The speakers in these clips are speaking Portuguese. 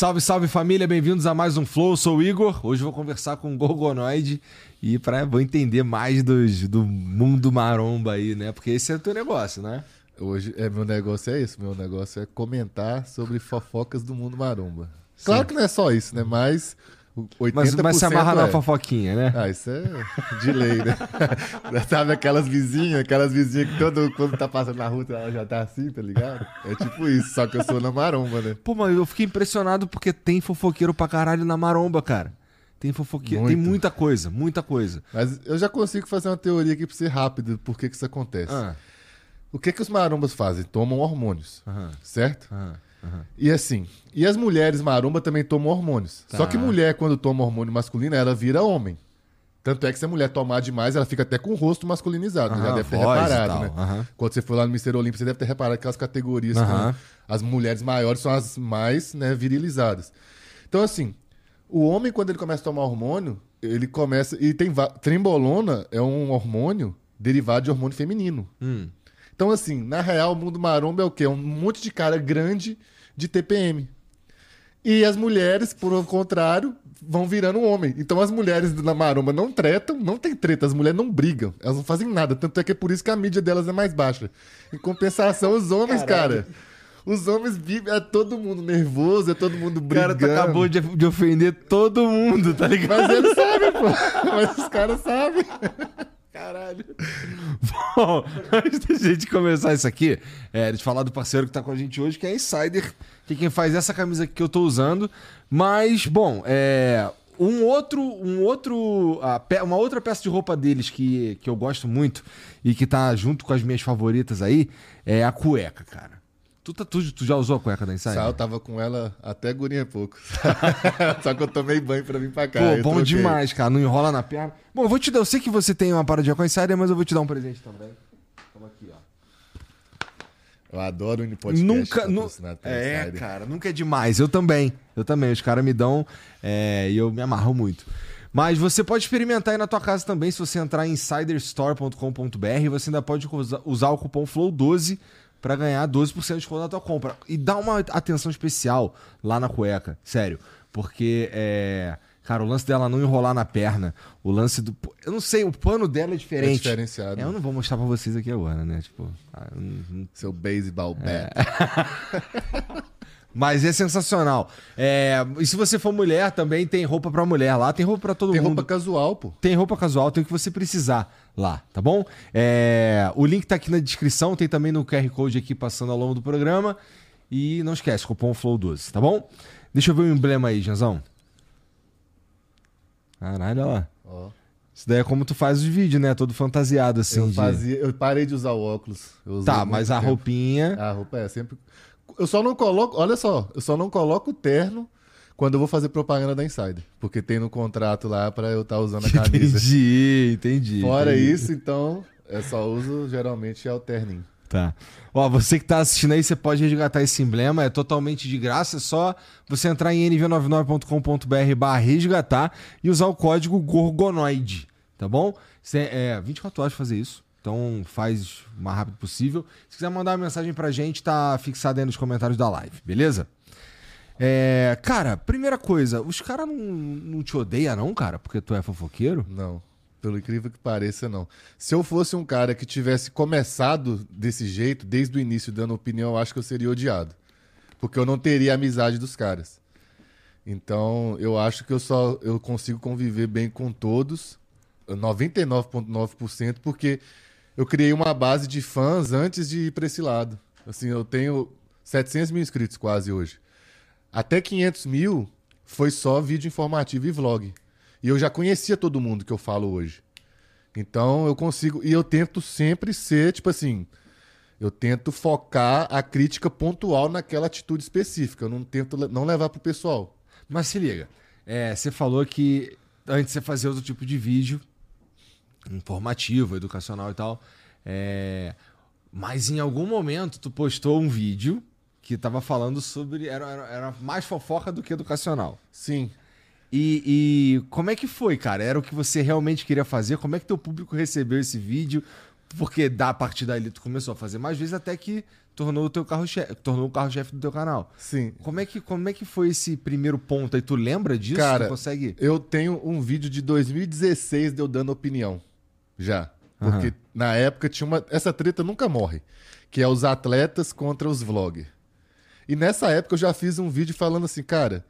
Salve, salve família, bem-vindos a mais um Flow. Eu sou o Igor. Hoje eu vou conversar com o Gorgonoid e para vou entender mais dos, do mundo maromba aí, né? Porque esse é o teu negócio, né? Hoje, é, meu negócio é isso. Meu negócio é comentar sobre fofocas do mundo maromba. Claro que não é só isso, né? Mas 80% Mas, mas se amarra é. na fofoquinha, né? Ah, isso é de lei, né? Sabe aquelas vizinhas, aquelas vizinhas que todo quando tá passando na rua ela já tá assim, tá ligado? É tipo isso, só que eu sou na maromba, né? Pô, mas eu fiquei impressionado porque tem fofoqueiro pra caralho na maromba, cara. Tem fofoqueiro, tem muita coisa, muita coisa. Mas eu já consigo fazer uma teoria aqui pra ser rápido, por que que isso acontece. Ah, O que que os marombas fazem? Tomam hormônios, aham, certo? aham, aham. E assim, e as mulheres maromba também tomam hormônios. Tá. Só que mulher, quando toma hormônio masculino, ela vira homem. Tanto é que se a mulher tomar demais, ela fica até com o rosto masculinizado. já Aham, deve ter reparado, né? aham. Quando você for lá no Mr. Olímpio, você deve ter reparado aquelas categorias que as mulheres maiores são as mais né, virilizadas. Então, assim, o homem, quando ele começa a tomar hormônio, ele começa. E tem. va- Trembolona é um hormônio derivado de hormônio feminino. Hum. Então, assim, na real, o mundo maromba é o quê? É um monte de cara grande de TPM. E as mulheres, por o contrário, vão virando homem. Então as mulheres na maromba não tretam, não tem treta, as mulheres não brigam, elas não fazem nada. Tanto é que é por isso que a mídia delas é mais baixa. Em compensação, os homens, cara. Os homens vivem, é todo mundo nervoso, é todo mundo O brigando. cara tá acabou de, de ofender todo mundo, tá ligado? Mas eles sabem, pô. Mas os caras sabem. Caralho. Bom, antes da gente começar isso aqui, é, de falar do parceiro que tá com a gente hoje, que é a Insider, que é quem faz essa camisa que eu tô usando. Mas, bom, é. Um outro, um outro, uma outra peça de roupa deles que, que eu gosto muito e que tá junto com as minhas favoritas aí é a cueca, cara. Tu, tá- tu, tu já usou a cueca da Insider? Sal, tava com ela até gurinha pouco. Só que eu tomei banho pra vir pra cá. Pô, eu bom demais, cara. Não enrola na perna. Bom, eu vou te dar. Eu sei que você tem uma paradinha com a Insider, mas eu vou te dar um presente também. Toma aqui, ó. Eu adoro o. Nunca. Nu... patrocinado pela É, Insider. cara, nunca é demais. Eu também. Eu também. Os caras me dão é, e eu me amarro muito. Mas você pode experimentar aí na tua casa também. Se você entrar em insiderstore.com.br, você ainda pode usa- usar o cupom FLOW12 para ganhar 12% de desconto na tua compra. E dá uma atenção especial lá na cueca. Sério. Porque é. Cara, o lance dela não enrolar na perna. O lance do. Eu não sei, o pano dela é É diferente. diferenciado. É, eu não vou mostrar pra vocês aqui agora, né? Tipo, ah, não- Seu baseball É. Mas é sensacional. É, e se você for mulher, também tem roupa pra mulher lá, tem roupa pra todo Tem mundo. roupa casual, pô. Tem roupa casual, tem o que você precisar lá, tá bom? É, o link tá aqui na descrição, tem também no QR Code aqui passando ao longo do programa. E não esquece, cupom FLOW12, tá bom? Deixa eu ver o emblema aí, Janzão. Caralho, olha lá. Ó. Isso daí é como tu faz os vídeos, né? Todo fantasiado assim. eu, de- fazia, eu parei de usar o óculos. Tá, mas a tempo. roupinha. A roupa é sempre. Eu só não coloco. Olha só, eu só não coloco o terno quando eu vou fazer propaganda da Insider. Porque tem no contrato lá pra eu estar usando a camisa. Entendi, entendi. Fora entendi. isso, então, eu só uso geralmente é o terninho. Tá. Ó, você que tá assistindo aí, você pode resgatar esse emblema, é totalmente de graça, é só você entrar em nv99.com.br barra resgatar e usar o código GORGONOID, tá bom? Cê, é 24 horas fazer isso, então faz o mais rápido possível. Se quiser mandar uma mensagem pra gente, tá fixado aí nos comentários da live, beleza? É, cara, primeira coisa, os caras não, não te odeiam não, cara, porque tu é fofoqueiro? Não. Pelo incrível que pareça, não. Se eu fosse um cara que tivesse começado desse jeito, desde o início, dando opinião, eu acho que eu seria odiado. Porque eu não teria a amizade dos caras. Então, eu acho que eu só eu consigo conviver bem com todos, 99,9%, porque eu criei uma base de fãs antes de ir para esse lado. Assim, eu tenho 700 mil inscritos quase hoje. Até 500 mil foi só vídeo informativo e vlog. E eu já conhecia todo mundo que eu falo hoje. Então eu consigo. E eu tento sempre ser, tipo assim. Eu tento focar a crítica pontual naquela atitude específica. Eu não tento não levar pro pessoal. Mas se liga, é, você falou que antes você fazia outro tipo de vídeo, informativo, educacional e tal, é, mas em algum momento tu postou um vídeo que tava falando sobre. Era, era, era mais fofoca do que educacional. Sim. E, e como é que foi, cara? Era o que você realmente queria fazer? Como é que teu público recebeu esse vídeo? Porque da partir dali tu começou a fazer mais vezes até que tornou o teu carro-chefe, tornou o carro-chefe do teu canal. Sim. Como é, que, como é que foi esse primeiro ponto aí? Tu lembra disso? Cara, tu consegue? Eu tenho um vídeo de 2016 de eu dando opinião. Já. Porque Aham. na época tinha uma. Essa treta nunca morre. Que é os atletas contra os vloggers. E nessa época eu já fiz um vídeo falando assim, cara.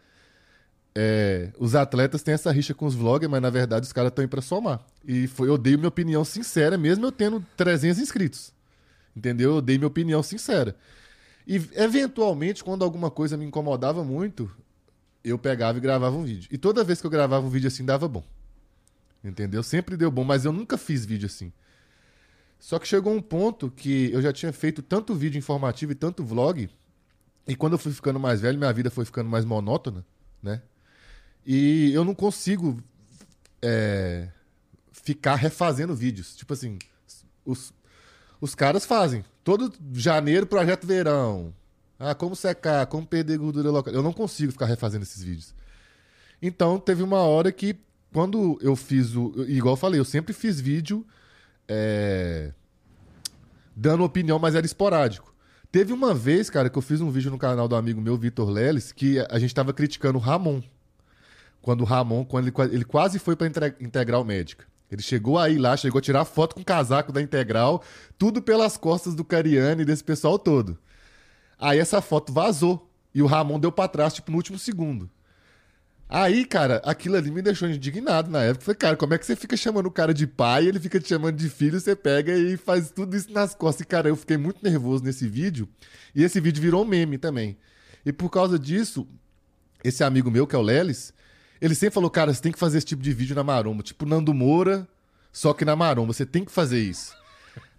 é, os atletas têm essa rixa com os vloggers, mas na verdade os caras estão aí pra somar. E foi, eu dei minha opinião sincera, mesmo eu tendo 300 inscritos. Entendeu? Eu dei minha opinião sincera. E eventualmente, quando alguma coisa me incomodava muito, eu pegava e gravava um vídeo. E toda vez que eu gravava um vídeo assim, dava bom. Entendeu? Sempre deu bom, mas eu nunca fiz vídeo assim. Só que chegou um ponto que eu já tinha feito tanto vídeo informativo e tanto vlog, e quando eu fui ficando mais velho, minha vida foi ficando mais monótona, né? E eu não consigo é, ficar refazendo vídeos. Tipo assim, os, os caras fazem. Todo janeiro, projeto verão. Ah, como secar, como perder gordura local. Eu não consigo ficar refazendo esses vídeos. Então, teve uma hora que, quando eu fiz o. Igual eu falei, eu sempre fiz vídeo é, dando opinião, mas era esporádico. Teve uma vez, cara, que eu fiz um vídeo no canal do amigo meu, Vitor Leles, que a gente tava criticando o Ramon. Quando o Ramon, quando ele, ele quase foi pra Integral Médica. Ele chegou aí lá, chegou a tirar foto com o casaco da Integral, tudo pelas costas do Cariani e desse pessoal todo. Aí essa foto vazou. E o Ramon deu pra trás, tipo, no último segundo. Aí, cara, aquilo ali me deixou indignado na época. Falei, cara, como é que você fica chamando o cara de pai, ele fica te chamando de filho, você pega e faz tudo isso nas costas. E, cara, eu fiquei muito nervoso nesse vídeo. E esse vídeo virou meme também. E por causa disso, esse amigo meu, que é o Lelis, ele sempre falou, cara, você tem que fazer esse tipo de vídeo na Maromba. Tipo Nando Moura, só que na Maromba. Você tem que fazer isso.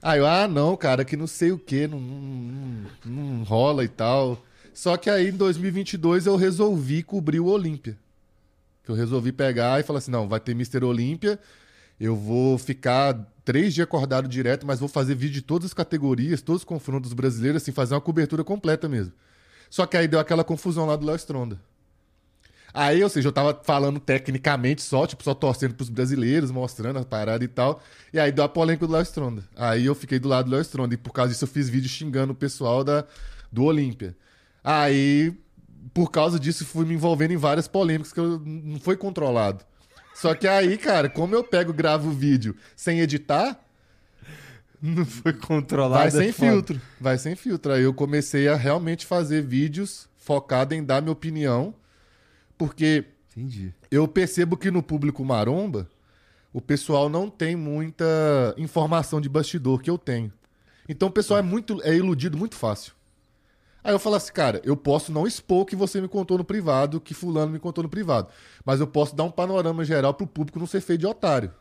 Aí eu, ah, não, cara, que não sei o que, não, não- não rola e tal. Só que aí em 2022 eu resolvi cobrir o Olímpia. Que eu resolvi pegar e falar assim: não, vai ter Mr. Olímpia. Eu vou ficar três dias acordado direto, mas vou fazer vídeo de todas as categorias, todos os confrontos brasileiros, assim, fazer uma cobertura completa mesmo. Só que aí deu aquela confusão lá do Léo Stronda. Aí, ou seja, eu tava falando tecnicamente só, tipo, só torcendo pros brasileiros, mostrando a parada e tal. E aí deu a polêmica do Léo Stronda. Aí eu fiquei do lado do Léo Stronda. E por causa disso eu fiz vídeo xingando o pessoal da, do Olímpia. Aí, por causa disso, fui me envolvendo em várias polêmicas que eu não foi controlado. Só que aí, cara, como eu pego, gravo o vídeo sem editar, Não foi controlado. vai sem é filtro. Vai sem filtro. Aí eu comecei a realmente fazer vídeos focados em dar minha opinião. Porque Entendi. eu percebo que no público maromba, o pessoal não tem muita informação de bastidor que eu tenho. Então o pessoal é muito é iludido muito fácil. Aí eu falo assim, cara, eu posso não expor o que você me contou no privado, que fulano me contou no privado, mas eu posso dar um panorama geral pro público não ser feio de otário.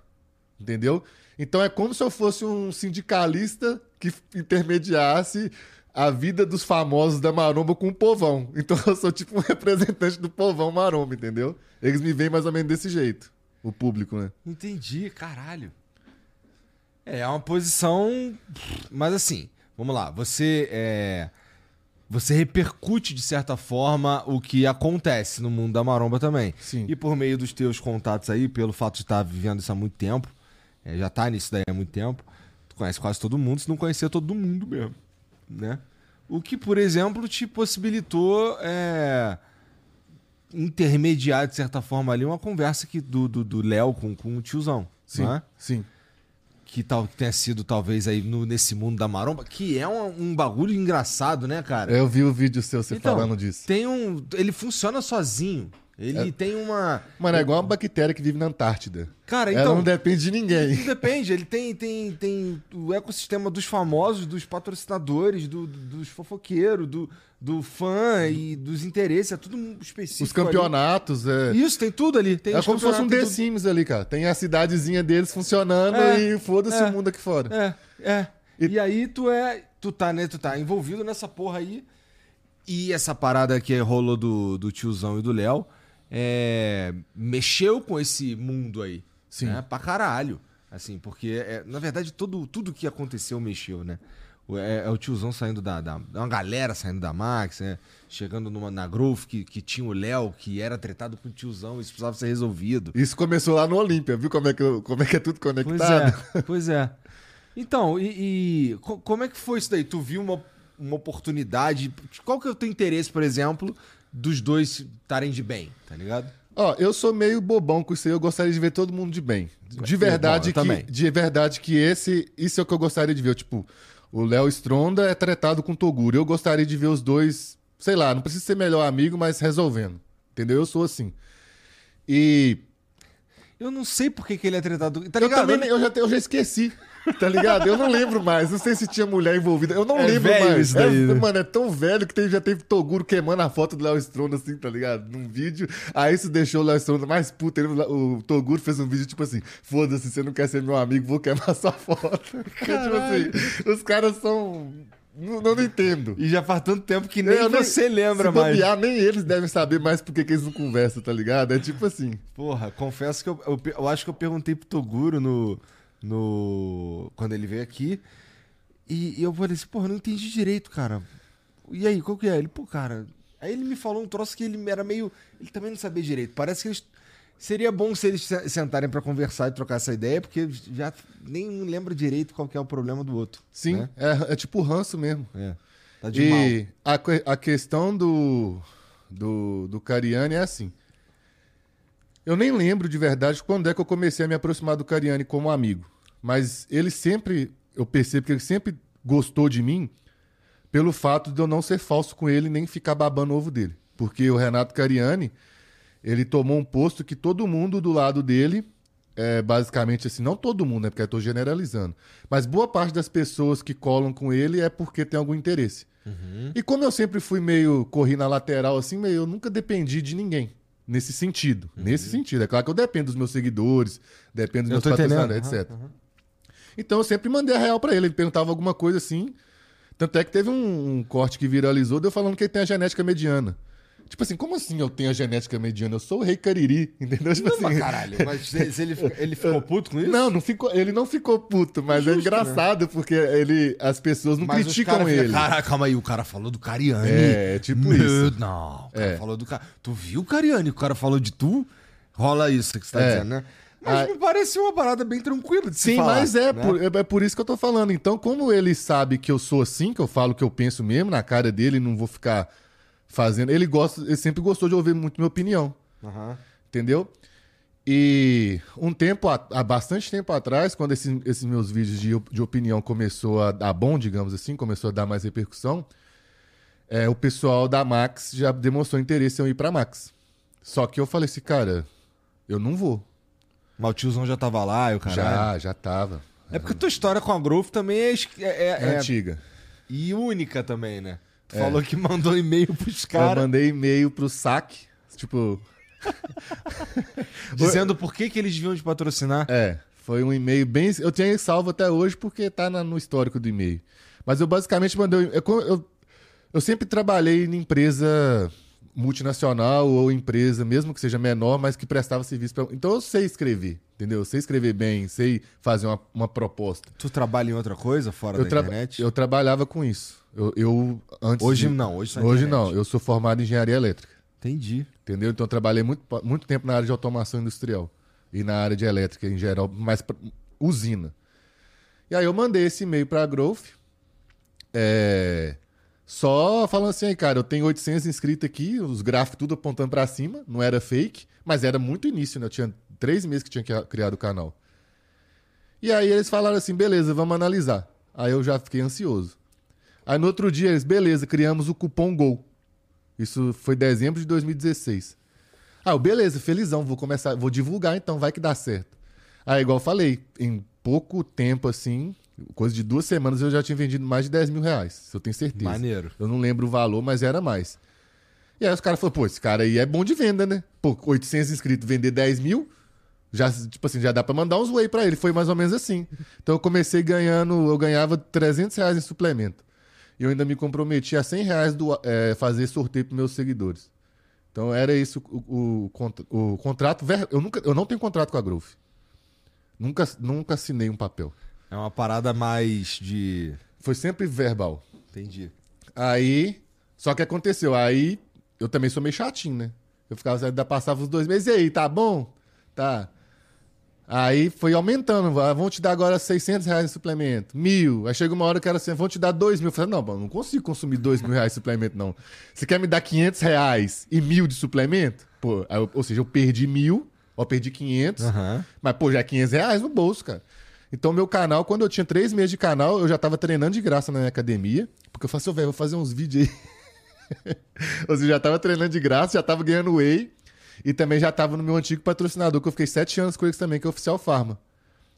Entendeu? Então é como se eu fosse um sindicalista que intermediasse a vida dos famosos da maromba com o povão. Então eu sou tipo um representante do povão maromba, entendeu? Eles me veem mais ou menos desse jeito. O público, né? Entendi, caralho. É, é uma posição. Mas assim, vamos lá. Você é. Você repercute, de certa forma, o que acontece no mundo da maromba também. Sim. E por meio dos teus contatos aí, pelo fato de estar vivendo isso há muito tempo, é, já tá nisso daí há muito tempo, tu conhece quase todo mundo, se não conhecer todo mundo mesmo, né? O que, por exemplo, te possibilitou é, intermediar, de certa forma, ali uma conversa que, do Léo do, Léo com, com o tiozão, Sim. é? Sim. Que tal que tenha sido talvez aí no- nesse mundo da maromba, que é um, um bagulho engraçado, né, cara? Eu vi o vídeo seu você Então, falando disso. Tem um, ele funciona sozinho. Ele É. tem uma, Mano, é igual uma bactéria que vive na Antártida. cara, Ela então não depende de ninguém. Não depende, ele tem, tem, tem o ecossistema dos famosos, dos patrocinadores, do- dos fofoqueiros, do, do fã e dos interesses, é tudo específico. Os campeonatos, é. ali. Isso, tem tudo ali. Tem É como se fosse um The Sims ali, cara. Tem a cidadezinha deles funcionando É, e foda-se é. o mundo aqui fora. É, é. E- E... aí tu é. Tu tá, né? Tu tá envolvido nessa porra aí. E essa parada que rolou do, do tiozão e do Léo é, mexeu com esse mundo aí. Sim. Né? Pra caralho. Assim, porque, é, na verdade, todo, tudo que aconteceu mexeu, né? É, é o tiozão saindo da, da. é Uma galera saindo da Max, né? Chegando numa, na Growth que, que tinha o Léo, que era tretado com o tiozão, isso precisava ser resolvido. Isso começou lá no Olímpia, viu como é que, como é, que é tudo Pois conectado? é, pois é. Então, e, e co- como é que foi isso daí? Tu viu uma, uma oportunidade? Qual que é o teu interesse, por exemplo, dos dois estarem de bem, tá ligado? Ó, eu sou meio bobão com isso aí, eu gostaria de ver todo mundo de bem. De verdade bom, eu também. que de verdade que esse isso é o que eu gostaria de ver, tipo, o Léo Stronda é tratado com Toguro. Eu gostaria de ver os dois, sei lá, não precisa ser melhor amigo, mas resolvendo. Entendeu? Eu sou assim. E Eu não sei por que, que ele é tratado. Tá eu ligado? também Ele- eu já, eu já esqueci. Tá ligado? Eu não lembro mais. Não sei se tinha mulher envolvida. Eu não É lembro mais. isso daí, É- né? Mano, é tão velho que tem- já teve Toguro queimando a foto do Léo Stronda, assim, tá ligado? Num vídeo. Aí isso deixou o Léo Stronda mais puto. Ele- o Toguro fez um vídeo tipo assim: foda-se, você não quer ser meu amigo, vou queimar sua foto. Porque, tipo assim, os caras são. Não, não entendo. E já faz tanto tempo que nem Eu nem- você lembra se mais. bobear, nem eles devem saber mais porque que eles não conversam, tá ligado? É tipo assim. Porra, confesso que eu, eu, eu acho que eu perguntei pro Toguro no, no. Quando ele veio aqui. E, e eu falei assim, porra, não entendi direito, cara. E aí, qual que é? Ele, pô, cara. Aí ele me falou um troço que ele era meio. Ele também não sabia direito. Parece que eles. Seria bom se eles se- sentarem pra conversar e trocar essa ideia, porque já nem lembra direito qual que é o problema do outro. Sim, né? é, é tipo ranço mesmo. É. Tá de mal. E a, que- a questão do, do, do Cariani é assim. Eu nem lembro de verdade quando é que eu comecei a me aproximar do Cariani como amigo. Mas ele sempre, eu percebo que ele sempre gostou de mim pelo fato de eu não ser falso com ele nem ficar babando o ovo dele. Porque o Renato Cariani, ele tomou um posto que todo mundo do lado dele, é, basicamente assim, não todo mundo, né? Porque eu tô generalizando. Mas boa parte das pessoas que colam com ele é porque tem algum interesse. E como eu sempre fui meio, corri na lateral assim, meio, eu nunca dependi de ninguém. Nesse sentido. Nesse sentido. É claro que eu dependo dos meus seguidores, dependo dos Eu meus patrocinadores, etc. Então eu sempre mandei a real pra ele. Ele perguntava alguma coisa assim. Tanto é que teve um, um corte que viralizou de eu falando que ele tem a genética mediana. Tipo assim, como assim eu tenho a genética mediana? Eu sou o rei Cariri, entendeu? Tipo Não, mas assim. caralho, mas se, se ele, ele ficou puto com isso? Não, não ficou, ele não ficou puto, mas é Justo, engraçado porque ele, as pessoas não Mas criticam fica, ele. Cara, calma aí, o cara falou do Cariani. É, tipo Meu, isso. Não, o cara É. falou do cara. Tu viu o Cariani? O cara falou de tu? Rola isso que você tá É. dizendo, né? Mas Ah. me parece uma parada bem tranquila de se Sim, falar, mas é, né? por, é, é por isso que eu tô falando. Então, como ele sabe que eu sou assim, que eu falo que eu penso mesmo na cara dele, não vou ficar fazendo. Ele gosta, ele sempre gostou de ouvir muito minha opinião, Aham. entendeu? E um tempo, há bastante tempo atrás, quando esses, esses meus vídeos de, de opinião começou a dar bom, digamos assim, começou a dar mais repercussão, é, o pessoal da Max já demonstrou interesse em eu ir pra Max. Só que eu falei assim, cara, eu não vou. Mas o tiozão já tava lá e o cara. Já, já tava. É porque a tua história com a Growth também é, é- é- É é- antiga. e única também, né? Tu É. falou que mandou e-mail pros Eu caras mandei e-mail pro saque, tipo, dizendo por que, que eles deviam te patrocinar. é, foi um e-mail bem. Eu tinha salvo até hoje porque tá na- no histórico do e-mail. Mas eu basicamente mandei. Eu, eu, eu sempre trabalhei em empresa multinacional ou empresa, mesmo que seja menor, mas que prestava serviço pra. Então eu sei escrever, entendeu? Eu sei escrever bem, sei fazer uma, uma proposta. Tu trabalha em outra coisa fora Eu, da internet? eu trabalhava com isso. Eu, eu antes Hoje de- não, hoje Hoje internet. não, eu sou formado em engenharia elétrica. Entendi. Entendeu? Então eu trabalhei muito, muito tempo na área de automação industrial e na área de elétrica em geral, mais pra- usina. E aí eu mandei esse e-mail para a Growth, é, só falando assim, "Aí, cara, eu tenho 800 inscritos aqui, os gráficos tudo apontando para cima, não era fake, mas era muito início, né? Eu tinha três meses que tinha cria- criado o canal. E aí eles falaram assim, beleza, vamos analisar. Aí eu já fiquei ansioso. Aí no outro dia eles, beleza, criamos o cupom GOL. Isso foi dezembro de 2016. Ah, eu, beleza, felizão, vou começar, vou divulgar então, vai que dá certo. Aí, igual eu falei, em pouco tempo assim, coisa de duas semanas, eu já tinha vendido mais de 10 mil reais, eu tenho certeza. Maneiro. Eu não lembro o valor, mas era mais. E aí os caras falaram, pô, esse cara aí é bom de venda, né? Pô, 800 inscritos, vender 10 mil, já, tipo assim, já dá pra mandar uns whey pra ele. Foi mais ou menos assim. Então eu comecei ganhando, eu ganhava 300 reais em suplemento. E eu ainda me comprometi a 100 reais do, é, fazer sorteio pros meus seguidores. Então era isso o, o, o contrato. Eu, nunca, eu não tenho contrato com a Growth. Nunca, nunca assinei um papel. É uma parada mais de. Foi sempre verbal. Entendi. Aí, só que aconteceu. Aí, eu também sou meio chatinho, né? Eu ficava, ainda passava os dois meses, e aí, tá bom? Tá. Aí foi aumentando, ah, vão te dar agora 600 reais de suplemento, mil. Aí chega uma hora que era assim, vão te dar dois mil. Eu falei, não, não consigo consumir dois mil reais de suplemento, não. Você quer me dar 500 reais e mil de suplemento? Pô, eu- ou seja, eu perdi mil, ou perdi 500, Aham. mas pô, já é 500 reais no bolso, cara. Então, meu canal, quando eu tinha três meses de canal, eu já tava treinando de graça na minha academia. Porque eu falei assim, "Ô, velho, vou fazer uns vídeos aí. Ou seja, já tava treinando de graça, já tava ganhando whey. E também já tava no meu antigo patrocinador, que eu fiquei sete anos com eles também, que é Oficial Farma.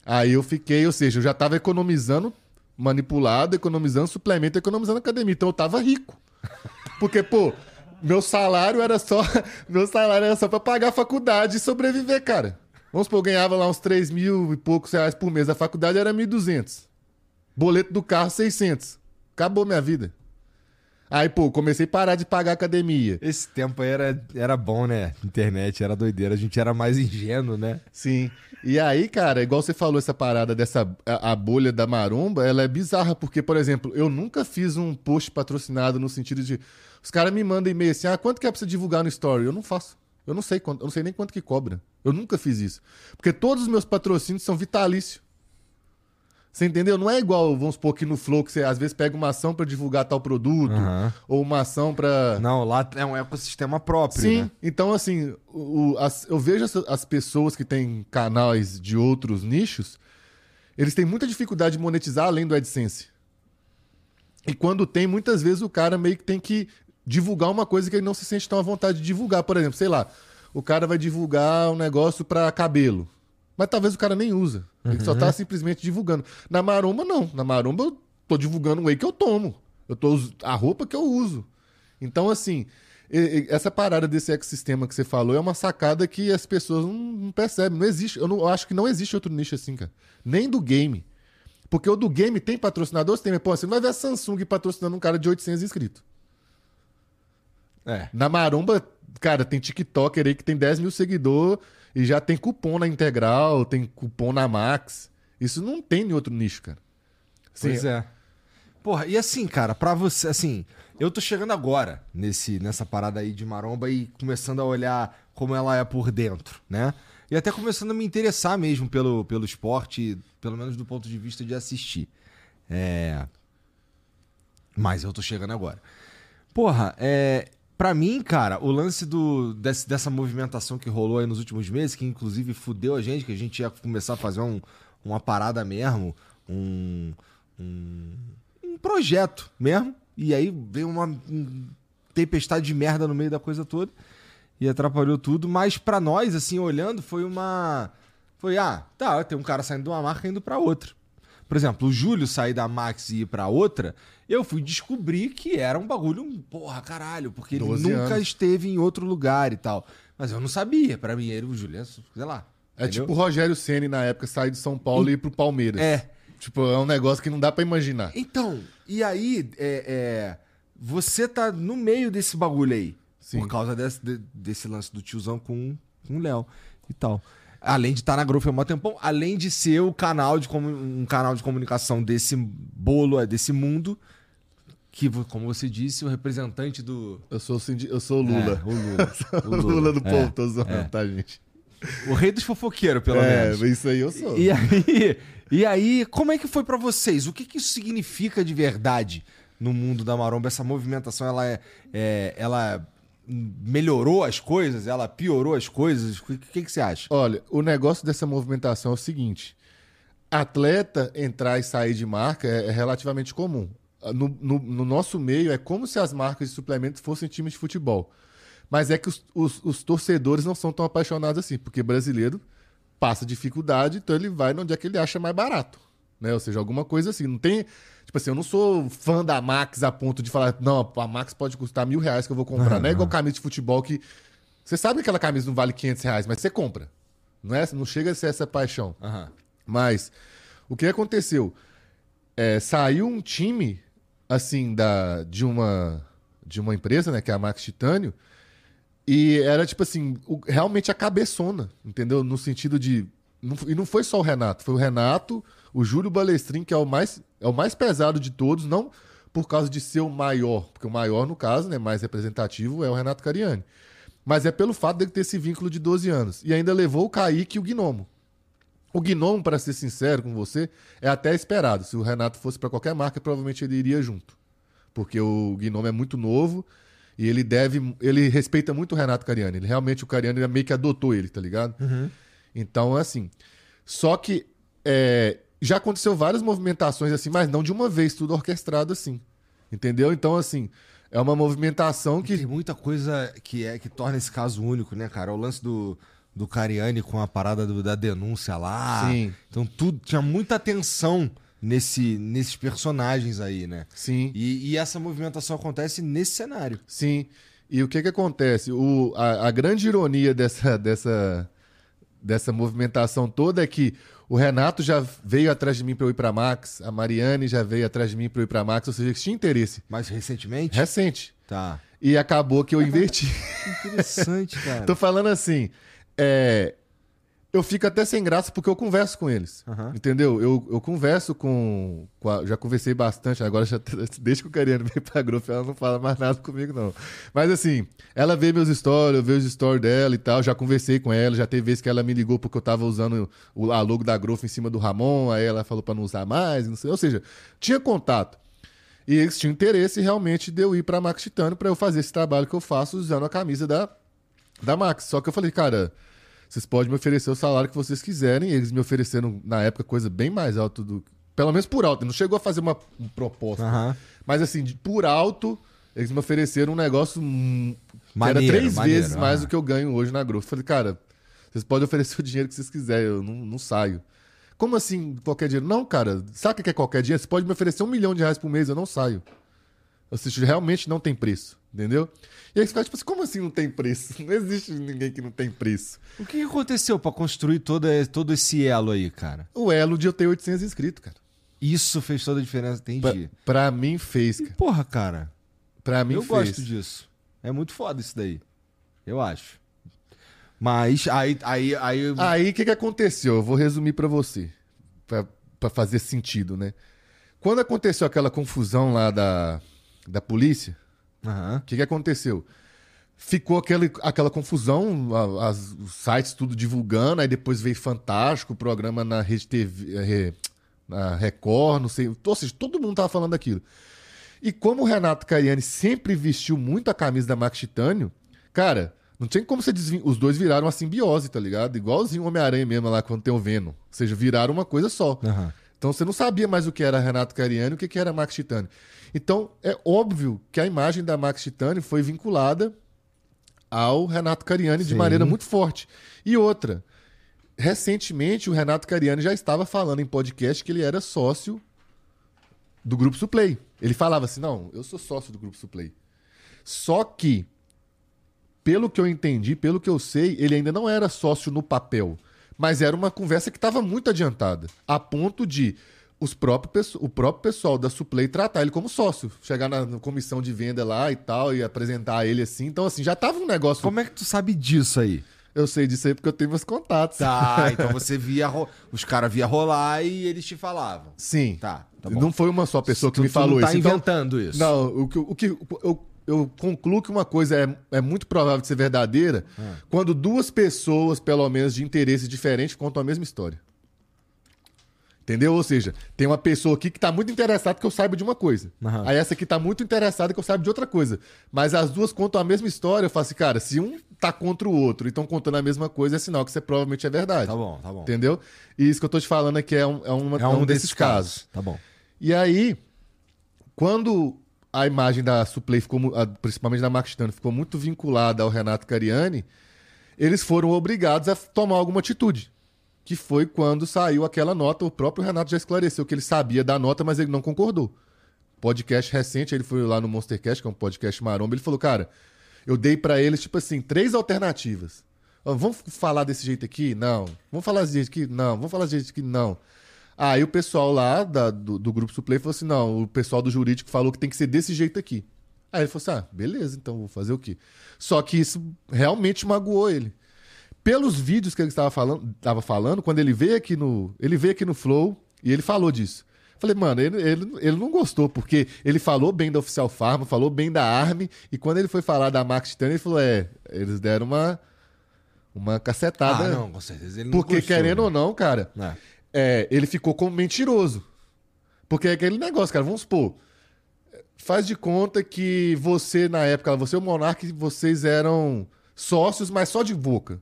Aí eu fiquei, ou seja, eu já tava economizando manipulado, economizando suplemento, economizando academia. Então eu tava rico. Porque, pô, meu salário era só. Meu salário era só pra pagar a faculdade e sobreviver, cara. Vamos supor, eu ganhava lá uns 3 mil e poucos reais por mês. A faculdade era 1.200. Boleto do carro, 600. Acabou minha vida. Aí, pô, comecei a parar de pagar academia. Esse tempo aí era, era bom, né? Internet era doideira. A gente era mais ingênuo, né? Sim. E aí, cara, igual você falou, essa parada dessa a, a bolha da maromba, ela é bizarra, porque, por exemplo, eu nunca fiz um post patrocinado no sentido de. Os caras me mandam e-mail assim, ah, quanto que é pra você divulgar no story? Eu não faço. Eu não sei quanto, eu não sei nem quanto que cobra. Eu nunca fiz isso. Porque todos os meus patrocínios são vitalícios. Você entendeu? Não é igual, vamos supor, que no Flow, que você às vezes pega uma ação pra divulgar tal produto, Aham. ou uma ação pra. Não, lá é um ecossistema próprio, Sim, né? então assim, o- as- eu vejo as, as pessoas que têm canais de outros nichos, eles têm muita dificuldade de monetizar além do AdSense. E quando tem, muitas vezes o cara meio que tem que divulgar uma coisa que ele não se sente tão à vontade de divulgar. Por exemplo, sei lá, o cara vai divulgar um negócio pra cabelo. Mas talvez o cara nem usa. Ele só tá simplesmente divulgando. Na maromba, não. Na maromba, eu tô divulgando o whey que eu tomo. Eu tô a roupa que eu uso. Então, assim, essa parada desse ecossistema que você falou é uma sacada que as pessoas não, não percebem. Não existe. Eu, não, eu acho que não existe outro nicho assim, cara. Nem do game. Porque o do game tem patrocinador, você tem. mas, Pô, você não vai ver a Samsung patrocinando um cara de 800 inscritos. É. Na Maromba, cara, tem TikToker aí que tem 10 mil seguidores e já tem cupom na Integral, tem cupom na Max. Isso não tem em outro nicho, cara. Assim, Pois é. Porra, e assim, cara, pra você, assim, eu tô chegando agora nesse, nessa parada aí de maromba e começando a olhar como ela é por dentro, né? E até começando a me interessar mesmo pelo, pelo esporte, pelo menos do ponto de vista de assistir. É. Mas eu tô chegando agora. Porra, é. Pra mim, cara, o lance do, desse- dessa movimentação que rolou aí nos últimos meses, que inclusive fudeu a gente, que a gente ia começar a fazer um- uma parada mesmo, um, um, um projeto mesmo, e aí veio uma um tempestade de merda no meio da coisa toda e atrapalhou tudo, mas pra nós, assim, olhando, foi uma. Foi, ah, tá, tem um cara saindo de uma marca e indo pra outra. Por exemplo, o Júlio sair da Max e ir pra outra, eu fui descobrir que era um bagulho, um porra, caralho, porque ele 12 nunca anos. esteve em outro lugar e tal. Mas eu não sabia, pra mim, ele, o Júlio, é, sei lá. É entendeu? tipo o Rogério Ceni na época sair de São Paulo e ir pro Palmeiras. É. Tipo, é um negócio que não dá pra imaginar. Então, e aí, é, é, você tá no meio desse bagulho aí. Sim. Por causa desse, de- desse lance do tiozão com, com o Léo e tal. Além de estar na Growth há um tempão, além de ser o canal de um canal de comunicação desse bolo, é, desse mundo, que, como você disse, o representante do. Eu sou, o eu sou o Lula. É, o Lula. o Lula, do É, povo, tô zoando, é. tá, gente? O rei dos fofoqueiros, pelo é, menos. isso aí eu sou. E aí, e aí, como é que foi pra vocês? O que, que isso significa de verdade no mundo da maromba? Essa movimentação, ela é, é- ela melhorou as coisas? Ela piorou as coisas? O que, que, que você acha? Olha, o negócio dessa movimentação é o seguinte: atleta entrar e sair de marca é, é relativamente comum. No, no- no nosso meio, é como se as marcas de suplementos fossem times de futebol. Mas é que os, os- os torcedores não são tão apaixonados assim, porque brasileiro passa dificuldade, então ele vai onde é que ele acha mais barato. Né? Ou seja, alguma coisa assim. Não tem. Tipo assim, eu não sou fã da Max a ponto de falar, não, a Max pode custar mil reais que eu vou comprar. Não é igual camisa de futebol que. Você sabe que aquela camisa não vale 500 reais, mas você compra. Não, é, não chega a ser essa paixão. Aham. Mas o que aconteceu? É, saiu um time assim da de uma de uma empresa, né, que é a Max Titânio, e era tipo assim, o- realmente a cabeçona, entendeu? No sentido de não, e não foi só o Renato, foi o Renato, o Júlio Balestrin, que é o mais é o mais pesado de todos, não por causa de ser o maior, porque o maior no caso, né, mais representativo é o Renato Cariani. Mas é pelo fato dele ter esse vínculo de 12 anos. E ainda levou o Kaique e o Gnomo. O Gnome, para ser sincero com você, é até esperado. Se o Renato fosse para qualquer marca, provavelmente ele iria junto. Porque o Gnome é muito novo e ele deve. Ele respeita muito o Renato Cariani. Ele, realmente, o Cariani meio que adotou ele, tá ligado? Uhum. Então, assim. Só que é, já aconteceu várias movimentações assim, mas não de uma vez, tudo orquestrado assim. Entendeu? Então, assim, é uma movimentação que. Tem muita coisa que é que torna esse caso único, né, cara? O lance do, do Cariani com a parada do- da denúncia lá. Sim. Então tudo tinha muita atenção nesse, nesses personagens aí, né? Sim. E, e essa movimentação acontece nesse cenário. Sim. E o que que acontece? O, a, a grande ironia dessa, dessa, dessa movimentação toda é que o Renato já veio atrás de mim para eu ir para Max, a Mariane já veio atrás de mim para eu ir para Max, ou seja, eles tinham interesse Mais recentemente? recente. Tá. E acabou que eu inverti. Interessante, cara. Tô falando assim, é, eu fico até sem graça porque eu converso com eles. Aham. Entendeu? Eu, eu converso com. com a- já conversei bastante, agora já, desde que o Cariano veio pra Growth, ela não fala mais nada comigo, não. Mas assim, ela vê meus stories, eu vejo os stories dela e tal. Já conversei com ela, já teve vezes que ela me ligou porque eu tava usando o, a logo da Growth em cima do Ramon, aí ela falou pra não usar mais, não sei. Ou seja, tinha contato. E eles tinham interesse realmente de eu ir pra Max Titânio pra eu fazer esse trabalho que eu faço usando a camisa da, da Max. Só que eu falei, cara, vocês podem me oferecer o salário que vocês quiserem. E eles me ofereceram, na época, coisa bem mais alta do. Pelo menos por alto. Não chegou a fazer uma, uma proposta. Aham. Mas assim, de- por alto, eles me ofereceram um negócio hum, que Maneiro, era três maneiro, vezes mais do que eu ganho hoje na Growth. Falei, cara, vocês podem oferecer o dinheiro que vocês quiserem, eu não, não saio. Como assim qualquer dinheiro? Não, cara, sabe o que é qualquer dinheiro? Você pode me oferecer um milhão de reais por mês, eu não saio. Ou seja, realmente não tem preço, entendeu? E aí você fica tipo assim, como assim não tem preço? Não existe ninguém que não tem preço. O que aconteceu pra construir todo, todo esse elo aí, cara? O elo de eu ter 800 inscritos, cara. Isso fez toda a diferença, Pra, entendi. pra mim fez, cara. Porra, cara. Pra mim eu fez. gosto disso. É muito foda isso daí. Eu acho. Mas aí. aí, aí... Aí o que, que aconteceu? Eu vou resumir pra você, pra pra fazer sentido, né? Quando aconteceu aquela confusão lá da, da polícia, O que, que aconteceu? Ficou aquele, aquela confusão, a- as- os sites tudo divulgando, aí depois veio Fantástico, o programa na Rede TV, Re- na Record, não sei. Ou seja, todo mundo tava falando daquilo. E como o Renato Cariani sempre vestiu muito a camisa da Max Titânio, cara, não tinha como você desvin... Os dois viraram uma simbiose, tá ligado? Igualzinho o Homem-Aranha mesmo lá quando tem o Venom. Ou seja, viraram uma coisa só. Aham. Então você não sabia mais o que era Renato Cariani e o que que era Max Titânio. Então é óbvio que a imagem da Max Titânio foi vinculada ao Renato Cariani de Sim. maneira muito forte. E outra, recentemente o Renato Cariani já estava falando em podcast que ele era sócio do Grupo Suplay. Ele falava assim: não, eu sou sócio do Grupo Suplay. Só que, pelo que eu entendi, pelo que eu sei, ele ainda não era sócio no papel. Mas era uma conversa que estava muito adiantada. A ponto de os próprios, pesso- o próprio pessoal da Suplay tratar ele como sócio. Chegar na, na comissão de venda lá e tal, e apresentar ele assim. Então, assim, já tava um negócio. Como é que tu sabe disso aí? Eu sei disso aí porque eu tenho meus contatos. Tá, então você via. ro- Os caras via rolar e eles te falavam. Sim. Tá, tá bom. não foi uma só pessoa que Tu- me tu falou não tá isso. Então, inventando isso. Não, o que, o que eu, eu concluo que uma coisa é, é muito provável de ser verdadeira Ah. quando duas pessoas, pelo menos de interesses diferentes, contam a mesma história. Entendeu? Ou seja, tem uma pessoa aqui que tá muito interessada que eu saiba de uma coisa. Aham. Aí essa aqui tá muito interessada que eu saiba de outra coisa. Mas as duas contam a mesma história. Eu falo assim, cara, se um tá contra o outro e estão contando a mesma coisa, é sinal que isso é, provavelmente é verdade. Tá bom, tá bom. Entendeu? E isso que eu tô te falando aqui é um, é uma- É é um, um desses casos. Tá bom. E aí, quando a imagem da Suplay ficou, principalmente da Max ficou muito vinculada ao Renato Cariani, eles foram obrigados a tomar alguma atitude. Que foi quando saiu aquela nota, o próprio Renato já esclareceu que ele sabia da nota, mas ele não concordou. Podcast recente, ele foi lá no Monstercast, que é um podcast maromba, ele falou, cara, eu dei pra eles, tipo assim, três alternativas. Vamos falar desse jeito aqui? Não. Vamos falar desse jeito aqui? Não. Vamos falar desse jeito aqui? Não. Aí o pessoal lá da- do, do grupo Suplay falou assim: não, o pessoal do jurídico falou que tem que ser desse jeito aqui. Aí ele falou assim: ah, beleza, então vou fazer o quê? Só que isso realmente magoou ele. Pelos vídeos que ele estava falando, tava falando, quando ele veio aqui no. Ele veio aqui no Flow e ele falou disso. Falei, mano, ele, ele, ele não gostou, porque ele falou bem da Oficial Farma, falou bem da Army, e quando ele foi falar da Max Titanium, ele falou: é, eles deram uma, Uma cacetada. Ah, não, com certeza. Ele não Porque, gostou, querendo né? ou não, cara, É. é, ele ficou como mentiroso. Porque é aquele negócio, cara, vamos supor. Faz de conta que você, na época, você e o Monark, vocês eram sócios, mas só de boca.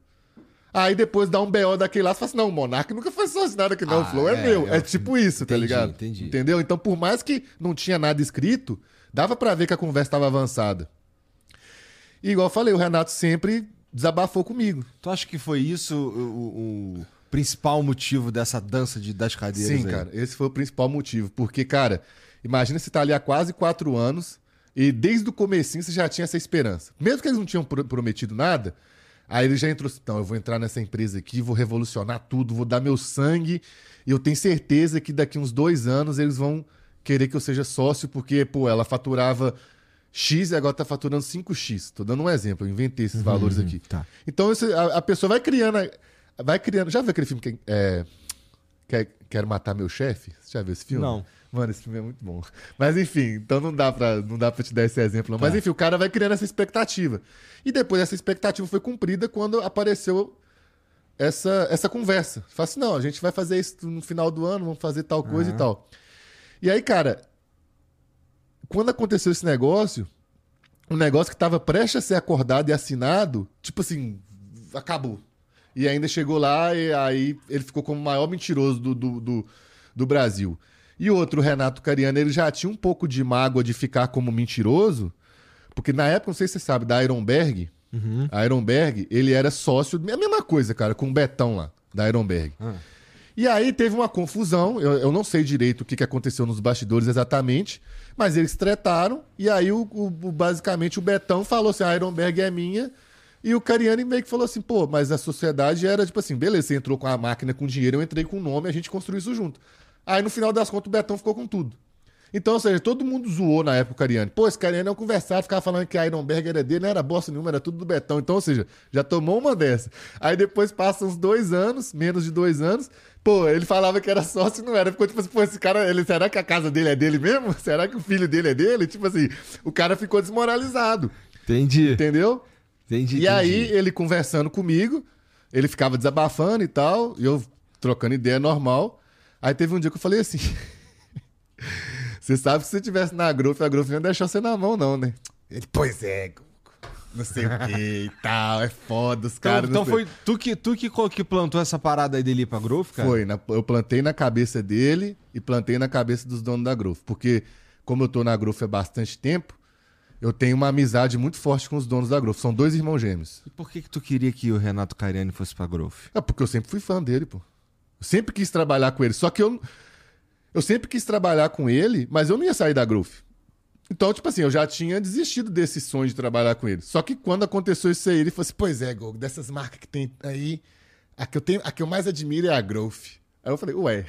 Aí depois dá um BO daquele lá, você fala assim, não, o Monark nunca foi nada aqui, não. Ah, o Flow é, é, meu. eu- É tipo isso, tá entendi, ligado? entendi. Entendeu? Então, por mais que não tinha nada escrito, dava pra ver que a conversa estava avançada. E igual eu falei, o Renato sempre desabafou comigo. Tu acha que foi isso o, o- principal motivo dessa dança de, das cadeiras Sim, aí? cara, esse foi o principal motivo. Porque, cara, imagina você tá ali há quase quatro anos e desde o comecinho você já tinha essa esperança. Mesmo que eles não tinham pro- prometido nada, aí ele já entrou assim, então, eu vou entrar nessa empresa aqui, vou revolucionar tudo, vou dar meu sangue e eu tenho certeza que daqui uns dois anos eles vão querer que eu seja sócio, porque, pô, ela faturava X e agora tá faturando 5X. Tô dando um exemplo, eu inventei esses valores aqui. tá. Então a, a pessoa vai criando. Vai criando. Já viu aquele filme que é, Quer, Quero Matar Meu Chefe? Você já viu esse filme? Não. Mano, esse filme é muito bom. Mas enfim, então não dá pra, não dá pra te dar esse exemplo. Não. Mas Tá. enfim, o cara vai criando essa expectativa. E depois essa expectativa foi cumprida quando apareceu essa, essa conversa. Fala assim: não, a gente vai fazer isso no final do ano, vamos fazer tal coisa Aham. e tal. E aí, cara, quando aconteceu esse negócio, um negócio que estava prestes a ser acordado e assinado, tipo assim, acabou. E ainda chegou lá e aí ele ficou como o maior mentiroso do, do, do, do Brasil. E outro, o Renato Cariano, ele já tinha um pouco de mágoa de ficar como mentiroso, porque na época, não sei se você sabe, da Ironberg, Uhum. a Ironberg, ele era sócio, a mesma coisa, cara, com o Betão lá, da Ironberg. Ah. E aí teve uma confusão, eu, eu não sei direito o que, que aconteceu nos bastidores exatamente, mas eles tretaram, e aí o, o- o- basicamente o Betão falou assim, a Ironberg é minha, e o Cariani meio que falou assim, pô, mas a sociedade era tipo assim, beleza, você entrou com a máquina com dinheiro, eu entrei com o nome, a gente construiu isso junto. Aí no final das contas o Betão ficou com tudo. Então, ou seja, todo mundo zoou na época o Cariani. Pô, esse Cariani é um conversado, ficava falando que a Ironberg era dele, não era bosta nenhuma, era tudo do Betão. Então, ou seja, já tomou uma dessa. Aí depois passam uns dois anos, menos de dois anos, pô, ele falava que era sócio e não era. Ficou tipo assim, pô, esse cara, ele, será que a casa dele é dele mesmo? Será que o filho dele é dele? Tipo assim, o cara ficou desmoralizado, Entendi. entendeu? Entendi. E aí, ele conversando comigo, ele ficava desabafando e tal, e eu trocando ideia normal. Aí teve um dia que eu falei assim: Você sabe que se você tivesse na Growth, a Growth não ia deixar você na mão, não, né? Ele, pois é, não sei o que e tal, é foda, os Então, caras. então sei- foi tu que, tu que, que plantou essa parada aí dele pra Growth, cara? Foi, na- eu plantei na cabeça dele e plantei na cabeça dos donos da Growth. Porque, como eu tô na Growth há bastante tempo, eu tenho uma amizade muito forte com os donos da Growth. São dois irmãos gêmeos. E por que que tu queria que o Renato Cariani fosse pra Growth? É porque eu sempre fui fã dele, pô. Eu sempre quis trabalhar com ele. Só que eu. Eu sempre quis trabalhar com ele, mas eu não ia sair da Growth. Então, tipo assim, eu já tinha desistido desse sonho de trabalhar com ele. Só que quando aconteceu isso aí, ele falou assim: Pois é, Gog, dessas marcas que tem aí, a que eu, tenho, a que eu mais admiro é a Growth. Aí eu falei: Ué.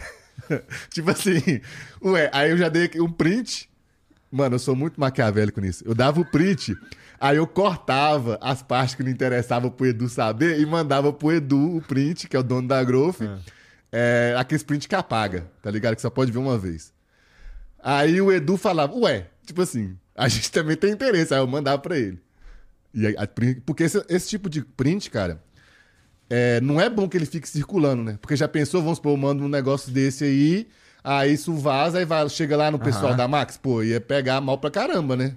tipo assim, ué. Aí eu já dei um print. Mano, eu sou muito maquiavélico nisso. Eu dava o print, aí eu cortava as partes que não interessavam pro Edu saber e mandava pro Edu o print, que é o dono da Growth. É, aquele print que apaga, tá ligado? Que só pode ver uma vez. Aí o Edu falava, ué, tipo assim, a gente também tem interesse. Aí eu mandava pra ele. E aí, print- porque esse, esse tipo de print, cara, é, não é bom que ele fique circulando, né? Porque já pensou, vamos supor, eu mando um negócio desse aí, aí isso vaza, aí vai, chega lá no pessoal Aham. da Max, pô, ia pegar mal pra caramba, né?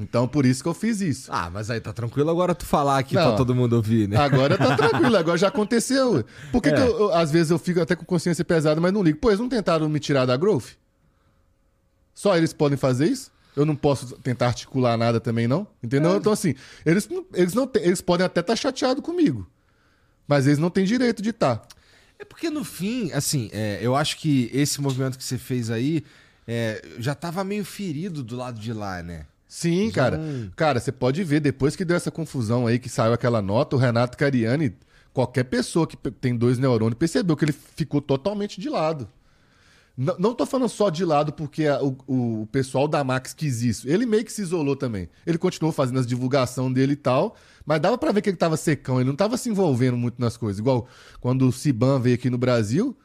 Então por isso que eu fiz isso. Ah, mas aí tá tranquilo agora tu falar aqui Não. pra todo mundo ouvir, né? Agora tá tranquilo, agora já aconteceu. Por que, É. que eu, eu- às vezes eu fico até com consciência pesada, mas não ligo? Pô, eles não tentaram me tirar da Growth? Só eles podem fazer isso? Eu não posso tentar articular nada também, não? Entendeu? Então, assim, eles, eles, não eles podem até estar chateados comigo. Mas eles não têm direito de tá. estar. É porque no fim, assim, é, eu acho que esse movimento que você fez aí é, já tava meio ferido do lado de lá, né? Sim, Já cara. não- Cara, você pode ver, depois que deu essa confusão aí, que saiu aquela nota, o Renato Cariani, qualquer pessoa que tem dois neurônios, percebeu que ele ficou totalmente de lado. N- não tô falando só de lado porque a- o, o pessoal da Max quis isso. Ele meio que se isolou também. Ele continuou fazendo as divulgação dele e tal, mas dava pra ver que ele tava secão, ele não tava se envolvendo muito nas coisas. Igual quando o Ciban veio aqui no Brasil,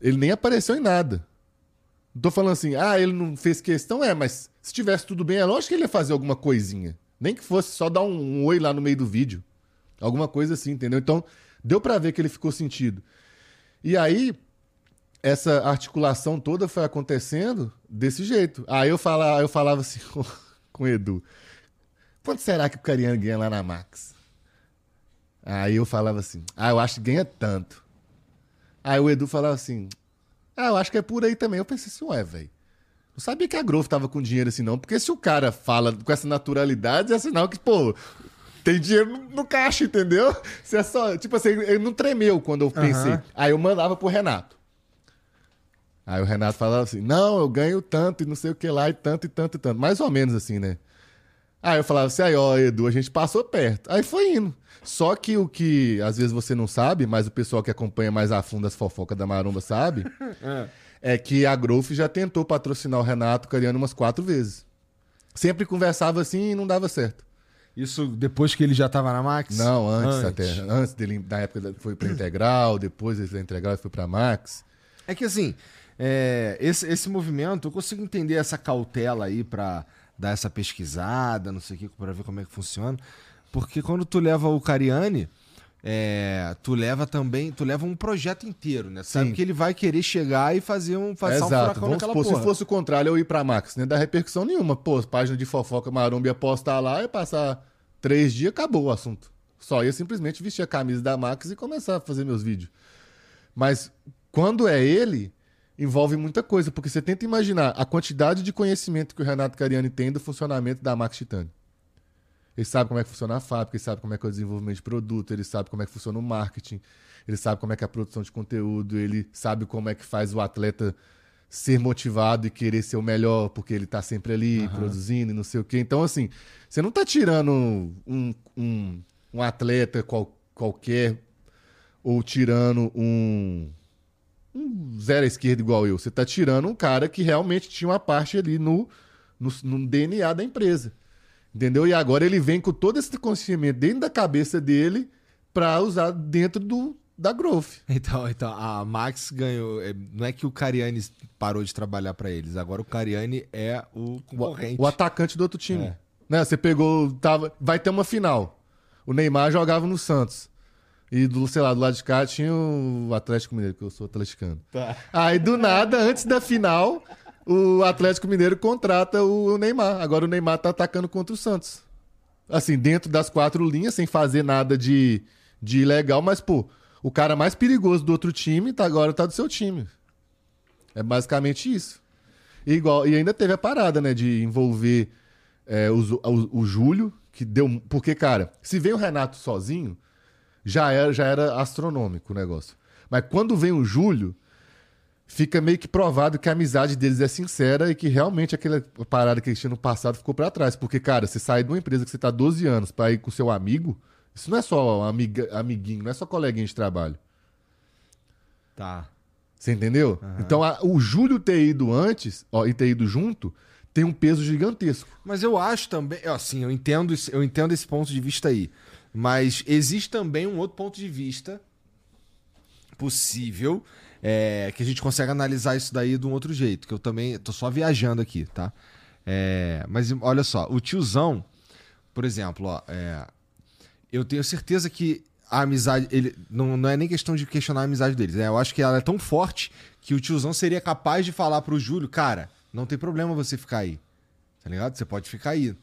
ele nem apareceu em nada. Tô falando assim, ah, ele não fez questão, é, mas se tivesse tudo bem, é lógico que ele ia fazer alguma coisinha. Nem que fosse só dar um, um oi lá no meio do vídeo. Alguma coisa assim, entendeu? Então, deu pra ver que ele ficou sentido. E aí, essa articulação toda foi acontecendo desse jeito. Aí eu falava, eu falava assim com, com o Edu: quanto será que o Cariano ganha lá na Max? Aí eu falava assim: ah, eu acho que ganha tanto. Aí o Edu falava assim: ah, eu acho que é por aí também. Eu pensei assim: ué, velho. Não sabia que a Grove tava com dinheiro assim, não. Porque se o cara fala com essa naturalidade, é sinal que, pô, tem dinheiro no, no caixa, entendeu? Se é só. Tipo assim, ele não tremeu quando eu pensei. Aham. Aí eu mandava pro Renato. Aí o Renato falava assim: não, eu ganho tanto e não sei o que lá, e tanto, e tanto, e tanto. Mais ou menos assim, né? Aí eu falava assim: aí, ó, Edu, a gente passou perto. Aí foi indo. Só que o que às vezes você não sabe, mas o pessoal que acompanha mais a fundo as fofocas da Maromba sabe, é que a Growth já tentou patrocinar o Renato Cariano umas quatro vezes. Sempre conversava assim e não dava certo. Isso depois que ele já tava na Max? Não, antes, até. Antes dele, na época foi pra Integral, depois ele da Integral foi pra Max. É que assim, é, esse, esse movimento, eu consigo entender essa cautela aí pra dar essa pesquisada, não sei o que, pra ver como é que funciona. Porque quando tu leva o Cariani, é, tu leva também, tu leva um projeto inteiro, né? Sabe Sim. que ele vai querer chegar e fazer um, fazer um Exato. furacão Vamos naquela supor, porra. se fosse o contrário, eu ir pra Max, ia dar repercussão nenhuma. Pô, página de fofoca Maromba ia postar lá e passar três dias, acabou o assunto. Só ia simplesmente vestir a camisa da Max e começar a fazer meus vídeos. Mas quando é ele, envolve muita coisa, porque você tenta imaginar a quantidade de conhecimento que o Renato Cariani tem do funcionamento da Max Titânio. Ele sabe como é que funciona a fábrica, ele sabe como é que é o desenvolvimento de produto, ele sabe como é que funciona o marketing, ele sabe como é que é a produção de conteúdo, ele sabe como é que faz o atleta ser motivado e querer ser o melhor, porque ele tá sempre ali produzindo e não sei o quê. Então, assim, você não tá tirando um, um, um atleta qual- qualquer ou tirando um, um zero à esquerda igual eu. Você tá tirando um cara que realmente tinha uma parte ali no, no, no DNA da empresa. Entendeu? E agora ele vem com todo esse conhecimento dentro da cabeça dele pra usar dentro do, da Growth. Então, então, a Max ganhou. é, Não é que o Cariani parou de trabalhar pra eles, agora o Cariani é o concorrente. O atacante do outro time. É. Né? Você pegou. Tava, vai ter uma final. O Neymar jogava no Santos. E do, sei lá, do lado de cá tinha o Atlético Mineiro, que eu sou atleticano. Tá. Aí, do nada, antes da final, o Atlético Mineiro contrata o Neymar. Agora o Neymar tá atacando contra o Santos. Assim, dentro das quatro linhas, sem fazer nada de, de ilegal, mas, pô, o cara mais perigoso do outro time tá, agora tá do seu time. É basicamente isso. E, igual, e ainda teve a parada, né, de envolver é, o, o, o Júlio, que deu. Porque, cara, se vem o Renato sozinho, já era, já era astronômico o negócio. Mas quando vem o Júlio, fica meio que provado que a amizade deles é sincera e que realmente aquela parada que eles tinham no passado ficou pra trás. Porque, cara, você sai de uma empresa que você tá 12 anos pra ir com seu amigo, isso não é só amiga, amiguinho, não é só coleguinha de trabalho. Tá. Você entendeu? Então, a- o Júlio ter ido antes, ó, e ter ido junto, tem um peso gigantesco. Mas eu acho também, assim, eu entendo, eu entendo esse ponto de vista aí. Mas existe também um outro ponto de vista possível é, que a gente consegue analisar isso daí de um outro jeito, que eu também tô só viajando aqui, tá? É, mas olha só, o tiozão, por exemplo, ó, é, eu tenho certeza que a amizade, ele não, não é nem questão de questionar a amizade deles, né? Eu acho que ela é tão forte que o tiozão seria capaz de falar pro Júlio, cara, não tem problema você ficar aí. Tá ligado? Você pode ficar aí.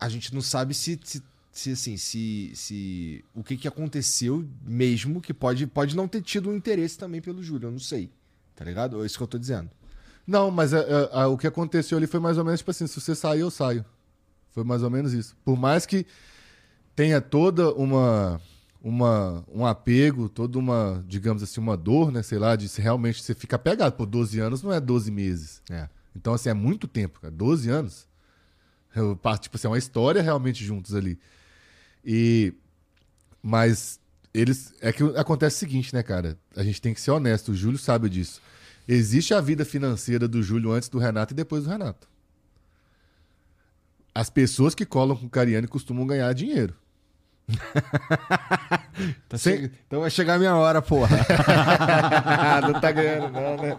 A gente não sabe se, se, se, assim, se, se o que, que aconteceu mesmo, que pode, pode não ter tido um interesse também pelo Júlio, eu não sei. Tá ligado? É isso que eu tô dizendo. Não, mas é, é, é, o que aconteceu ali foi mais ou menos tipo assim: se você sair, eu saio. Foi mais ou menos isso. Por mais que tenha toda uma, uma um apego, toda uma, digamos assim, uma dor, né? Sei lá, de se realmente você fica pegado. Por 12 anos não é 12 meses. É. Então, assim, é muito tempo, cara. 12 anos. Eu, tipo assim, é uma história realmente juntos ali. E. Mas eles. É que acontece o seguinte, né, cara? A gente tem que ser honesto, o Júlio sabe disso. Existe a vida financeira do Júlio antes do Renato e depois do Renato. As pessoas que colam com o Cariani costumam ganhar dinheiro. Tá Sem- che- Então vai chegar a minha hora, porra. não tá ganhando, não, né?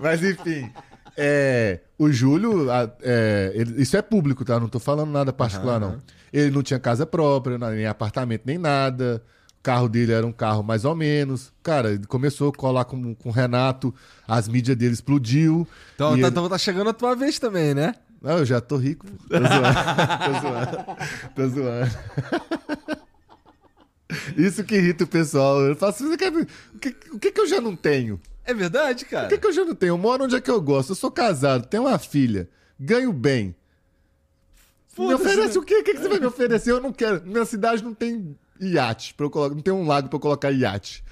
Mas enfim. é, o Júlio, é, ele- isso é público, tá? Não tô falando nada particular, Aham, não. Ele não tinha casa própria, nem apartamento, nem nada. O carro dele era um carro mais ou menos. Cara, ele começou a colar com, com o Renato, as mídias dele explodiu. Então tá, ele- então tá chegando a tua vez também, né? Ah, eu já tô rico. pô. Tô zoando. tô zoando. Tô zoando. Isso que irrita o pessoal. Eu faço, ver- o, que, o que que eu já não tenho? É verdade, cara. O que, que eu já não tenho? Eu moro onde é que eu gosto. Eu sou casado, tenho uma filha, ganho bem. Me oferece o quê? O que, que você vai me oferecer? Eu não quero. Minha cidade não tem iate para eu colocar, não tem um lago pra eu colocar iate.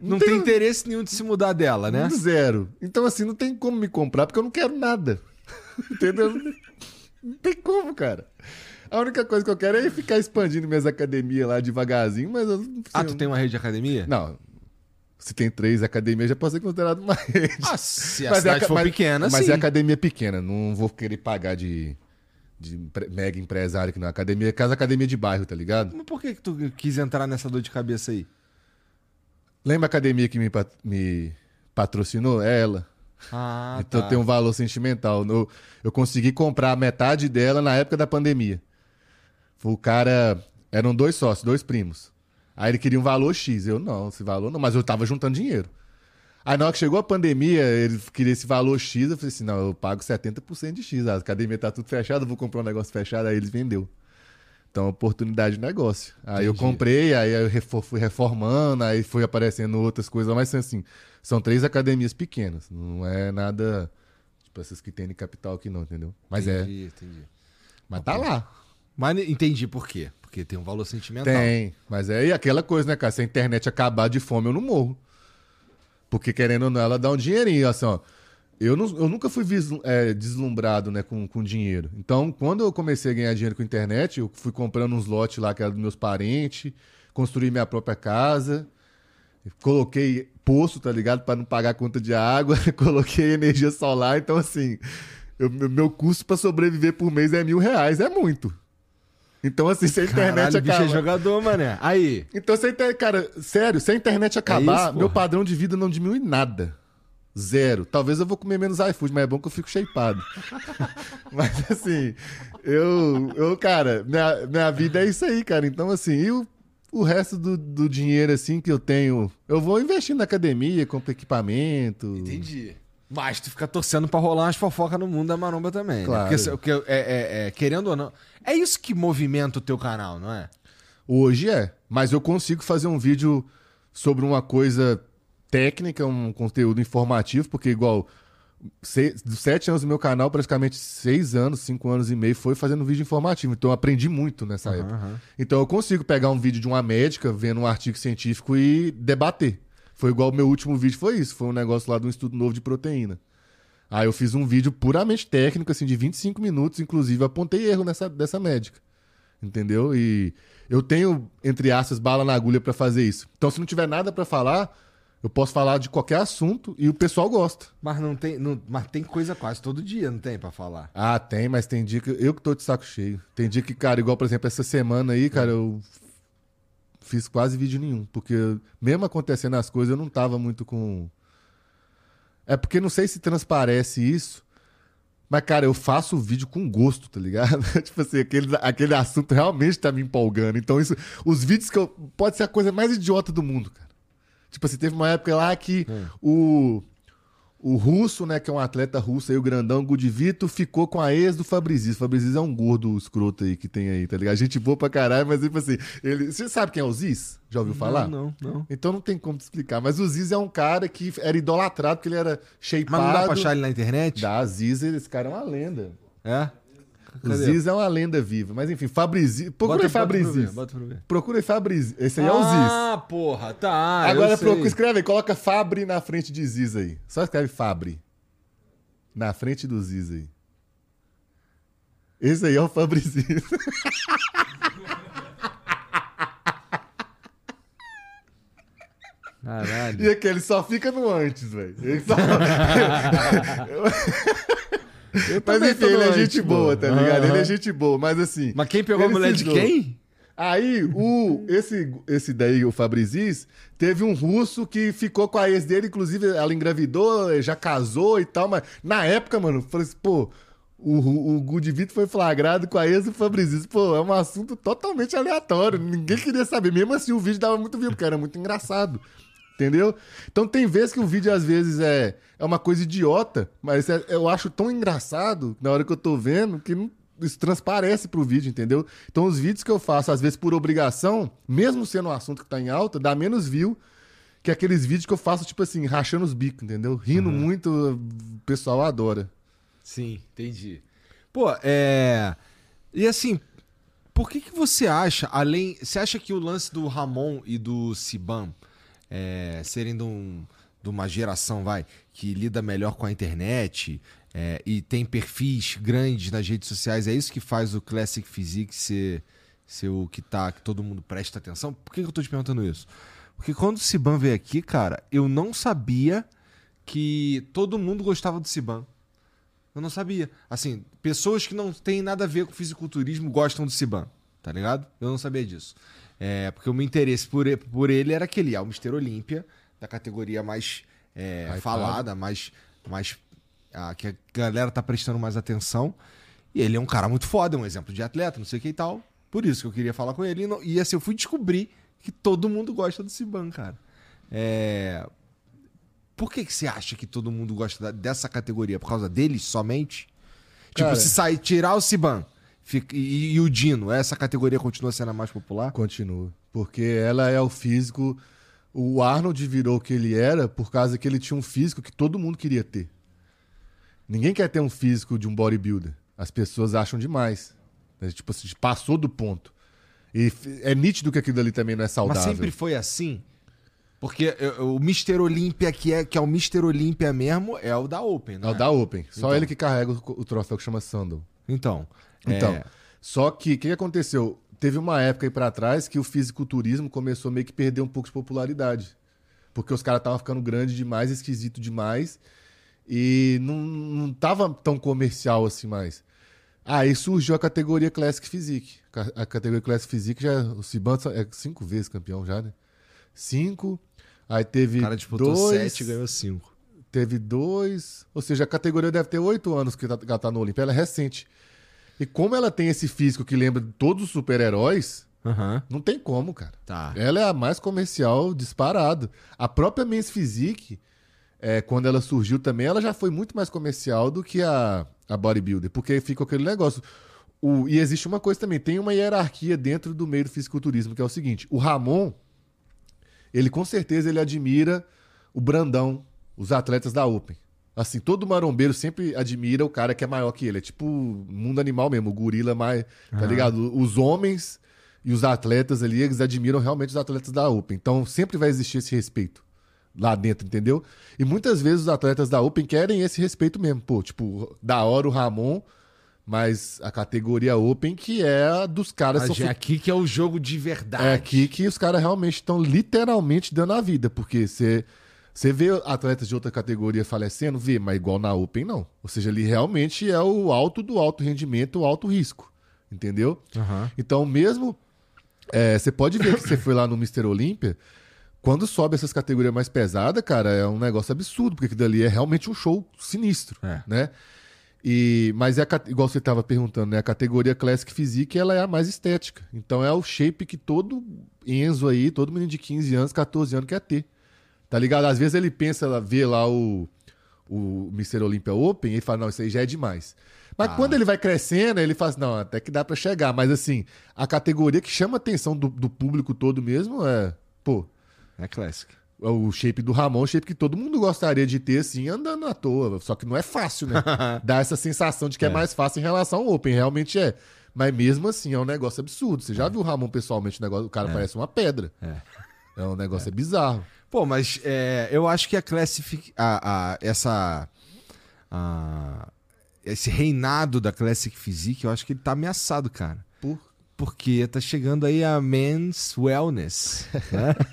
Não tem interesse nenhum de se mudar dela, né? Zero. Então, assim, não tem como me comprar porque eu não quero nada. Entendeu? Não tem como, cara. A única coisa que eu quero é ficar expandindo minhas academias lá devagarzinho, mas eu não Ah, tu tem uma rede de academia? Não. Se tem três academias, já pode ser considerado uma rede. Ah, se a Mas é cidade aca- for mas- pequena, Mas sim. é academia pequena, não vou querer pagar de, de mega empresário que não é academia, é casa academia de bairro, tá ligado? Mas por que, que tu quis entrar nessa dor de cabeça aí? Lembra a academia que me, pat- me patrocinou? É ela. Ah, então tá. tem um valor sentimental. No- eu consegui comprar metade dela na época da pandemia. O cara. Eram dois sócios, dois primos. Aí ele queria um valor X. Eu, não, esse valor não, mas eu tava juntando dinheiro. Aí na hora que chegou a pandemia, ele queria esse valor X, eu falei assim, não, eu pago 70% de X. A academia tá tudo fechada, eu vou comprar um negócio fechado, aí eles vendeu. Então, oportunidade de negócio. Aí eu Entendi. comprei, aí eu fui reformando, aí foi aparecendo outras coisas, mas assim, são três academias pequenas. Não é nada, tipo, essas que tem de capital aqui não, entendeu? Mas é, entendi, entendi. mas tá lá. Mas entendi por quê. Porque tem um valor sentimental. Tem, mas é aquela coisa, né, cara? Se a internet acabar de fome, eu não morro. Porque querendo ou não, ela dá um dinheirinho, assim, ó. Eu, não- eu nunca fui é, deslumbrado né, com, com dinheiro. Então, quando eu comecei a ganhar dinheiro com internet, eu fui comprando uns lotes lá que eram dos meus parentes, construí minha própria casa, coloquei poço, tá ligado? Pra não pagar conta de água, coloquei energia solar. Então, assim, eu- meu custo pra sobreviver por mês é mil reais, é muito. Então, assim, se a internet Caralho, bicho acaba... é jogador, mané. Aí. Então, se a internet, cara, sério, se a internet acabar, isso, porra. meu padrão de vida não diminui nada. Zero. Talvez eu vou comer menos iFood, mas é bom que eu fico shapeado. mas assim, eu, eu cara, minha, minha vida é isso aí, cara. Então, assim, e o, o resto do, do dinheiro, assim, que eu tenho, eu vou investir na academia, compro equipamento. Entendi. Mas tu fica torcendo pra rolar umas fofocas no mundo da maromba também. né? Claro. Porque, se- porque é, é- é- querendo ou não. É isso que movimenta o teu canal, não é? Hoje é, mas eu consigo fazer um vídeo sobre uma coisa técnica, um conteúdo informativo, porque igual dos sete anos do meu canal, praticamente seis anos, cinco anos e meio foi fazendo vídeo informativo. Então eu aprendi muito nessa época. aham. Então eu consigo pegar um vídeo de uma médica, vendo um artigo científico e debater. Foi igual o meu último vídeo, foi isso. Foi um negócio lá de um estudo novo de proteína. Aí eu fiz um vídeo puramente técnico, assim, de 25 minutos, inclusive apontei erro nessa, dessa médica. Entendeu? E eu tenho, entre aspas, bala na agulha pra fazer isso. Então, se não tiver nada pra falar, eu posso falar de qualquer assunto e o pessoal gosta. Mas não tem. não- mas tem coisa quase todo dia, não tem pra falar. Ah, tem, mas tem dia que eu que tô de saco cheio. Tem dia que, cara, igual, por exemplo, essa semana aí, cara, eu fiz quase vídeo nenhum. Porque mesmo acontecendo as coisas, eu não tava muito com. É porque não sei se transparece isso. Mas, cara, eu faço o vídeo com gosto, tá ligado? tipo assim, aquele, aquele assunto realmente tá me empolgando. Então, isso. Os vídeos que eu. Pode ser a coisa mais idiota do mundo, cara. Tipo assim, teve uma época lá que o. O russo, né, que é um atleta russo aí, o grandão Gudivito, ficou com a ex do Fabrizio. O Fabrizio é um gordo escroto aí que tem aí, tá ligado? Gente boa pra caralho, mas tipo assim, ele... Você sabe quem é o Ziz? Já ouviu falar? Não, não, não. Então não tem como te explicar. Mas o Ziz é um cara que era idolatrado, porque ele era shapeado. Mas não dá pra achar ele na internet? Dá, Ziz, esse cara é uma lenda. É? O Cadê? Ziz é uma lenda viva. Mas enfim, Fabrizio... Procura ver. Procura aí Fabrizio. Esse aí é o Ziz. Ah, porra, tá. Agora procura, escreve aí, coloca Fabri na frente de Ziz aí. Só escreve Fabri. Na frente do Ziz aí. Esse aí é o Fabrizinho. Caralho. E aquele só fica no antes, velho. Ele Mas enfim, ele é gente boa, tá ligado? Ele é gente boa, mas assim. Mas quem pegou a mulher de quem? Aí, o, esse, esse daí, o Fabrizis, teve um russo que ficou com a ex dele, inclusive ela engravidou, já casou e tal, mas na época, mano, eu falei assim, pô, o, o Beat foi flagrado com a ex do Fabrício. Pô, é um assunto totalmente aleatório. Ninguém queria saber. Mesmo assim, o vídeo dava muito view, porque era muito engraçado. Entendeu? Então tem vezes que o vídeo às vezes é, é uma coisa idiota, mas é- eu acho tão engraçado na hora que eu tô vendo que não- isso transparece pro vídeo, entendeu? Então os vídeos que eu faço, às vezes por obrigação, mesmo sendo um assunto que tá em alta, dá menos view que aqueles vídeos que eu faço, tipo assim, rachando os bicos, entendeu? Rindo muito, o pessoal adora. Sim, entendi. Pô, é. E assim, por que, que você acha, além. Você acha que o lance do Ramon e do Siban é, serem de, um- de uma geração, vai, que lida melhor com a internet é, e tem perfis grandes nas redes sociais, é isso que faz o Classic Physique ser, ser o que tá, que todo mundo presta atenção? Por que, que eu tô te perguntando isso? Porque quando o Siban veio aqui, cara, eu não sabia que todo mundo gostava do Siban. Eu não sabia. Assim, pessoas que não têm nada a ver com fisiculturismo gostam do Siban, tá ligado? Eu não sabia disso. É, porque o meu interesse por, por ele era aquele, é o Mister Olímpia, da categoria mais é, falada, mais. mais a, que a galera tá prestando mais atenção. E ele é um cara muito foda, é um exemplo de atleta, não sei o que e tal. Por isso que eu queria falar com ele. E, não- e assim, eu fui descobrir que todo mundo gosta do Siban, cara. É, por que, que você acha que todo mundo gosta da- dessa categoria? Por causa dele somente? Tipo, Cara- se sair, tirar o Siban fica- e, e o Dino, essa categoria continua sendo a mais popular? Continua. Porque ela é o físico. O Arnold virou o que ele era por causa que ele tinha um físico que todo mundo queria ter. Ninguém quer ter um físico de um bodybuilder. As pessoas acham demais. né? Tipo assim, passou do ponto. E é nítido que aquilo ali também não é saudável. Mas sempre foi assim? Porque eu- o Mr. Olímpia, que é, que é o Mr. Olímpia mesmo, é o da Open, É né? o da Open. Só Então. ele que carrega o, o troféu que chama Sandal. Então. Então, é, só que o que, aconteceu? Teve uma época aí pra trás que o fisiculturismo começou a meio que perder um pouco de popularidade. Porque os caras estavam ficando grande demais, esquisito demais. E não, não tava tão comercial assim mais. Aí surgiu a categoria Classic Physique. A categoria Classic Physique já. O Siban é cinco vezes campeão já, né? Cinco. Aí teve. o cara disputou dois, 7 e ganhou 5. Teve dois. Ou seja, a categoria deve ter oito anos que tá- ela tá no Olimpia. Ela é recente. E como ela tem esse físico que lembra de todos os super-heróis, Aham. não tem como, cara. Tá. Ela é a mais comercial disparado. A própria Men's Physique, é, quando ela surgiu também, ela já foi muito mais comercial do que a, a bodybuilder. Porque fica aquele negócio. O- e existe uma coisa também, tem uma hierarquia dentro do meio do fisiculturismo, que é o seguinte: o Ramon, ele com certeza ele admira o Brandão, os atletas da Open. Assim, todo marombeiro sempre admira o cara que é maior que ele. É tipo mundo animal mesmo, o gorila mais. Tá Aham. ligado? Os homens e os atletas ali, eles admiram realmente os atletas da Open. Então sempre vai existir esse respeito lá dentro, entendeu? E muitas vezes os atletas da Open querem esse respeito mesmo. Pô, tipo, da hora o Ramon, mas a categoria Open que é a dos caras. Mas é aqui que é o jogo de verdade. é aqui que os caras realmente estão literalmente dando a vida, porque você você vê atletas de outra categoria falecendo, vê, mas igual na Open não. Ou seja, ali realmente é o alto do alto rendimento, o alto risco, entendeu? Aham. Então mesmo é, você pode ver que você foi lá no Mr. Olímpia, quando sobe essas categorias mais pesadas, cara, é um negócio absurdo, porque aquilo dali é realmente um show sinistro, É. né? E, mas é a igual você estava perguntando, né? A categoria Classic Physique ela é a mais estética. Então é o shape que todo Enzo aí, todo menino de 15 anos, 14 anos quer ter. Tá ligado? Às vezes ele pensa, vê lá o, o Mr. Olympia Open e fala, não, isso aí já é demais. Mas Ah. quando ele vai crescendo, ele fala assim, não, até que dá pra chegar. Mas assim, a categoria que chama a atenção do, do público todo mesmo é, pô, É Classic. é o shape do Ramon, o shape que todo mundo gostaria de ter, assim, andando à toa. Só que não é fácil, né? Dá essa sensação de que é. É. mais fácil em relação ao Open, realmente é. Mas mesmo assim, é um negócio absurdo. Você já viu o Ramon pessoalmente, o, negócio, o cara parece uma pedra. É. É um negócio bizarro. Pô, mas é, eu acho que a Classic. A, a- essa. a- esse reinado da Classic Physique, eu acho que ele tá ameaçado, cara. Por... Porque tá chegando aí a Men's Wellness. né?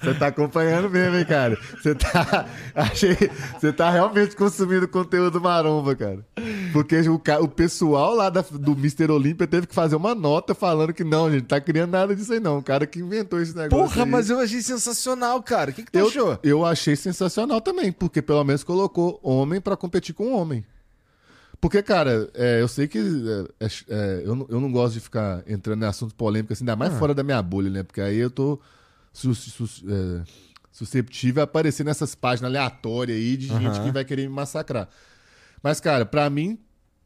Você tá acompanhando mesmo, hein, cara? Você tá. Achei. Você tá realmente consumindo conteúdo maromba, cara. Porque o, o pessoal lá da- do Mr. Olímpia teve que fazer uma nota falando que não, gente, tá criando nada disso aí não. O cara que inventou esse negócio. Porra, aí. mas eu achei sensacional, cara. O que, que tu eu, achou? eu achei sensacional também, porque pelo menos colocou homem pra competir com homem. Porque, cara, é, eu sei que é, é, é, eu, não- eu não gosto de ficar entrando em assuntos polêmicos, assim, ainda Ah. mais fora da minha bolha, né? Porque aí eu tô sus- sus- é, susceptível a aparecer nessas páginas aleatórias aí de gente Aham. que vai querer me massacrar. Mas, cara, pra mim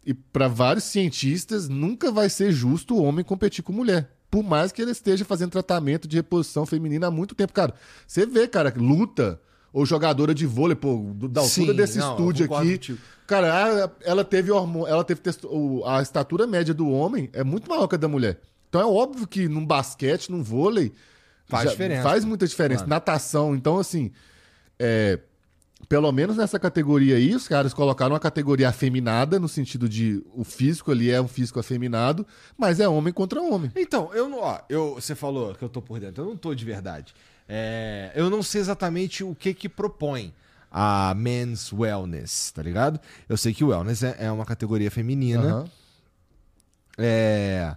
e pra vários cientistas, nunca vai ser justo o homem competir com mulher. Por mais que ele esteja fazendo tratamento de reposição feminina há muito tempo. Cara, você vê, cara, luta ou jogadora de vôlei, pô, da altura Sim, desse não, estúdio aqui. contigo. Cara, ela, teve hormônio, ela teve a estatura média do homem é muito maior que a da mulher. Então é óbvio que num basquete, num vôlei, Faz já- diferença. Faz muita diferença. Claro. Natação, então assim, é, pelo menos nessa categoria aí, os caras colocaram uma categoria afeminada, no sentido de o físico ali é um físico afeminado, mas é homem contra homem. Então, eu não. Ó, eu, você falou que eu tô por dentro. Eu não tô de verdade. É, eu não sei exatamente o que que propõe a men's wellness, tá ligado? Eu sei que o wellness é, é uma categoria feminina. Aham. É.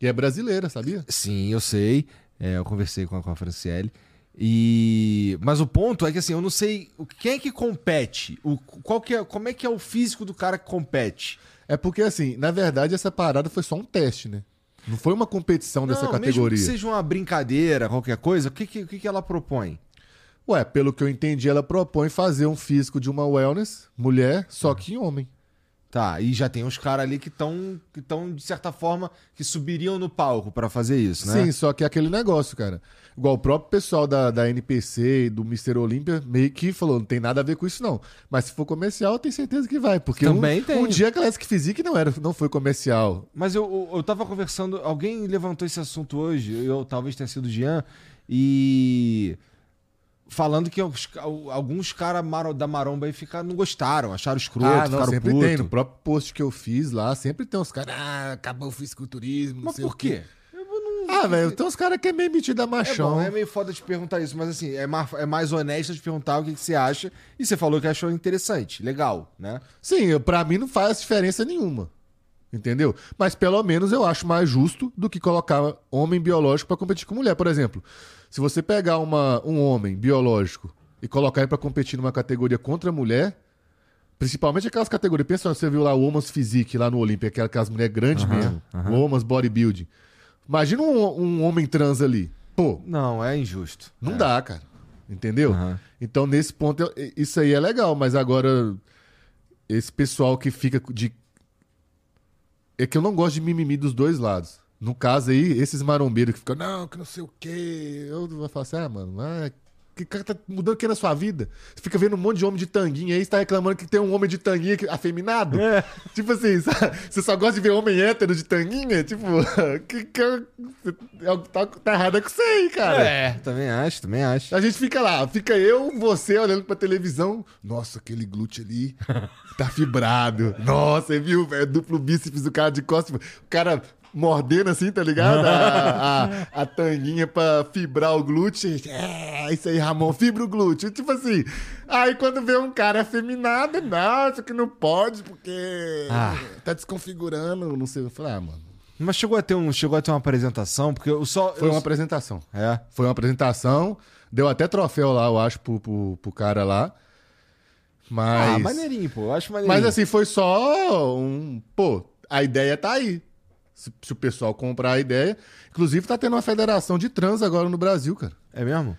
E é brasileira, sabia? Sim, eu sei. É, eu conversei com a, com a Franciele. E... Mas o ponto é que assim, eu não sei o- quem é que compete. O, qual que é, como é que é o físico do cara que compete? É porque, assim, na verdade, essa parada foi só um teste, né? Não foi uma competição dessa não, categoria. Mesmo que seja uma brincadeira, qualquer coisa, o que, que, que, que ela propõe? Ué, pelo que eu entendi, ela propõe fazer um físico de uma wellness, mulher, só que em homem. Tá, e já tem uns caras ali que estão, que tão, de certa forma, que subiriam no palco pra fazer isso, né? Sim, só que é aquele negócio, cara. Igual o próprio pessoal da, da NPC e do Mr. Olímpia meio que falou, não tem nada a ver com isso não. Mas se for comercial, eu tenho certeza que vai. Porque Também um, tem. um dia a Classic Physique não, era, não foi comercial. Mas eu, eu, eu tava conversando, alguém levantou esse assunto hoje, eu talvez tenha sido o Jean, e falando que os- alguns caras da maromba aí ficaram, não gostaram, acharam escroto, ah, não, ficaram sempre puto. tem. No próprio post que eu fiz lá, sempre tem uns caras, ah, acabou o fisiculturismo, Mas sei por o quê. Ah, velho, tem uns caras que é meio metido a É machão. bom, é meio foda te perguntar isso, mas assim, é mais, é mais honesto de perguntar o que, que você acha. E você falou que achou interessante, legal, né? Sim, pra mim não faz diferença nenhuma. Entendeu? Mas pelo menos eu acho mais justo do que colocar homem biológico pra competir com mulher. Por exemplo, se você pegar uma, um homem biológico e colocar ele pra competir numa categoria contra a mulher, principalmente aquelas categorias, pensa, você viu lá o Woman's Physique lá no Olímpia, aquela- aquelas mulheres grandes mesmo, o Woman's Bodybuilding. Imagina um, um homem trans ali. Pô, Não, é injusto. não É. dá, cara. Entendeu? Aham. Então, nesse ponto, isso aí é legal, mas agora, esse pessoal que fica de. É que eu não gosto de mimimi dos dois lados. No caso aí, esses marombeiros que ficam, não, que não sei o quê. Eu vou falar assim, ah, mano, ah, que cara tá mudando o que na sua vida? Você fica vendo um monte de homem de tanguinha aí, você tá reclamando que tem um homem de tanguinha afeminado? É. Tipo assim, sabe? você só gosta de ver homem hétero de tanguinha? Tipo, que, que, tá, tá errado é com você aí, cara. É, também acho, também acho. A gente fica lá, fica eu, você olhando pra televisão. Nossa, aquele glúteo ali tá fibrado. Nossa, você viu, velho? Duplo bíceps do cara de costas. O cara mordendo assim, tá ligado? A, a, a tanguinha pra fibrar o glúteo. É, isso aí, Ramon, fibra o glúteo. Tipo assim. Aí quando vê um cara afeminado, não, isso aqui não pode, porque Ah. tá desconfigurando, não sei. Eu falei, ah, mano. Mas chegou a ter um, chegou a ter uma apresentação, porque eu só Foi eu- uma apresentação. É. Foi uma apresentação. Deu até troféu lá, eu acho, pro, pro, pro cara lá. Mas. Ah, maneirinho, pô. Eu acho maneirinho. mas assim, foi só um. Pô, a ideia tá aí. Se, se o pessoal comprar a ideia. Inclusive, tá tendo uma federação de trans agora no Brasil, cara. É mesmo?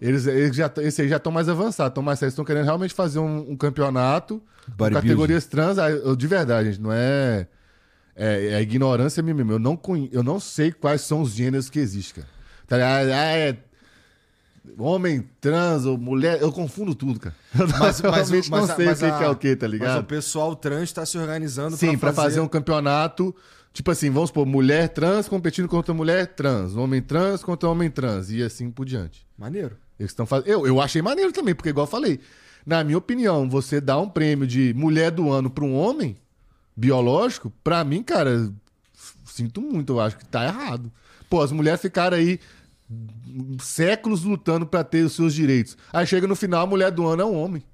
Eles, eles já, esse aí já estão mais avançados, estão mais sérios, estão querendo realmente fazer um, um campeonato com categorias trans. Ah, De verdade, gente, não é. É, é ignorância mesmo. Eu não, conhe- eu não sei quais são os gêneros que existem, cara. Tá ligado? Ah, é. Homem, trans ou mulher, eu confundo tudo, cara. Eu Mas, mas, não sei mas o que, a- que é o que, tá Mas o ligado? pessoal trans tá se organizando Sim, pra fazer um campeonato. Tipo assim, vamos supor, mulher trans competindo contra mulher trans, homem trans contra homem trans, e assim por diante. Maneiro. Eles estão fazendo. Eu, eu achei maneiro também, porque, igual eu falei, na minha opinião, você dar um prêmio de mulher do ano pra um homem biológico, pra mim, cara, sinto muito, eu acho que tá errado. Pô, as mulheres ficaram aí séculos lutando pra ter os seus direitos. Aí chega no final, a mulher do ano é um homem.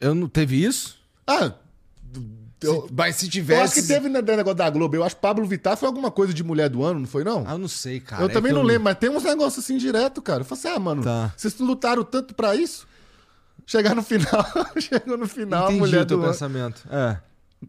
Eu não teve isso? Ah, Eu, Mas se eu tivesse. acho que teve no negócio da Globo. Eu acho que Pablo Vittar foi alguma coisa de mulher do ano, não foi, não? Ah, eu não sei, cara. eu É também não lembro, mas tem uns negócios assim direto, cara. Eu falei assim, ah, mano, Tá. vocês lutaram tanto pra isso? Chegar no final, chegou no final, Entendi a mulher o teu do ano. pensamento. É.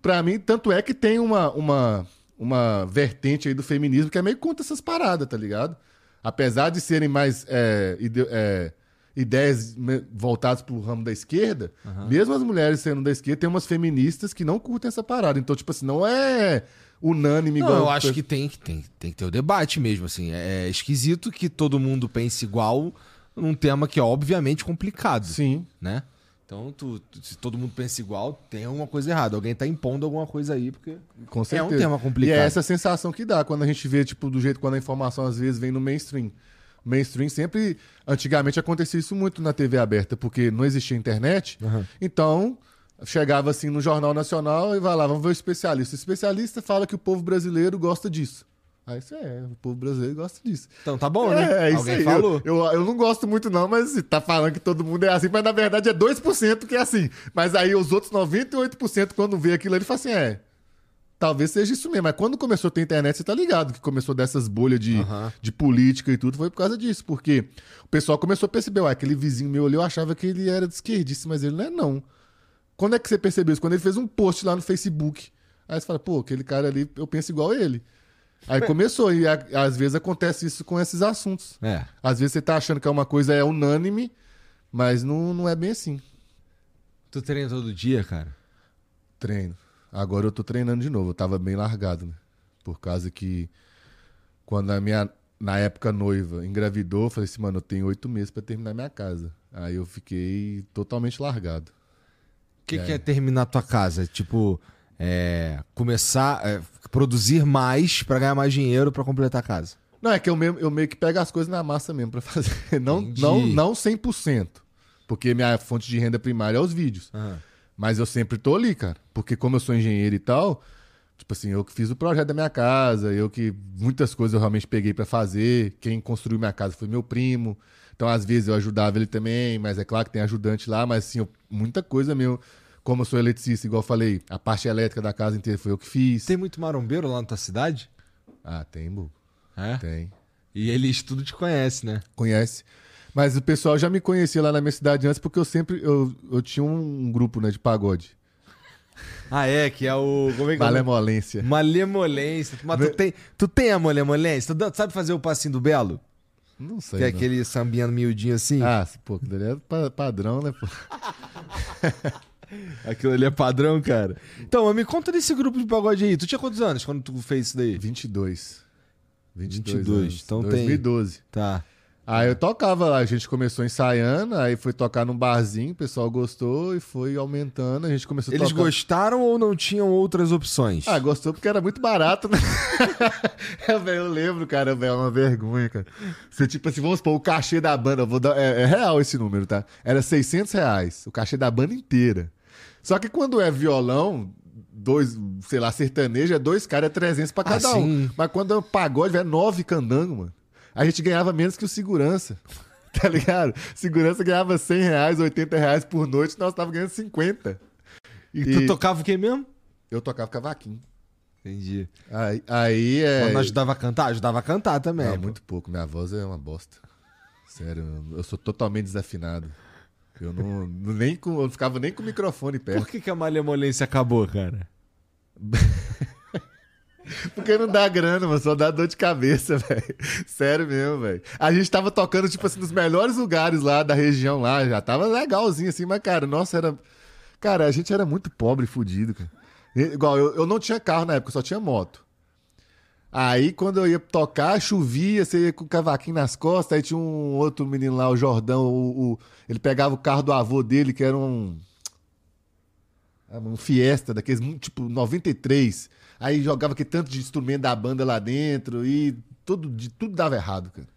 Pra mim, tanto é que tem uma, uma, uma vertente aí do feminismo que é meio contra essas paradas, tá ligado? Apesar de serem mais é, ide- é, ideias voltadas pro ramo da esquerda, mesmo as mulheres sendo da esquerda, tem umas feministas que não curtem essa parada. Então, tipo assim, não é unânime Não, igual. eu acho que tem, que tem, tem que ter o debate mesmo, assim. É esquisito que todo mundo pense igual num tema que é obviamente complicado, Sim. né? Então, tu- se todo mundo pensa igual, tem alguma coisa errada. Alguém tá impondo alguma coisa aí, porque... Com É certeza. um tema complicado. E é essa sensação que dá quando a gente vê, tipo, do jeito quando a informação às vezes vem no mainstream. Mainstream sempre. Antigamente acontecia isso muito na TV aberta, porque não existia internet. Então, chegava assim no Jornal Nacional e vai lá, vamos ver o especialista. O especialista fala que o povo brasileiro gosta disso. Aí isso é, o povo brasileiro gosta disso. Então tá bom, né? É, é isso Alguém aí. falou. Eu, eu, eu não gosto muito, não, mas tá falando que todo mundo é assim, mas na verdade é 2% que é assim. Mas aí os outros 98%, quando vê aquilo, ele fala assim: é. Talvez seja isso mesmo. Mas quando começou a ter internet, você tá ligado que começou dessas bolhas de, Aham. de política e tudo, foi por causa disso. Porque o pessoal começou a perceber, ué, aquele vizinho meu ali, eu achava que ele era de esquerdista, mas ele não é, não. Quando é que você percebeu isso? Quando ele fez um post lá no Facebook. Aí você fala, pô, aquele cara ali, eu penso igual a ele. Aí começou, e a- às vezes acontece isso com esses assuntos. É. Às vezes você tá achando que é uma coisa é unânime, mas não, não é bem assim. Tu treina todo dia, cara? Treino. Agora eu tô treinando de novo. Eu tava bem largado, né? Por causa que quando a minha, na época noiva, engravidou, eu falei assim, mano, eu tenho oito meses pra terminar minha casa. Aí eu fiquei totalmente largado. O que, É. que é terminar tua casa? Tipo, é, começar é, produzir mais pra ganhar mais dinheiro pra completar a casa. Não, é que eu, mesmo, eu meio que pego as coisas na massa mesmo pra fazer. Não, Entendi. não, não 100%. Porque minha fonte de renda primária é os vídeos. Mas eu sempre tô ali, cara. Porque como eu sou engenheiro e tal, tipo assim, eu que fiz o projeto da minha casa, eu que muitas coisas eu realmente peguei pra fazer. Quem construiu minha casa foi meu primo. Então, às vezes, eu ajudava ele também, mas é claro que tem ajudante lá, mas assim, eu- muita coisa meu. Como eu sou eletricista, igual eu falei, a parte elétrica da casa inteira foi eu que fiz. Tem muito marombeiro lá na tua cidade? Ah, tem, Bu. É. Tem. E eles tudo te conhece, né? Conhece. Mas o pessoal já me conhecia lá na minha cidade antes, porque eu sempre. Eu, eu tinha um grupo, né, de pagode. Ah, é, que é o. Como é que é? o nome? Malemolência. Malemolência. Mas tu tem, tu tem a malemolência? Tu sabe fazer o passinho do Belo? Não sei. Que é não. aquele sambinha miudinho assim? Ah, pô, aquilo ali é pa- padrão, né, pô? Aquilo ali é padrão, cara. Então, me conta desse grupo de pagode aí. Tu tinha quantos anos quando tu fez isso daí? 22. 22. 22, anos. então tem- 2012. Tá. Aí eu tocava lá, a gente começou ensaiando, aí foi tocar num barzinho, o pessoal gostou e foi aumentando, a gente começou a Eles tocar. gostaram ou não tinham outras opções? Ah, gostou porque era muito barato, né? É, velho, eu lembro, cara, é uma vergonha, cara. Você, tipo assim, vamos supor, o cachê da banda, vou dar, é, é real esse número, tá? Era 600 reais, o cachê da banda inteira. Só que quando é violão, dois, sei lá, sertanejo, é dois caras, é 300 pra cada Ah, um. Mas quando é um pagode, é nove candango, mano. A gente ganhava menos que o segurança. Tá ligado? Segurança ganhava 100 reais, 80 reais por noite, nós tava ganhando 50. E tu tocava o quê mesmo? Eu tocava cavaquinho. Entendi. Aí, aí é. Não ajudava a cantar? Ajudava a cantar também. Não, pô. muito pouco. Minha voz é uma bosta. Sério, eu sou totalmente desafinado. Eu não, nem com, eu não ficava nem com o microfone perto. Por que, que a malemolência acabou, cara? Porque não dá grana, mano, só dá dor de cabeça, velho. Sério mesmo, velho. A gente tava tocando, tipo assim, nos melhores lugares lá da região lá, já tava legalzinho assim, mas, cara, nossa, era. Cara, a gente era muito pobre fudido, cara. Igual, eu, eu não tinha carro na época, eu só tinha moto. Aí, quando eu ia tocar, chovia, você ia com o cavaquinho nas costas, aí tinha um outro menino lá, o Jordão, o, o- ele pegava o carro do avô dele, que era um. ah, Um Fiesta, daqueles, tipo, 93. Aí jogava aquele tanto de instrumento da banda lá dentro e tudo, de, tudo dava errado, cara.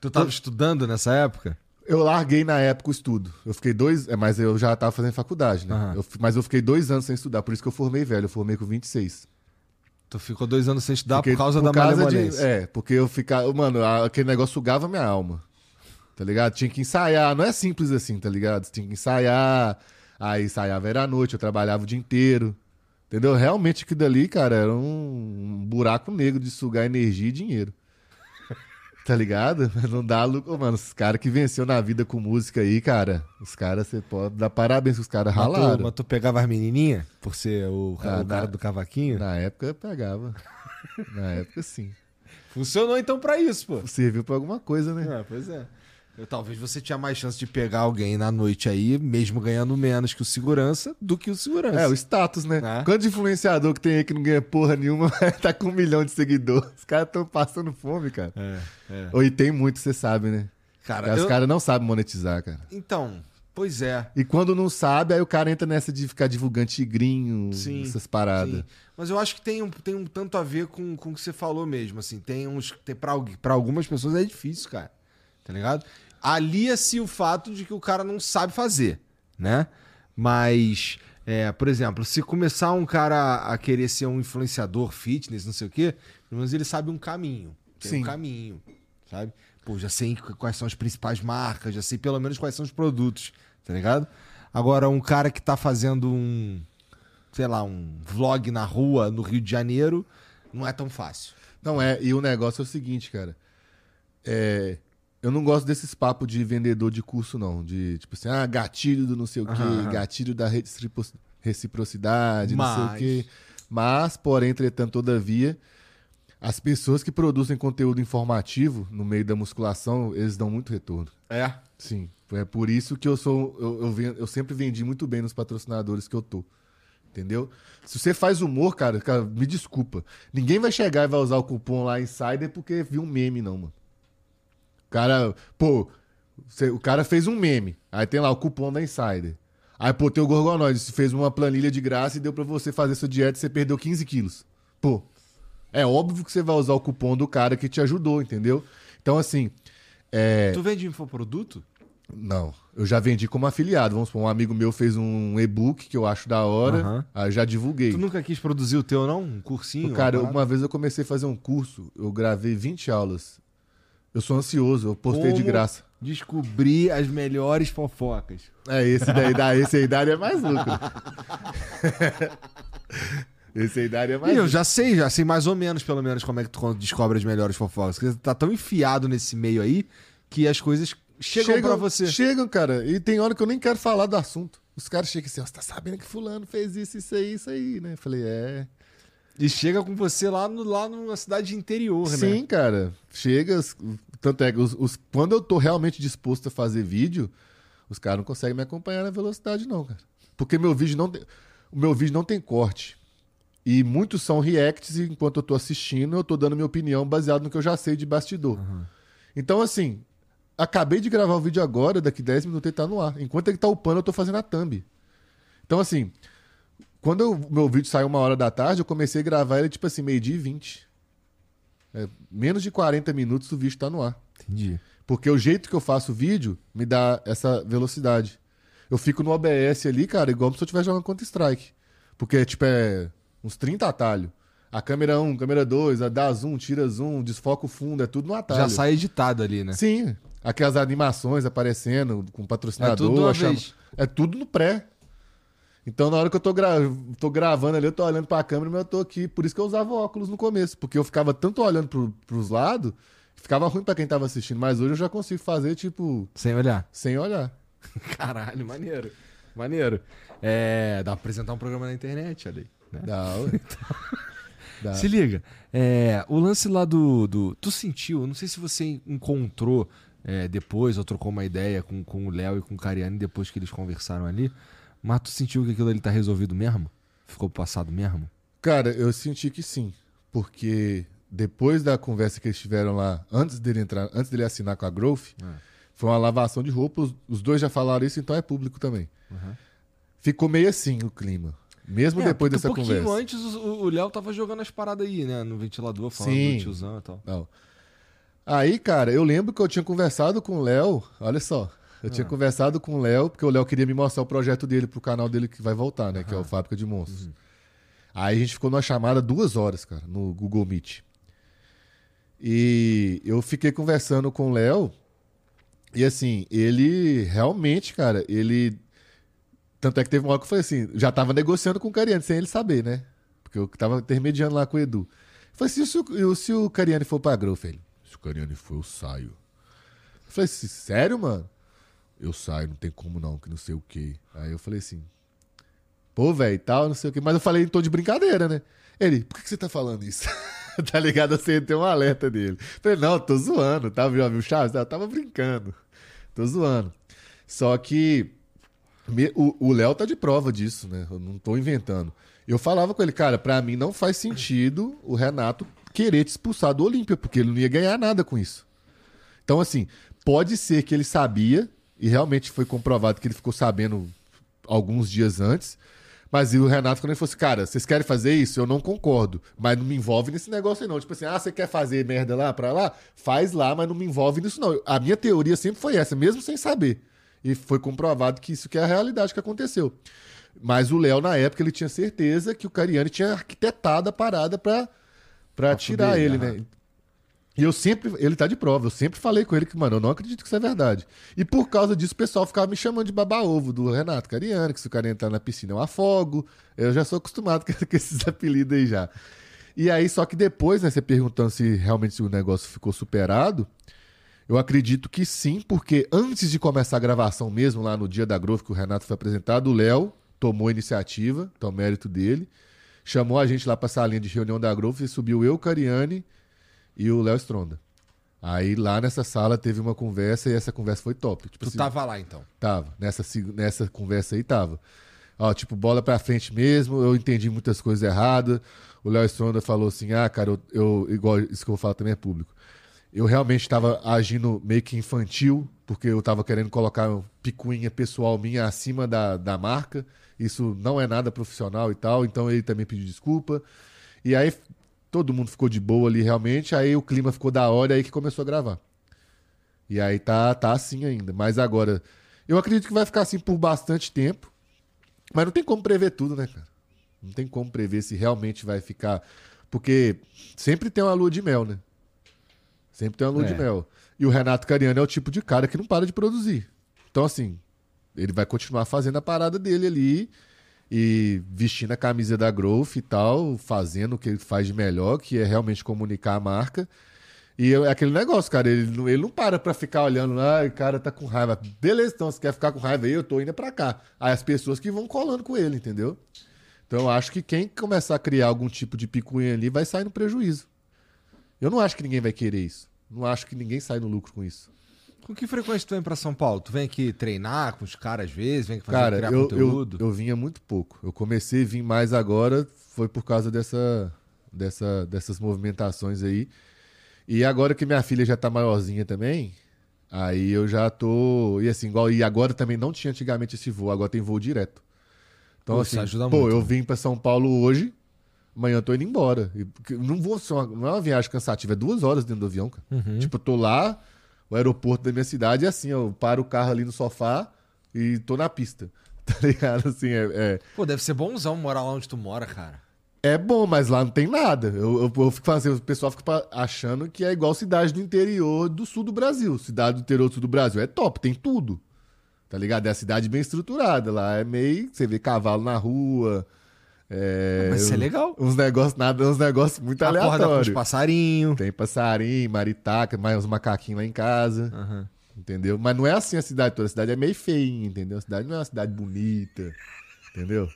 Tu tava estudando nessa época? Eu larguei na época o estudo. Eu fiquei dois. é, Mas eu já tava fazendo faculdade, né? Aham. Eu mas eu fiquei dois anos sem estudar, por isso que eu formei velho. Eu formei com 26. Tu ficou dois anos sem estudar Fiquei por causa da de, malemolência. É, porque eu ficava. Mano, aquele negócio sugava minha alma. Tá ligado? Tinha que ensaiar. Não é simples assim, tá ligado? Tinha que ensaiar. Aí ensaiava era à noite, eu trabalhava o dia inteiro. Entendeu? Realmente aquilo dali, cara, era um buraco negro de sugar energia e dinheiro. Tá ligado? Não dá lucro, mano. Os caras que venceu na vida com música aí, cara. Os caras, você pode dar parabéns que os caras Mas tu, ralaram. mas tu pegava as menininhas por ser o, Ah, o cara na- do cavaquinho? Na época eu pegava. Na época sim. Funcionou então pra isso, pô. Serviu pra alguma coisa, né? É, pois é. Eu, talvez você tinha mais chance de pegar alguém na noite aí, mesmo ganhando menos que o segurança, do que o segurança. É, o status, né? É. Quanto influenciador que tem aí que não ganha porra nenhuma, tá com um milhão de seguidores. Os caras tão passando fome, cara. É, é. Ou e tem muito, você sabe, né? Cara, Os eu- caras não sabem monetizar, cara. Então, pois é. E quando não sabe, aí o cara entra nessa de ficar divulgando tigrinho, Sim, essas paradas. Sim. Mas eu acho que tem um, tem um tanto a ver com, com o que você falou mesmo, assim. Tem uns. Tem pra, algu- pra algumas pessoas é difícil, cara. Tá ligado? Alia-se o fato de que o cara não sabe fazer, né? Mas, é, por exemplo, se começar um cara a querer ser um influenciador fitness, não sei o quê, pelo menos ele sabe um caminho. Tem Sim. um caminho, sabe? Pô, já sei quais são as principais marcas, já sei pelo menos quais são os produtos, tá ligado? Agora, um cara que tá fazendo um, sei lá, um vlog na rua no Rio de Janeiro, não é tão fácil. Não é, e o negócio é o seguinte, cara. É, eu não gosto desses papos de vendedor de curso, não. De tipo assim, ah, gatilho do não sei o quê, aham. gatilho da reciproc- reciprocidade, não sei Mas- o quê. Mas, porém, entretanto, todavia, as pessoas que produzem conteúdo informativo no meio da musculação, eles dão muito retorno. É? Sim. É por isso que eu sou. Eu, eu, eu sempre vendi muito bem nos patrocinadores que eu tô. Entendeu? Se você faz humor, cara, cara, me desculpa. Ninguém vai chegar e vai usar o cupom lá Insider porque viu um meme, não, mano. O cara, pô, o cara fez um meme. Aí tem lá o cupom da Insider. Aí, pô, tem o Gorgonoide, fez uma planilha de graça e deu pra você fazer sua dieta e você perdeu 15 quilos. Pô, é óbvio que você vai usar o cupom do cara que te ajudou, entendeu? Então, assim, é. Tu vende infoproduto? Não, eu já vendi como afiliado. Vamos supor, um amigo meu fez um e-book que eu acho da hora, Aham. aí eu já divulguei. Tu nunca quis produzir o teu, não? Um cursinho? Cara, uma uma vez eu comecei a fazer um curso, eu gravei 20 aulas. Eu sou ansioso, eu postei de Como graça. Descobrir as melhores fofocas. É, esse daí, dá, esse aí daria mais lucro. esse aí daria mais E eu já sei, já sei mais ou menos, pelo menos, como é que tu descobre as melhores fofocas. Porque você tá tão enfiado nesse meio aí que as coisas chegam, pra você. Chegam, cara. E tem hora que eu nem quero falar do assunto. Os caras chegam assim, ó, você tá sabendo que fulano fez isso, isso aí, isso aí, né? Eu falei, é... E chega com você lá, no, lá numa cidade interior, né? Sim, cara. Chega. Tanto é que os, os- quando eu tô realmente disposto a fazer vídeo, os caras não conseguem me acompanhar na velocidade, não, cara. Porque meu vídeo não tem. O meu vídeo não tem corte. E muitos são reacts, e enquanto eu tô assistindo, eu tô dando minha opinião baseado no que eu já sei de bastidor. Então, assim, acabei de gravar o vídeo agora, daqui 10 minutos ele tá no ar. Enquanto ele tá upando, eu tô fazendo a thumb. Então, assim, quando o meu vídeo saiu uma hora da tarde, eu comecei a gravar ele, tipo assim, meio-dia e 20. É, menos de 40 minutos o vídeo tá no ar. Entendi. Porque o jeito que eu faço o vídeo me dá essa velocidade. Eu fico no OBS ali, cara, igual se eu estivesse jogando Counter-Strike. Porque, tipo, é uns 30 atalhos. A câmera 1, câmera 2, a dá zoom, tira zoom, desfoca o fundo, é tudo no atalho. Já sai editado ali, né? Sim. Aquelas animações aparecendo com patrocinador. É tudo chama-. É tudo no pré. Então, na hora que eu tô, gra... tô gravando ali, eu tô olhando pra câmera, mas eu tô aqui. Por isso que eu usava óculos no começo. Porque eu ficava tanto olhando pro, pros lados, ficava ruim pra quem tava assistindo. Mas hoje eu já consigo fazer, tipo, Sem olhar. sem olhar. Caralho, maneiro. Maneiro. É, dá pra apresentar um programa na internet, aí. né? Dá, ué. Dá. Se liga, é, o lance lá do, do. Tu sentiu, não sei se você encontrou é, depois ou trocou uma ideia com, com o Léo e com o Cariani depois que eles conversaram ali, mas tu sentiu que aquilo ali tá resolvido mesmo? Ficou passado mesmo? Cara, eu senti que sim. Porque depois da conversa que eles tiveram lá, antes dele entrar, antes dele assinar com a Growth, É. foi uma lavação de roupa. Os, os dois já falaram isso, então é público também. Uhum. Ficou meio assim o clima. Mesmo É, depois dessa um pouquinho conversa. antes o, o Léo tava jogando as paradas aí, né? No ventilador, falando Sim. do tiozão e tal. Não. Aí, cara, eu lembro que eu tinha conversado com o Léo. Olha só. Eu Ah. tinha conversado com o Léo, porque o Léo queria me mostrar o projeto dele pro canal dele que vai voltar, né? Que é o Fábrica de Monstros. Uhum. Aí a gente ficou numa chamada duas horas, cara, no Google Meet. E eu fiquei conversando com o Léo. E assim, ele realmente, cara, ele Tanto é que teve uma hora que eu falei assim, já tava negociando com o Cariani, sem ele saber, né? Porque eu tava intermediando lá com o Edu. Eu falei assim, e se o, se o Cariani for pra Growth? Ele, se o Cariani for, eu saio. Eu falei assim, sério, mano? Eu saio, não tem como não, que não sei o quê. Aí eu falei assim, pô, velho, tal, não sei o quê. Mas eu falei em tom de brincadeira, né? Ele, por que, que você tá falando isso? tá ligado? Assim, tem um alerta dele. Eu falei, não, tô zoando, tá? Viu, viu Chaves? Eu tava brincando. Tô zoando. Só que o Léo tá de prova disso, né? Eu não tô inventando. Eu falava com ele, cara, pra mim não faz sentido o Renato querer te expulsar do Olímpia, porque ele não ia ganhar nada com isso. Então, assim, pode ser que ele sabia, e realmente foi comprovado que ele ficou sabendo alguns dias antes. Mas e o Renato, quando ele falou assim, cara, vocês querem fazer isso? Eu não concordo. Mas não me envolve nesse negócio aí, não. Tipo assim, ah, você quer fazer merda lá pra lá? Faz lá, mas não me envolve nisso, não. A minha teoria sempre foi essa, mesmo sem saber. E foi comprovado que isso que é a realidade que aconteceu. Mas o Léo, na época, ele tinha certeza que o Cariani tinha arquitetado a parada pra, pra tirar fuder, ele, né? E eu sempre, ele tá de prova, eu sempre falei com ele que, mano, eu não acredito que isso é verdade. E por causa disso, o pessoal ficava me chamando de baba-ovo do Renato Cariani, que se o Cariani tá na piscina eu afogo. Eu já sou acostumado com esses apelidos aí já. E aí, só que depois, né, você perguntando se realmente o negócio ficou superado, eu acredito que sim, porque antes de começar a gravação mesmo, lá no dia da Growth que o Renato foi apresentado, o Léo tomou a iniciativa, então mérito dele, chamou a gente lá pra salinha de reunião da Growth e subiu eu, Cariani e o Léo Stronda. Aí lá nessa sala teve uma conversa e essa conversa foi top. Tipo Tu assim, tava lá então. Tava. Nessa, nessa conversa aí tava. Ó, tipo, bola pra frente mesmo, eu entendi muitas coisas erradas. O Léo Stronda falou assim: ah, cara, eu, eu- igual isso que eu vou falar também é público. Eu realmente estava agindo meio que infantil, porque eu tava querendo colocar uma picuinha pessoal minha acima da, da marca. Isso não é nada profissional e tal, então ele também pediu desculpa. E aí todo mundo ficou de boa ali realmente, aí o clima ficou da hora aí que começou a gravar. E aí tá, tá assim ainda. Mas agora, eu acredito que vai ficar assim por bastante tempo. Mas não tem como prever tudo, né, cara? Não tem como prever se realmente vai ficar. Porque sempre tem uma lua de mel, né? Sempre tem uma lua É. de mel. E o Renato Cariano é o tipo de cara que não para de produzir. Então, assim, ele vai continuar fazendo a parada dele ali e vestindo a camisa da Growth e tal, fazendo o que ele faz de melhor, que é realmente comunicar a marca. E é aquele negócio, cara, ele não, ele não para pra ficar olhando lá, o cara tá com raiva. Beleza, então, você quer ficar com raiva aí, eu tô indo pra cá. Aí as pessoas que vão colando com ele, entendeu? Então eu acho que quem começar a criar algum tipo de picuinha ali vai sair no prejuízo. Eu não acho que ninguém vai querer isso. Não acho que ninguém sai no lucro com isso. Com que frequência tu vem pra São Paulo? Tu vem aqui treinar com os caras às vezes? Vem fazer Cara, criar eu, eu, conteúdo? eu vinha muito pouco. Eu comecei a vir mais agora, foi por causa dessa, dessa, dessas movimentações aí. E agora que minha filha já tá maiorzinha também, aí eu já tô. E assim, igual. E agora também não tinha antigamente esse voo, agora tem voo direto. Então, Pô, assim, pô, muito, eu né? vim pra São Paulo hoje, amanhã eu tô indo embora. E- Não vou ser uma, não é uma viagem cansativa, é duas horas dentro do avião, cara. Uhum. Tipo, eu tô lá, o aeroporto da minha cidade é assim, eu paro o carro ali no sofá e tô na pista. Tá ligado? Assim, é, é, Pô, deve ser bonzão morar lá onde tu mora, cara. é bom, mas lá não tem nada. Eu, eu, eu fico fazendo, o pessoal fica achando que é igual cidade do interior do sul do Brasil. Cidade do interior do sul do Brasil é top, tem tudo. Tá ligado? É a cidade bem estruturada. Lá é meio. Você vê cavalo na rua. É, Mas isso é legal. Uns negócios, nada, uns negócios muito Acorda aleatórios. passarinhos. Tem passarinho, maritaca, mais uns macaquinhos lá em casa. Aham. Entendeu? Mas não é assim a cidade toda. A cidade é meio feinha, entendeu? A cidade não é uma cidade bonita. Entendeu?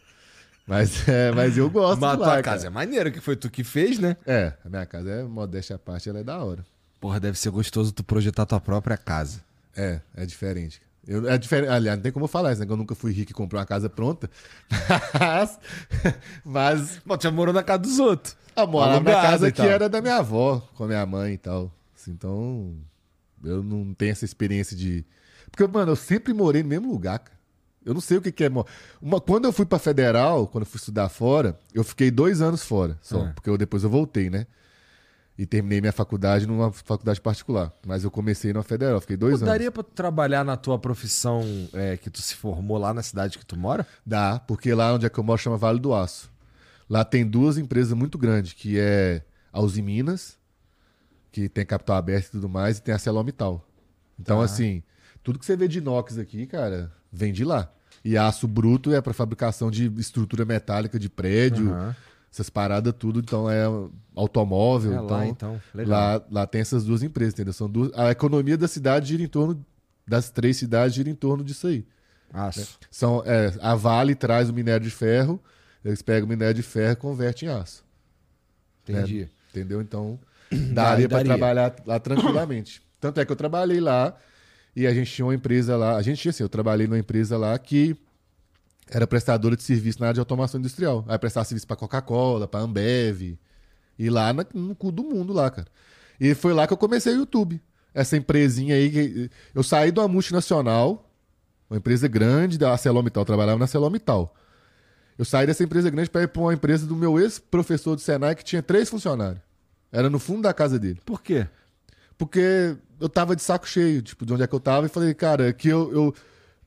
Mas, é, mas eu gosto Mas a de tua lá, casa é cara. maneiro, que foi tu que fez, né? É, a minha casa é modéstia à parte, ela é da hora. Porra, deve ser gostoso tu projetar tua própria casa. É, é diferente. Eu, é diferente. Aliás, não tem como eu falar isso, né? que Eu nunca fui rico e comprei uma casa pronta. Mas. Mas. Bom, já morou na casa dos outros. A mora na casa que era da minha avó, com a minha mãe e tal. Assim, então. Eu não tenho essa experiência de. Porque, mano, eu sempre morei no mesmo lugar, cara. Eu não sei o que, que é. Uma, quando eu fui pra federal, quando eu fui estudar fora, eu fiquei dois anos fora só. Ah. Porque eu, depois eu voltei, né? E terminei minha faculdade numa faculdade particular. Mas eu comecei numa federal, fiquei dois Pô, anos. daria pra tu trabalhar na tua profissão é, que tu se formou lá na cidade que tu mora? Dá, porque lá onde é que eu moro chama Vale do Aço. Lá tem duas empresas muito grandes, que é a Uzi Minas, que tem capital aberto e tudo mais, e tem a Celomital. Então, Tá. assim, tudo que você vê de inox aqui, cara, vem de lá. E aço bruto é para fabricação de estrutura metálica de prédio, Aham. Essas paradas tudo. Então é automóvel. É então, lá, então. Legal. Lá, lá tem essas duas empresas, entendeu? São duas, a economia da cidade gira em torno das três cidades gira em torno disso aí. Aço. São, é, a Vale traz o minério de ferro, eles pegam o minério de ferro e convertem em aço. Entendi. Entendeu? Então, Daí daria para trabalhar lá tranquilamente. Tanto é que eu trabalhei lá e a gente tinha uma empresa lá. A gente tinha assim, eu trabalhei numa empresa lá que era prestadora de serviço na área de automação industrial. Aí prestava serviço para Coca-Cola, para Ambev. E lá na- no cu do mundo lá, cara. E foi lá que eu comecei o YouTube. Essa empresinha aí. Eu saí de uma multinacional, uma empresa grande da ArcelorMittal, eu trabalhava na ArcelorMittal. Eu saí dessa empresa grande para ir para uma empresa do meu ex-professor do Senai que tinha três funcionários. Era no fundo da casa dele. Por quê? Porque eu tava de saco cheio, tipo, de onde é que eu tava, e falei, cara, que eu. eu-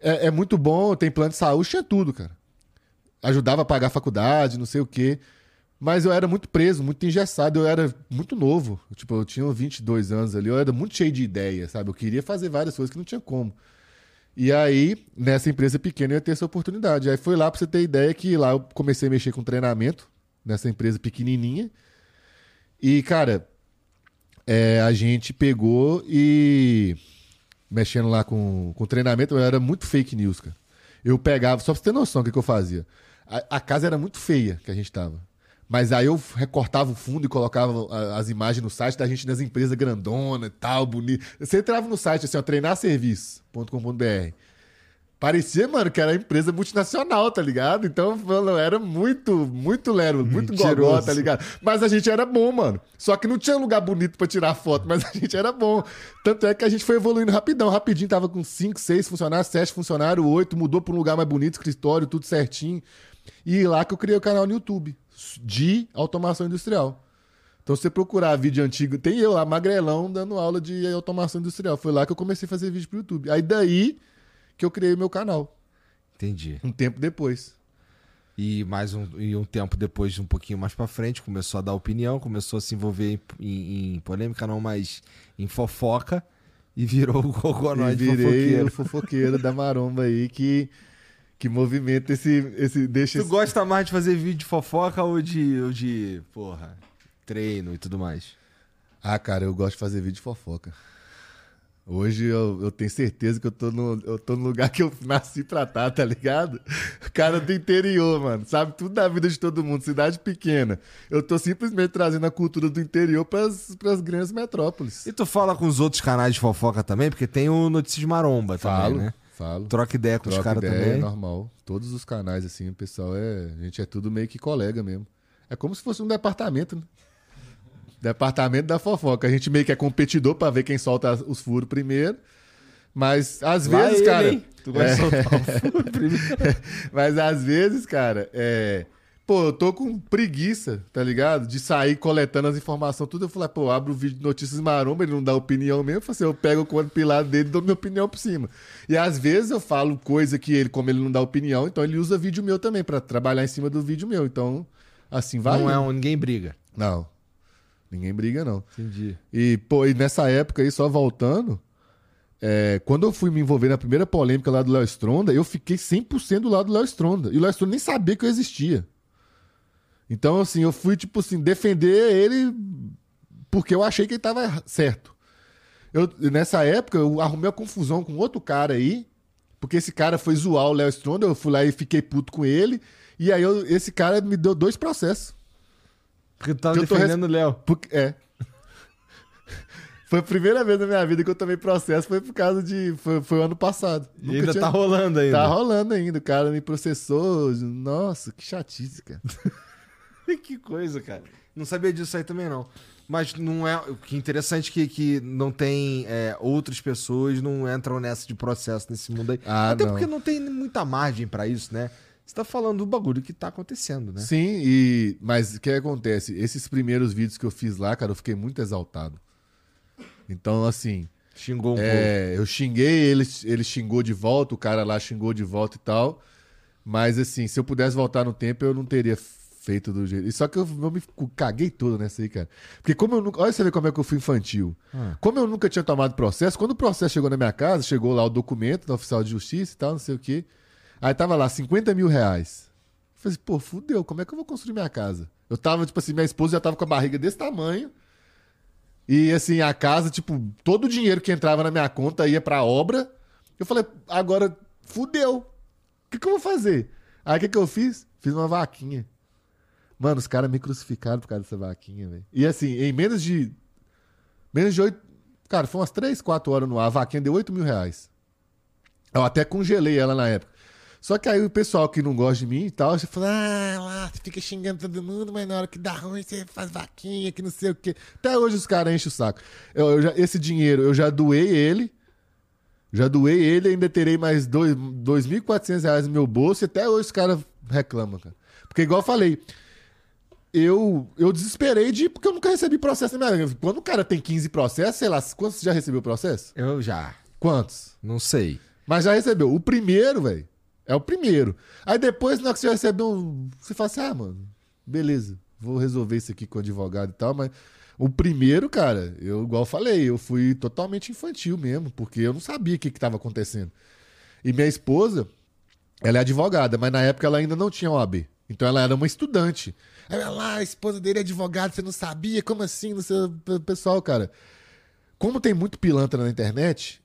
é, é muito bom, tem plano de saúde, tinha tudo, cara. Ajudava a pagar a faculdade, não sei o quê. Mas eu era muito preso, muito engessado, eu era muito novo. Tipo, eu tinha 22 anos ali, eu era muito cheio de ideia, sabe? Eu queria fazer várias coisas que não tinha como. E aí, nessa empresa pequena, eu ia ter essa oportunidade. Aí foi lá pra você ter ideia que lá eu comecei a mexer com treinamento, nessa empresa pequenininha. E, cara, é, a gente pegou e. Mexendo lá com, com treinamento, eu era muito fake news, cara. Eu pegava, só pra você ter noção do que, que eu fazia. A, a casa era muito feia que a gente tava. Mas aí eu recortava o fundo e colocava a- as imagens no site da gente nas empresas grandona e tal, bonito. Você entrava no site assim, ó, treinarserviço.com.br. Parecia, mano, que era empresa multinacional, tá ligado? Então, mano, era muito, muito lero, muito gogó, tá ligado? Mas a gente era bom, mano. Só que não tinha lugar bonito pra tirar foto, mas a gente era bom. Tanto é que a gente foi evoluindo rapidão. Rapidinho tava com 5, 6 funcionários, 7 funcionários, 8, mudou pra um lugar mais bonito, escritório, tudo certinho. E lá que eu criei o canal no YouTube de automação industrial. Então, se você procurar vídeo antigo, tem eu lá, magrelão, dando aula de automação industrial. Foi lá que eu comecei a fazer vídeo pro YouTube. Aí daí que eu criei o meu canal, Entendi. um tempo depois. E mais um, e um tempo depois, um pouquinho mais pra frente, começou a dar opinião, começou a se envolver em, em- em polêmica, não mais em fofoca, e virou o E Gogonoide virei fofoqueiro. o fofoqueiro da maromba aí que, que movimenta esse, esse deixa Tu esse... gosta mais de fazer vídeo de fofoca ou de, ou de porra, treino e tudo mais? Ah, cara, eu gosto de fazer vídeo de fofoca. Hoje eu, eu tenho certeza que eu tô, no, eu tô no lugar que eu nasci pra estar, tá ligado? Cara do interior, mano. Sabe tudo da vida de todo mundo, cidade pequena. Eu tô simplesmente trazendo a cultura do interior pras, pras grandes metrópoles. E tu fala com os outros canais de fofoca também? Porque tem o Notícias de Maromba Falo, também, né? falo. Troca ideia com os Troca caras ideia, também. é normal. Todos os canais, assim, o pessoal é. A gente é tudo meio que colega mesmo. É como se fosse um departamento, né? Departamento da fofoca. A gente meio que é competidor pra ver quem solta os furos primeiro. Mas às Lá vezes, ele, cara. hein? Tu gosta É. soltar o furo primeiro. Mas às vezes, cara, é. Pô, eu tô com preguiça, tá ligado? De sair coletando as informações, tudo. Eu falei, pô, eu abro o vídeo de notícias maromba, ele não dá opinião mesmo. Eu, falei assim, eu pego o compilado dele e dou minha opinião por cima. E às vezes eu falo coisa que ele, como ele não dá opinião, então ele usa vídeo meu também pra trabalhar em cima do vídeo meu. Então, assim vai. Não é um, ninguém briga. Não. Ninguém briga, não. Entendi. E, pô, e nessa época aí, só voltando, é, quando eu fui me envolver na primeira polêmica lá do Léo Stronda, eu fiquei 100% do lado do Léo Stronda. E o Léo Stronda nem sabia que eu existia. Então, assim, eu fui, tipo assim, defender ele porque eu achei que ele tava certo. Eu, nessa época, eu arrumei uma confusão com outro cara aí, porque esse cara foi zoar o Léo Stronda, eu fui lá e fiquei puto com ele, e aí eu- esse cara me deu dois processos. Porque tu tava Que eu defendendo o Léo. Porque, é. Foi a primeira vez na minha vida que eu tomei processo, foi por causa de. Foi, foi o ano passado. E ainda tá rolando ainda. Tá rolando ainda. O cara me processou. Nossa, que chatice, cara. que coisa, cara. Não sabia disso aí também, não. Mas não é. O que é interessante é que, que não tem. é, outras pessoas não entram nessa de processo nesse mundo aí. Ah, Até não. porque não tem muita margem pra isso, né? Você tá falando do bagulho que tá acontecendo, né? Sim, e. Mas o que acontece? Esses primeiros vídeos que eu fiz lá, cara, eu fiquei muito exaltado. Então, assim. Xingou um pouco. É, eu xinguei, ele, ele xingou de volta, o cara lá xingou de volta e tal. Mas assim, se eu pudesse voltar no tempo, eu não teria feito do jeito. E Só que eu, eu me caguei todo nessa aí, cara. Porque como eu nunca. Olha você ver como é que eu fui infantil. Ah. Como eu nunca tinha tomado processo, quando o processo chegou na minha casa, chegou lá o documento da oficial de justiça e tal, não sei o quê. Aí tava lá, 50 mil reais. Eu falei assim, pô, fudeu, como é que eu vou construir minha casa? Eu tava, tipo assim, minha esposa já tava com a barriga desse tamanho. E assim, a casa, tipo, todo o dinheiro que entrava na minha conta ia pra obra. Eu falei, agora fudeu. O que, que eu vou fazer? Aí o que, que eu fiz? Fiz uma vaquinha. Mano, os caras me crucificaram por causa dessa vaquinha, velho. E assim, em menos de. Menos de oito. Cara, foi umas três, quatro horas no ar. A vaquinha deu 8 mil reais. Eu até congelei ela na época. Só que aí o pessoal que não gosta de mim e tal, você fala, ah, lá, você fica xingando todo mundo, mas na hora que dá ruim você faz vaquinha, que não sei o quê. Até hoje os caras enchem o saco. Eu, eu já- esse dinheiro eu já doei ele. Já doei ele, ainda terei mais dois- 2.400 reais no meu bolso e até hoje os caras reclamam, cara. Porque igual eu falei, eu, eu desesperei de porque eu nunca recebi processo na minha vida. Quando o cara tem 15 processos, sei lá, quantos já recebeu processo? Eu já. Quantos? Não sei. Mas já recebeu. O primeiro, velho, é o primeiro. Aí depois, na hora que você recebe um. Você fala assim, ah, mano, beleza, vou resolver isso aqui com o advogado e tal, mas. O primeiro, cara, eu, igual falei, eu fui totalmente infantil mesmo, porque eu não sabia o que estava acontecendo. E minha esposa, ela é advogada, mas na época ela ainda não tinha OAB. Então ela era uma estudante. Ela lá, a esposa dele é advogada, você não sabia? Como assim? Não sei, pessoal, cara. Como tem muito pilantra na internet,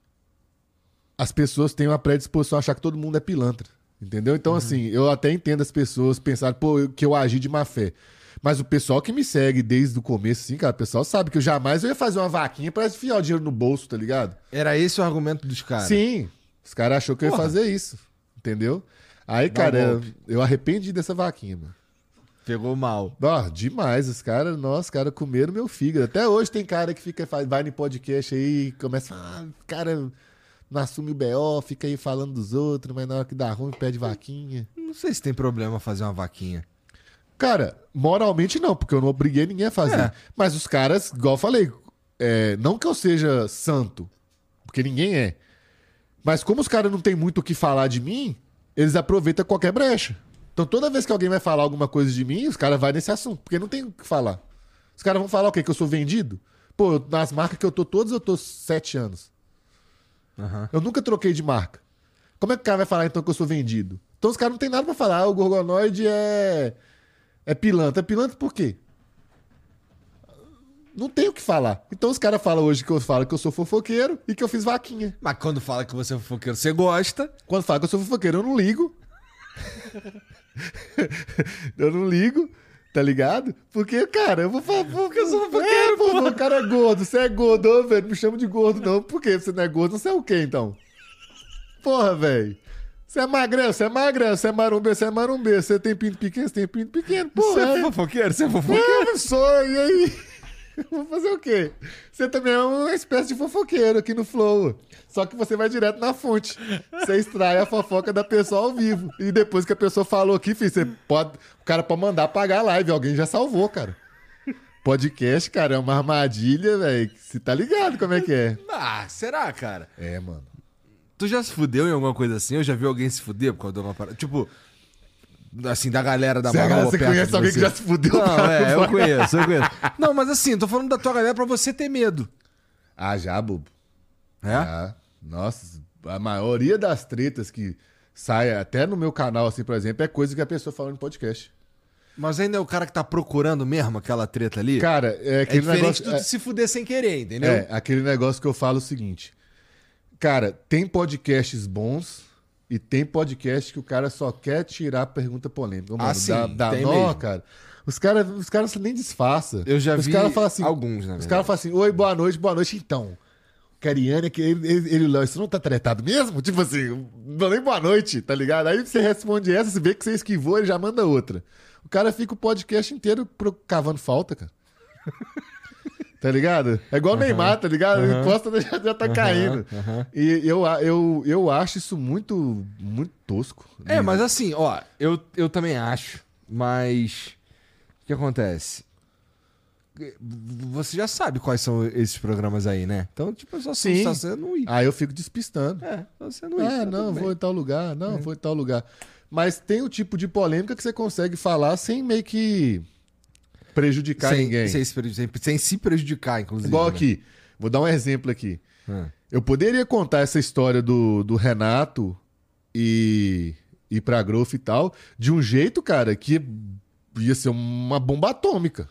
as pessoas têm uma predisposição a achar que todo mundo é pilantra. Entendeu? Então, assim, eu até entendo as pessoas pensarem, pô, eu- que eu agi de má fé. Mas o pessoal que me segue desde o começo, assim, cara, o pessoal sabe que eu jamais eu ia fazer uma vaquinha pra enfiar o dinheiro no bolso, tá ligado? Era esse o argumento dos caras. Sim. Os caras achou que eu ia Porra. fazer isso. Entendeu? Aí, Dá um cara, eu, golpe. eu arrependi dessa vaquinha, mano. Pegou mal. Ó, demais. Os caras, nossa, os caras comeram meu fígado. Até hoje tem cara que fica, vai no podcast aí e começa a falar, ah, cara, não assume o BO, fica aí falando dos outros, mas na hora que dá ruim, pede vaquinha. Não sei se tem problema fazer uma vaquinha. Cara, moralmente não, porque eu não obriguei ninguém a fazer. É. Mas os caras, igual eu falei, é, não que eu seja santo, porque ninguém é. Mas como os caras não têm muito o que falar de mim, eles aproveitam qualquer brecha. Então toda vez que alguém vai falar alguma coisa de mim, os caras vão nesse assunto, porque não tem o que falar. Os caras vão falar o quê? Que eu sou vendido? Pô, nas marcas que eu tô todas, eu tô sete anos. Aham. Eu nunca troquei de marca. Como é que o cara vai falar então que eu sou vendido? Então os caras não tem nada pra falar. Ah, o Gorgonoide é. É pilantra. É pilantra por quê? Não tem o que falar. Então os caras falam hoje que eu falo que eu sou fofoqueiro e que eu fiz vaquinha. Mas quando fala que você é fofoqueiro, você gosta. Quando fala que eu sou fofoqueiro, eu não ligo. eu não ligo, tá ligado? Porque, cara, eu vou falar. Porque eu sou fofoqueiro, é, pô. O cara é gordo, você é gordo, ô, velho. Não me chama de gordo, não. Por quê? Você não é gordo, você é o quê, então? Porra, velho. Você é magrelo, você é magrelo, você é marumbeiro, você é marumbeiro. Você tem pinto pequeno, você tem pinto pequeno. Porra, Você é é. fofoqueiro? Você é fofoqueiro? Eu não sou, e aí? Vou fazer o quê? Você também é uma espécie de fofoqueiro aqui no Flow. Só que você vai direto na fonte. Você extrai a fofoca da pessoa ao vivo. E depois que a pessoa falou aqui, filho, você pode. O cara pode mandar apagar a live. Alguém já salvou, cara. Podcast, cara, é uma armadilha, velho. Você tá ligado como é que é? Ah, será, cara? É, mano. Tu já se fudeu em alguma coisa assim? Eu já vi alguém se fuder por causa de alguma parada? Tipo, assim, da galera da Maromba você perto conhece de alguém você. que já se fudeu? Não, cara? é, eu conheço, eu conheço. Não, mas assim, tô falando da tua galera pra você ter medo. Ah, já, bobo. É? Ah, nossa, a maioria das tretas que sai até no meu canal, assim, por exemplo, é coisa que a pessoa fala no podcast. Mas ainda é o cara que tá procurando mesmo aquela treta ali. Cara, é é aquele diferente negócio. tu se fuder sem querer, entendeu? É, aquele negócio que eu falo o seguinte. Cara, tem podcasts bons e tem podcast que o cara só quer tirar a pergunta polêmica. Ô, Mano, Ah, sim, dá, dá tem nó, mesmo. cara. Os caras os caras nem disfarça. Eu já os vi caras falam assim, alguns, na Os caras falam assim, oi, boa noite, boa noite, então. Cariane, que ele, ele, ele, Léo, isso não tá tretado mesmo? Tipo assim, não nem boa noite, tá ligado? Aí você responde essa, você vê que você esquivou, ele já manda outra. O cara fica o podcast inteiro cavando falta, cara. Tá ligado? É igual o Neymar, tá ligado? Ele encosta já, já tá caindo. aham. E eu, eu, eu acho isso muito, muito tosco. É, mas assim, ó, eu, eu também acho, mas. O que acontece? Você já sabe quais são esses programas aí, né? Então, tipo, só Sim. só você não ir. Aí eu fico despistando. É, só você não ir. Ah, tá não, bem. vou em tal lugar, não, vou em tal lugar. Mas tem o tipo de polêmica que você consegue falar sem meio que prejudicar sem, ninguém. Sem, se preju- sem- se prejudicar, inclusive. Igual né? aqui, vou dar um exemplo aqui. Ah. Eu poderia contar essa história do, do Renato e, ir pra Growth e tal, de um jeito, cara, que ia ser uma bomba atômica.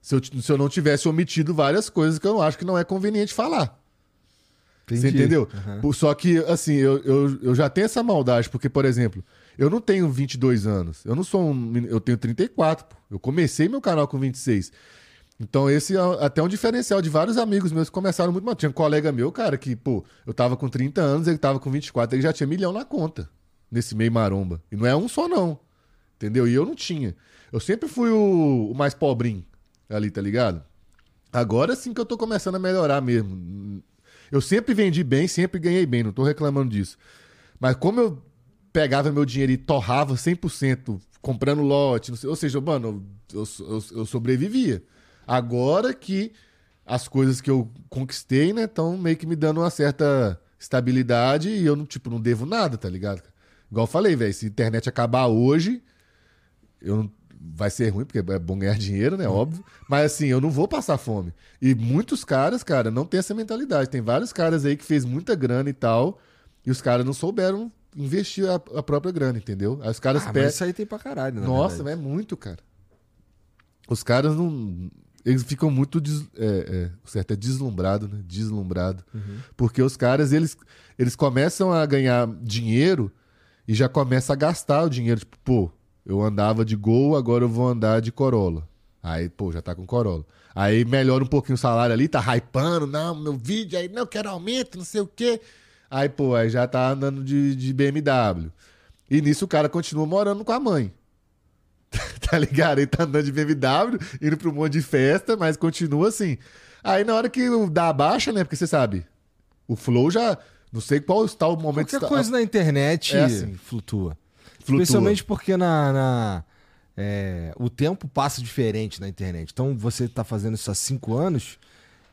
Se eu, se eu não tivesse omitido várias coisas que eu acho que não é conveniente falar. Você Entendi. entendeu? Uhum. Só que, assim, eu, eu, eu já tenho essa maldade, porque, por exemplo, eu não tenho 22 anos. Eu não sou um. Eu tenho 34, pô. Eu comecei meu canal com 26. Então, esse é até um diferencial de vários amigos meus que começaram muito mal. Tinha um colega meu, cara, que, pô, eu tava com 30 anos, ele tava com 24, ele já tinha milhão na conta nesse meio maromba. E não é um só, não. Entendeu? E eu não tinha. Eu sempre fui o, o mais pobrinho ali, tá ligado? Agora sim que eu tô começando a melhorar mesmo. Eu sempre vendi bem, sempre ganhei bem, não tô reclamando disso. Mas como eu pegava meu dinheiro e torrava 100% comprando lote, sei- ou seja, mano, eu, eu, eu sobrevivia. Agora que as coisas que eu conquistei, né, estão meio que me dando uma certa estabilidade e eu, não, tipo, não devo nada, tá ligado? Igual eu falei, velho, se a internet acabar hoje, eu não- vai ser ruim, porque é bom ganhar dinheiro, né? Óbvio. Mas assim, eu não vou passar fome. E muitos caras, cara, não tem essa mentalidade. Tem vários caras aí que fez muita grana e tal, e os caras não souberam investir a, a própria grana, entendeu? Aí os caras Ah, pegam. isso aí tem pra caralho, na Nossa, é muito, cara. Os caras não. Eles ficam muito. Des... É, é, certo é deslumbrado, né? Deslumbrado. Porque os caras, eles, eles começam a ganhar dinheiro e já começam a gastar o dinheiro. Tipo, pô, eu andava de Gol, agora eu vou andar de Corolla. Aí, pô, já tá com Corolla. Aí melhora um pouquinho o salário ali, tá hypando, não, meu vídeo aí, não, quero aumento, não sei o quê. Aí, pô, aí já tá andando de, de BMW. E nisso o cara continua morando com a mãe. tá ligado? Ele tá andando de BMW, indo pra um monte de festa, mas continua assim. Aí na hora que dá a baixa, né? Porque você sabe, o Flow já. Não sei qual está o momento Qualquer está- coisa na internet É assim. flutua. Flutua. Especialmente porque na, na- é, o tempo passa diferente na internet. Então você tá fazendo isso há 5 anos,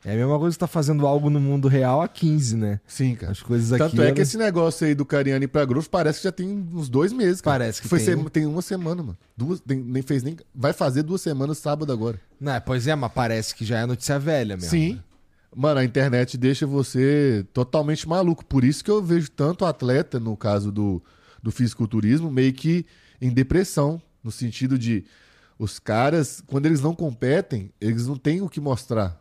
é a mesma coisa que tá fazendo algo no mundo real há 15, né? Sim, cara. As coisas aqui. Tanto é que esse negócio aí do Cariani pra Grosso parece que já tem uns dois meses, cara. Parece que Foi tem. tem uma semana, mano. Duas, tem- nem fez nem. Vai fazer duas semanas sábado agora. Não, é, pois é, mas parece que já é notícia velha mesmo. Sim. Mano, a internet deixa você totalmente maluco. Por isso que eu vejo tanto atleta, no caso do, do fisiculturismo, meio que em depressão. No sentido de os caras, quando eles não competem, eles não têm o que mostrar.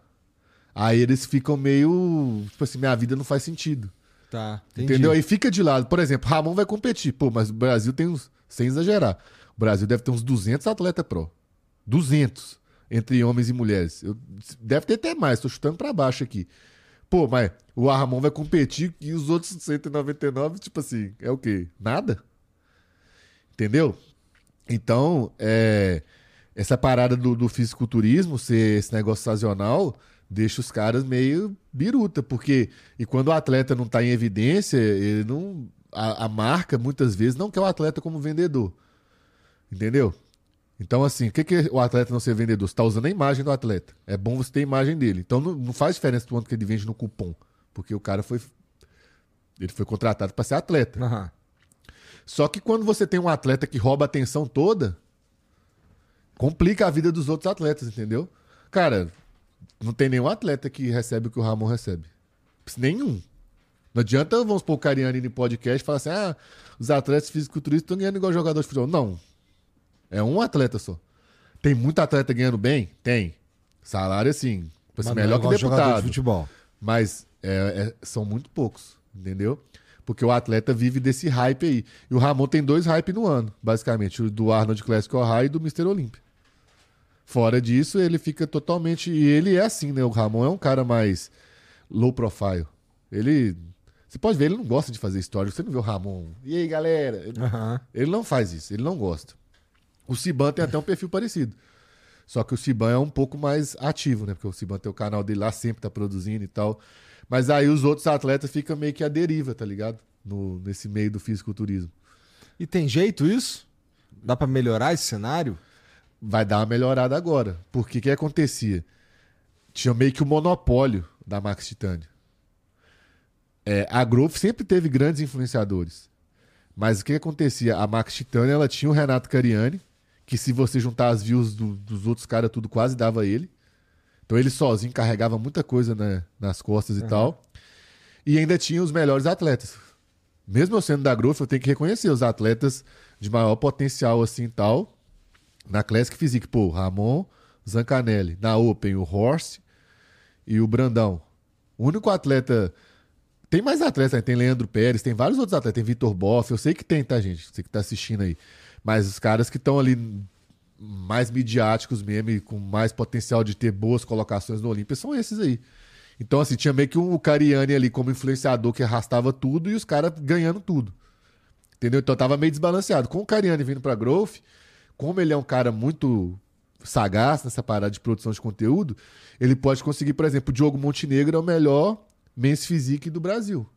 Aí eles ficam meio. Tipo assim, minha vida não faz sentido. Tá, entendi. Entendeu? Aí fica de lado. Por exemplo, Ramon vai competir. Pô, mas o Brasil tem uns. Sem exagerar. O Brasil deve ter uns 200 atletas pro. 200. Entre homens e mulheres. Eu, deve ter até mais. Tô chutando pra baixo aqui. Pô, mas o Ramon vai competir e os outros 199, tipo assim, é o quê? Nada? Entendeu? Então, é, essa parada do, do fisiculturismo ser esse negócio sazonal deixa os caras meio biruta, porque e quando o atleta não tá em evidência, ele não a, a marca muitas vezes não quer o atleta como vendedor. Entendeu? Então, assim, o que, que é o atleta não ser vendedor? Você tá usando a imagem do atleta. É bom você ter a imagem dele. Então não, não faz diferença do quanto que ele vende no cupom. Porque o cara foi. Ele foi contratado para ser atleta. Aham. Só que quando você tem um atleta que rouba a atenção toda, complica a vida dos outros atletas, entendeu? Cara, não tem nenhum atleta que recebe o que o Ramon recebe. Nenhum. Não adianta, vamos pôr o Cariani no podcast e falar assim: ah, os atletas fisiculturistas estão ganhando igual jogador de futebol. Não. É um atleta só. Tem muito atleta ganhando bem? Tem. Salário, assim, assim, Mas é melhor que jogador de deputado. futebol. Mas é- é- são muito poucos, entendeu? Porque o atleta vive desse hype aí. E o Ramon tem dois hype no ano, basicamente. O do Arnold Classic Ohio e do Mr. Olympia. Fora disso, ele fica totalmente... E ele é assim, né? O Ramon é um cara mais low profile. Ele... Você pode ver, ele não gosta de fazer história. Você não vê o Ramon... E aí, galera? Ele- Aham. ele não faz isso, ele não gosta. O Siban tem até um perfil parecido. Só que o Siban é um pouco mais ativo, né? Porque o Siban tem o canal dele lá, sempre tá produzindo e tal. Mas aí os outros atletas ficam meio que à deriva, tá ligado? No, nesse meio do fisiculturismo. E tem jeito isso? Dá pra melhorar esse cenário? Vai dar uma melhorada agora. Porque o que acontecia? Tinha meio que o monopólio da Max Titânio. É, a Growth sempre teve grandes influenciadores. Mas o que acontecia? A Max Titânio, ela tinha o Renato Cariani, que se você juntar as views do- dos outros caras, tudo quase dava ele. Então ele sozinho carregava muita coisa né, nas costas e tal. E ainda tinha os melhores atletas. mesmo eu sendo da Growth, eu tenho que reconhecer os atletas de maior potencial assim e tal. Na Classic Physique, pô, Ramon Zancanelli. Na Open, o Horst e o Brandão. O único atleta. Tem mais atletas, né? tem Leandro Pérez, tem vários outros atletas, tem Vitor Boff, eu sei que tem, tá, gente? Você que tá assistindo aí. Mas os caras que estão ali mais midiáticos mesmo com mais potencial de ter boas colocações no Olímpia são esses aí. Então, assim, tinha meio que um Cariani ali como influenciador que arrastava tudo e os caras ganhando tudo. Entendeu? Então tava meio desbalanceado. Com o Cariani vindo pra Growth, como ele é um cara muito sagaz nessa parada de produção de conteúdo, ele pode conseguir, por exemplo, o Diogo Montenegro é o melhor men's physique do Brasil.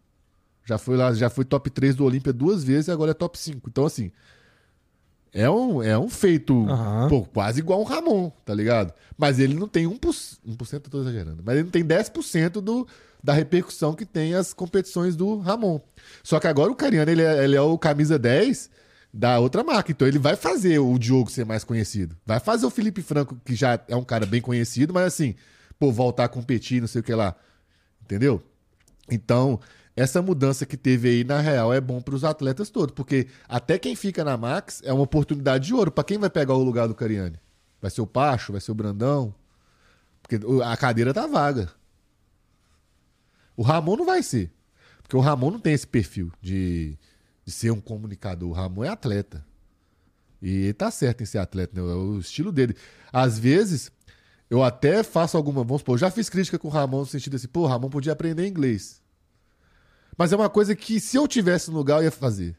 Já foi lá, já foi top 3 do Olímpia duas vezes e agora é top 5. Então, assim, é um, é um feito Aham. pô, quase igual um Ramon, tá ligado? Mas ele não tem 1%, 1% eu tô exagerando, mas ele não tem 10% do, da repercussão que tem as competições do Ramon. Só que agora o Cariano, ele é, ele é o camisa 10 da outra marca, então ele vai fazer o Diogo ser mais conhecido. Vai fazer o Felipe Franco, que já é um cara bem conhecido, mas assim, pô, voltar a competir, não sei o que lá. Entendeu? Então, essa mudança que teve aí, na real, é bom para os atletas todos, porque até quem fica na Max é uma oportunidade de ouro. Para quem vai pegar o lugar do Cariani? Vai ser o Pacho? Vai ser o Brandão? Porque a cadeira tá vaga. O Ramon não vai ser. Porque o Ramon não tem esse perfil de, de ser um comunicador. O Ramon é atleta. E tá certo em ser atleta, né? É o estilo dele. Às vezes, eu até faço alguma. Vamos supor, eu já fiz crítica com o Ramon no sentido assim, pô, o Ramon podia aprender inglês. Mas é uma coisa que se eu tivesse no lugar, eu ia fazer.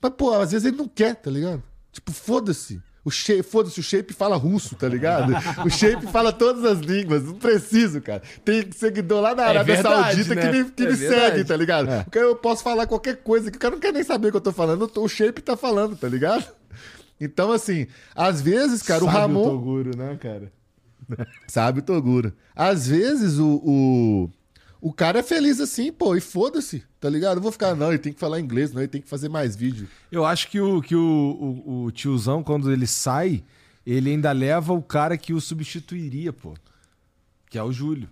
Mas, pô, às vezes ele não quer, tá ligado? Tipo, foda-se. O shape, foda-se, o shape fala russo, tá ligado? O shape fala todas as línguas, não preciso, cara. Tem seguidor lá na Arábia verdade, Saudita né? que me, que É me segue, tá ligado? É. Porque eu posso falar qualquer coisa que o cara não quer nem saber o que eu tô falando, o shape tá falando, tá ligado? Então, assim, às vezes, cara, o Sabe Ramon. Toguro, né, cara? Sabe o Toguro. Às vezes o, o, o cara é feliz assim, pô, e foda-se, tá ligado? Eu vou ficar, não, ele tem que falar inglês, não, ele tem que fazer mais vídeo. Eu acho que o, que o, o, o tiozão, quando ele sai, ele ainda leva o cara que o substituiria, pô. Que é o Júlio.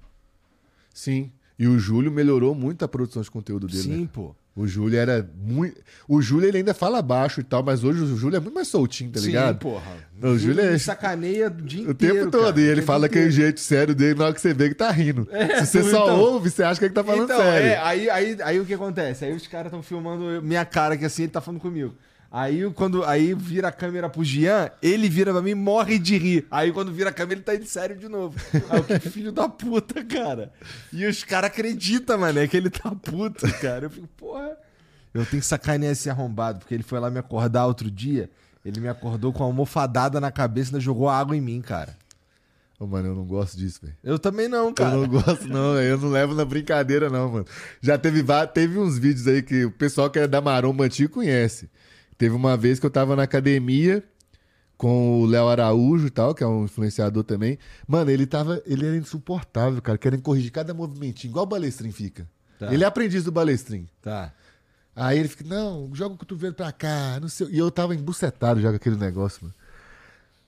Sim. E o Júlio melhorou muito a produção de conteúdo dele, Sim, né? pô. O Júlio era muito. O Júlio ele ainda fala baixo e tal, mas hoje o Júlio é muito mais soltinho, tá ligado? Sim, porra. Não, o Júlio é- me sacaneia o dia O inteiro, tempo todo. cara. e O ele fala aquele jeito sério dele na hora que você vê que tá rindo. Se você só então. ouve, você acha que ele tá falando então, sério. é, aí, aí, aí o que acontece? Aí os caras estão filmando minha cara, que assim, ele tá falando comigo. Aí quando aí vira a câmera pro Jean, ele vira pra mim e morre de rir. Aí quando vira a câmera, ele tá indo sério de novo. Aí eu, que filho da puta, cara. E os caras acreditam, mano, é que ele tá puto, cara. Eu fico, porra. Eu tenho que sacanear esse arrombado, porque ele foi lá me acordar outro dia. Ele me acordou com uma almofadada na cabeça e ainda jogou água em mim, cara. Ô, mano, eu não gosto disso, velho. Eu também não, Eu cara. não gosto, não, velho. Eu não levo na brincadeira, não, mano. Já teve, teve uns vídeos aí que o pessoal que é da Maromba antigo conhece. Teve uma vez que eu tava na academia com o Léo Araújo e tal, que é um influenciador também. Mano, ele tava. Ele era insuportável, cara, querendo corrigir cada movimentinho, igual o balestrin fica. Tá. Ele é aprendiz do balestrin. Tá. Aí ele fica, não, joga o cotovelo pra cá, não sei. E eu tava embucetado já com aquele negócio, mano.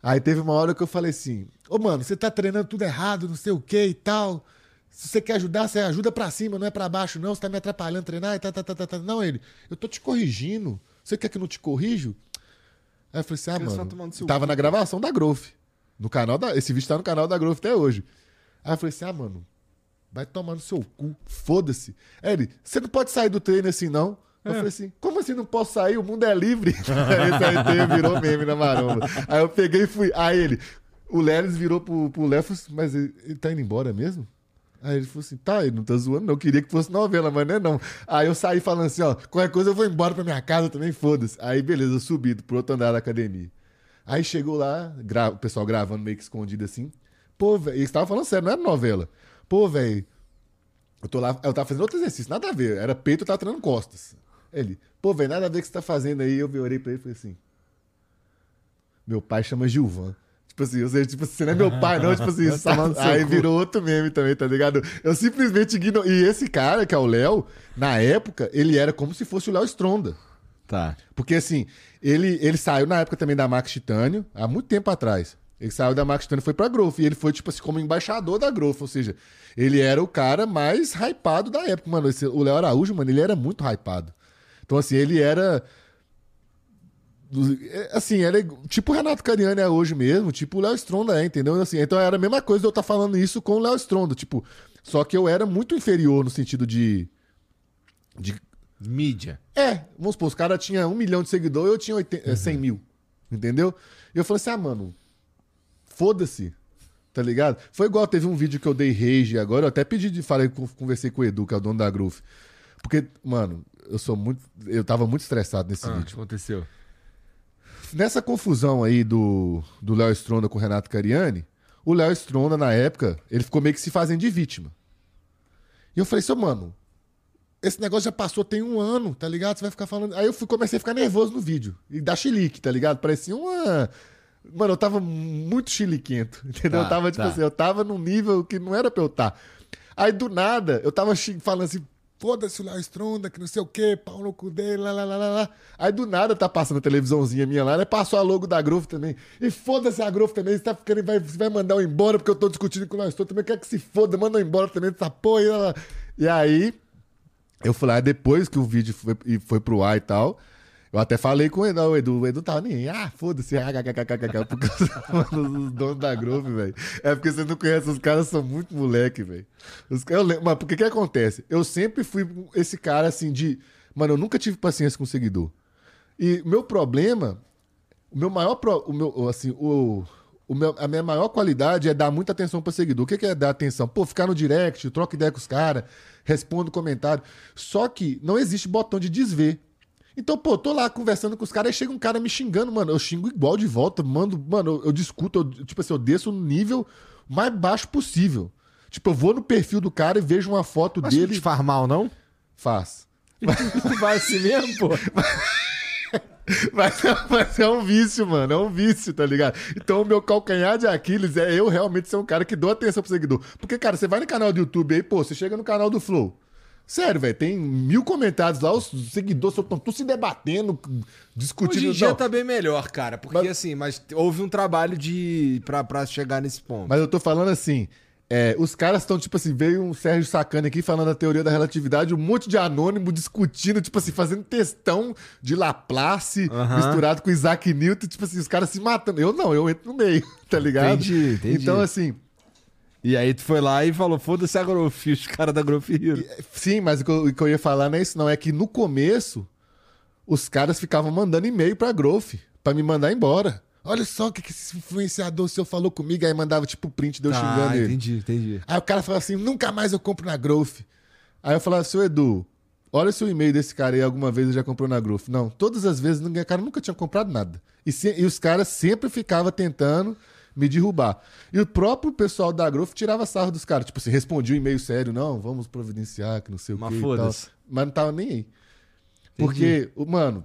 Aí teve uma hora que eu falei assim: Ô, mano, você tá treinando tudo errado, não sei o que e tal. Se você quer ajudar, você ajuda pra cima, não é pra baixo, não. Você tá me atrapalhando treinar e tá, tá, tá, tá, tá. Não, ele, eu tô te corrigindo. Você quer que eu não te corrijo? Aí eu falei assim: ah, mano. Tava na gravação da Growth. No canal da. Esse vídeo tá no canal da Growth até hoje. Aí eu falei assim: ah, mano, vai tomar no seu cu. Foda-se. Aí ele, você não pode sair do treino assim, não. Eu falei assim, como assim não posso sair? O mundo é livre. Esse aí virou meme na maromba. Aí eu peguei e fui. Aí ele, o Lelis virou pro, pro Léo assim, mas ele, ele tá indo embora mesmo? Aí ele falou assim, tá, ele não tá zoando, não. Eu queria que fosse novela, mas não é não. Aí eu saí falando assim, ó, qualquer coisa eu vou embora pra minha casa também, foda-se. Aí beleza, eu subi pro outro andar da academia. Aí chegou lá, gra- o pessoal gravando meio que escondido assim. Pô, velho, eles estavam falando sério, não era novela. Pô, velho, eu tô lá, eu tava fazendo outro exercício, nada a ver. Era peito, eu tava treinando costas. Ele, pô, velho, nada a ver o que você tá fazendo aí. Eu olhei pra ele e falei assim: Meu pai chama Gilvan. Tipo assim, ou seja, tipo, você não é meu pai, não, tipo assim, seu aí virou outro meme também, tá ligado? Eu simplesmente ignoro. E esse cara, que é o Léo, na época, ele era como se fosse o Léo Stronda. Tá. Porque assim, ele, ele saiu na época também da Max Titânio, há muito tempo atrás. Ele saiu da Max Titânio e foi pra Growth. E ele foi, tipo assim, como embaixador da Growth. Ou seja, ele era o cara mais hypado da época. Mano, esse- o Léo Araújo, mano, ele era muito hypado. Então, assim, ele era. É, Assim, era tipo o Renato Cariani é hoje mesmo, tipo o Léo Stronda é, entendeu? Assim, então era a mesma coisa eu estar falando isso com o Léo Stronda. Tipo, só que eu era muito inferior no sentido de. de Mídia. é, vamos supor, os caras tinham um milhão de seguidores eu tinha 80, eh, 100 mil. Entendeu? E eu falei assim, ah, mano, foda-se. Tá ligado? Foi igual, teve um vídeo que eu dei rage agora, eu até pedi de falei, conversei com o Edu, que é o dono da Groove. Porque, mano, eu sou muito. Eu tava muito estressado nesse Ah, o que vídeo. aconteceu? Nessa confusão aí do do Léo Stronda com o Renato Cariani, o Léo Stronda, na época, ele ficou meio que se fazendo de vítima. E eu falei, seu mano, esse negócio já passou tem um ano, tá ligado? Você vai ficar falando. Aí eu fui, comecei a ficar nervoso no vídeo. E dar chilique, tá ligado? Parecia uma. Mano, eu tava muito chiliquento, entendeu? Tá, eu tava, tipo tá. assim, eu tava num nível que não era pra eu estar. Aí do nada, eu tava falando assim, foda-se o Léo Stronda, que não sei o quê, pau no cu dele, lá, lá, lá, lá. Aí do nada tá passando a televisãozinha minha lá, né? Passou a logo da Groove também. E foda-se a Groove também, você tá ficando, vai, vai mandar eu embora porque eu tô discutindo com o Léo Stronda também, quer que se foda, manda eu embora também dessa porra. Lá, lá. e aí, eu falei, ah, depois que o vídeo foi, foi pro ar e tal, eu até falei com o Edu, o Edu, o Edu tava nem, aí, ah, foda-se, ah, kkkk, porque mano, os donos da Groove, velho. É porque você não conhece, os caras são muito moleque, velho. Mas porque que acontece? Eu sempre fui esse cara assim de, mano, eu nunca tive paciência com seguidor. E meu problema, o meu maior, pro- o meu, assim, o, o meu, a minha maior qualidade é dar muita atenção para seguidor. O que que é dar atenção? Pô, ficar no direct, troca ideia com os caras, respondo comentário. Só que não existe botão de desver. Então, pô, tô lá conversando com os caras, aí chega um cara me xingando, mano. Eu xingo igual de volta, mando, mano, eu, eu discuto, eu, tipo assim, eu desço no nível mais baixo possível. Tipo, eu vou no perfil do cara e vejo uma foto Mas não dele. te faz mal, não? Faz. Vai assim mesmo, pô? Mas, é- mas é um vício, mano. É um vício, tá ligado? Então, o meu calcanhar de Aquiles é eu realmente ser um cara que dou atenção pro seguidor. Porque, cara, você vai no canal do YouTube aí, pô, você chega no canal do Flow. Sério, velho, tem mil comentários lá, os seguidores estão tudo se debatendo, discutindo. Hoje em dia Não, tá bem melhor, cara. Porque Mas- assim, mas houve um trabalho de. Pra, pra chegar nesse ponto. Mas eu tô falando assim, é, os caras estão, tipo assim, veio um Sérgio Sacani aqui falando da teoria da relatividade, um monte de anônimo discutindo, tipo assim, fazendo textão de Laplace Aham. misturado com Isaac Newton, tipo assim, os caras se matando. Eu não, eu entro no meio, tá ligado? Entendi, entendi. Então, assim, E aí tu foi lá e falou: foda-se a Growth, os caras da Growth Hero. sim, mas o que, eu, o que eu ia falar não é isso, não. É que no começo, os caras ficavam mandando e-mail pra Growth, pra me mandar embora. Olha só o que, que esse influenciador seu falou comigo, aí mandava tipo print de eu xingando Ah, ele. entendi, entendi. Aí o cara falou assim: nunca mais eu compro na Growth. Aí eu falava, seu Edu, olha se o e-mail desse cara aí alguma vez ele já comprou na Growth. Não, todas as vezes ninguém, o cara nunca tinha comprado nada. E, se- e os caras sempre ficavam tentando me derrubar. E o próprio pessoal da Growth tirava sarro dos caras. Tipo assim, respondia um e-mail sério, não, vamos providenciar, que não sei o que e tal. foda-se. Mas não tava nem aí. Porque, o- mano,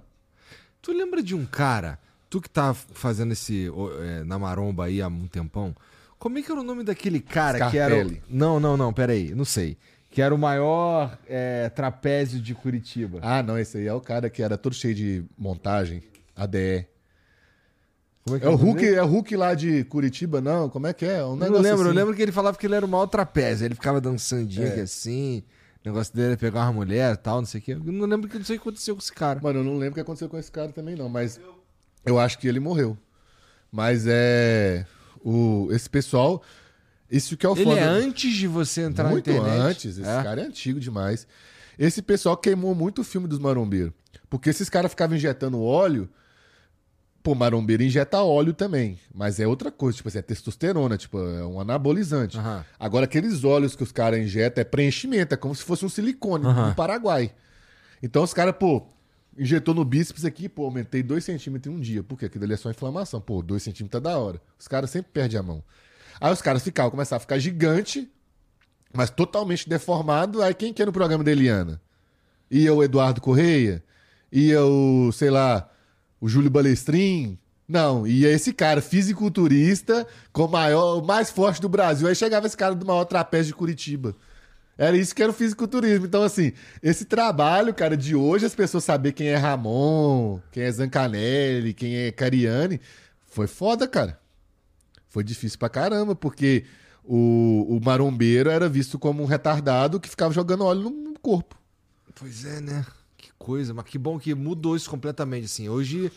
Tu lembra de um cara, tu que tá fazendo esse é, na maromba aí há um tempão, como é que era o nome daquele cara que era. o- Scarpelli. Não, não, não, peraí, não sei. Que era o maior é, trapézio de Curitiba. ah, não, esse aí é o cara que era todo cheio de montagem, ADE. Como que É o Hulk, é o Hulk lá de Curitiba, não? Como é que é? Um Eu não lembro, eu assim. lembro que ele falava que ele era o maior trapézio. Ele ficava dançandinho É. aqui assim. O negócio dele era pegar uma mulher e tal, não sei o quê. Eu não lembro que não sei o que aconteceu com esse cara. Mano, eu não lembro o que aconteceu com esse cara também, não, mas eu acho que ele morreu. Mas é. O, esse pessoal. Isso que é o Ele foda. é antes de você entrar muito na internet. antes. Esse É. cara é antigo demais. Esse pessoal queimou muito o filme dos marombeiros. Porque esses caras ficavam injetando óleo. Pô, marombeiro injeta óleo também. Mas é outra coisa. Tipo assim, é testosterona. Tipo, é um anabolizante. Aham. Agora, aqueles óleos que os caras injetam é preenchimento. É como se fosse um silicone Aham. do Paraguai. Então os caras, pô, injetou no bíceps aqui, pô, aumentei 2 centímetros em um dia. Por quê? Aquilo ali é só inflamação. Pô, 2 centímetros tá da hora. Os caras sempre perdem a mão. Aí os caras ficavam, começavam a ficar gigante, mas totalmente deformado. Aí quem que é no programa da Eliana? Ia o Eduardo Correia? Ia o, sei lá, o Júlio Balestrin? Não, ia esse cara, fisiculturista, com o maior, o mais forte do Brasil. Aí chegava esse cara do maior trapézio de Curitiba. Era isso que era o fisiculturismo. Então, assim, esse trabalho, cara, de hoje, as pessoas saber quem é Ramon, quem é Zancanelli, quem é Cariani, foi foda, cara. Foi difícil pra caramba, porque o, o marombeiro era visto como um retardado que ficava jogando óleo no corpo. Pois é, né? Coisa, mas que bom que mudou isso completamente, assim. Hoje,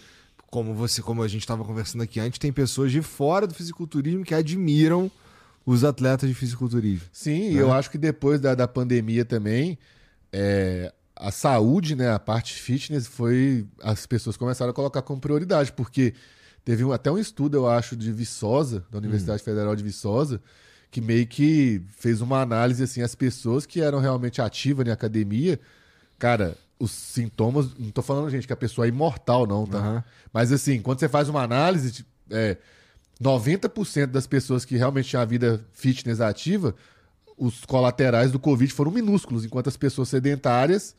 como você, como a gente estava conversando aqui antes, tem pessoas de fora do fisiculturismo que admiram os atletas de fisiculturismo. Sim, né? eu acho que depois da, da pandemia também, é, a saúde, né, a parte fitness, foi. As pessoas começaram a colocar como prioridade, porque teve um- até um estudo, eu acho, de Viçosa, da Universidade Federal de Viçosa, que meio que fez uma análise assim, as pessoas que eram realmente ativas na academia, cara, os sintomas. Não tô falando, gente, que a pessoa é imortal, não, tá? Aham. Mas assim, quando você faz uma análise, é, 90% das pessoas que realmente tinham a vida fitness ativa, os colaterais do Covid foram minúsculos, enquanto as pessoas sedentárias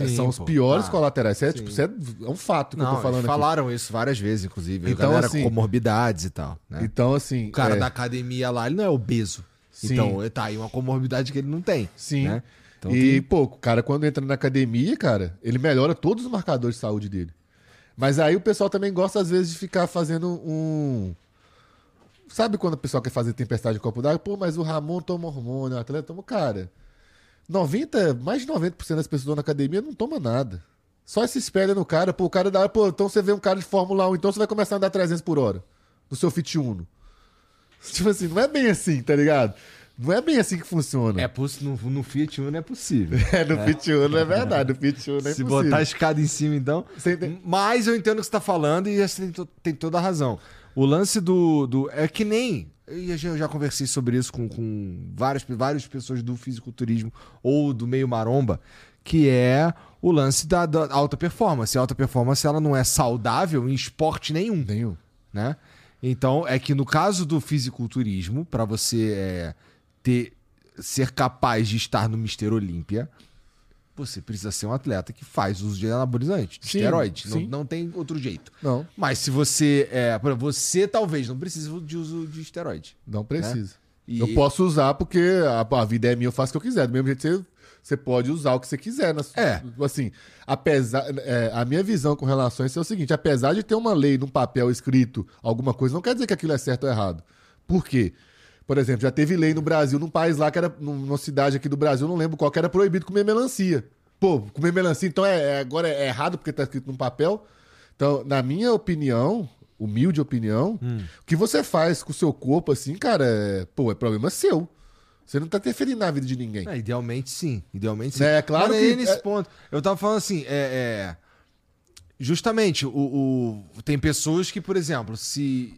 é, Sim, são os pô. piores Ah, colaterais. Isso é, tipo, isso é, é um fato que eu Não, tô falando eles aqui. falaram isso várias vezes, inclusive. Então, a galera assim- com comorbidades e tal, né? Então, assim. O cara é, da academia lá, ele não é obeso. Sim. Então, tá aí uma comorbidade que ele não tem. Sim. Né? Então, e, tem- pô, o cara, quando entra na academia, cara, ele melhora todos os marcadores de saúde dele. Mas aí o pessoal também gosta, às vezes, de ficar fazendo um. Sabe quando o pessoal quer fazer tempestade de copo d'água? Pô, mas o Ramon toma hormônio, o atleta toma. Cara, 90, mais de 90% das pessoas na academia não toma nada. Só se espelha no cara. Pô, o cara dá. Pô, então você vê um cara de Fórmula 1, então você vai começar a andar 300 por hora. No seu Fit Uno. Tipo assim, não é bem assim, tá ligado? Não é bem assim que funciona. é poss- no, no Fiat Uno é possível. É, no Fit Uno é verdade, no Fit Uno é Se impossível. botar a escada em cima, então. Entende? Mas eu entendo o que você tá falando e você tem, tem toda a razão. O lance do. do é que nem. Eu já, eu já conversei sobre isso com, com várias, várias pessoas do fisiculturismo ou do meio maromba, que é o lance da, da alta performance. A alta performance ela não é saudável em esporte nenhum Nenhum. né? Então, é que no caso do fisiculturismo, para você é, ter ser capaz de estar no Mister Olímpia, você precisa ser um atleta que faz uso de anabolizante, de Sim, esteroide. Não, sim. não tem outro jeito. Não, Mas se você. É, você talvez não precise de uso de esteroide. não precisa. E- Eu posso usar porque a, a vida é minha, eu faço o que eu quiser. Do mesmo jeito você, você pode usar o que você quiser. nas- É. Assim, apesar. é, a minha visão com relação a isso é o seguinte: apesar de ter uma lei num papel escrito alguma coisa, não quer dizer que aquilo é certo ou errado. Por quê? Por exemplo, já teve lei no Brasil, num país lá que era. numa cidade aqui do Brasil, não lembro qual, que era proibido comer melancia. Pô, comer melancia, então é, é- agora é errado porque tá escrito num papel. Então, na minha opinião, humilde opinião, Hum. o que você faz com o seu corpo, assim, cara, é, pô, é problema seu. Você não tá interferindo na vida de ninguém. É, idealmente sim. Idealmente sim. É, claro Mas que- aí, nesse é- ponto. Eu tava falando assim, é. é, justamente, o, o- tem pessoas que, por exemplo, se.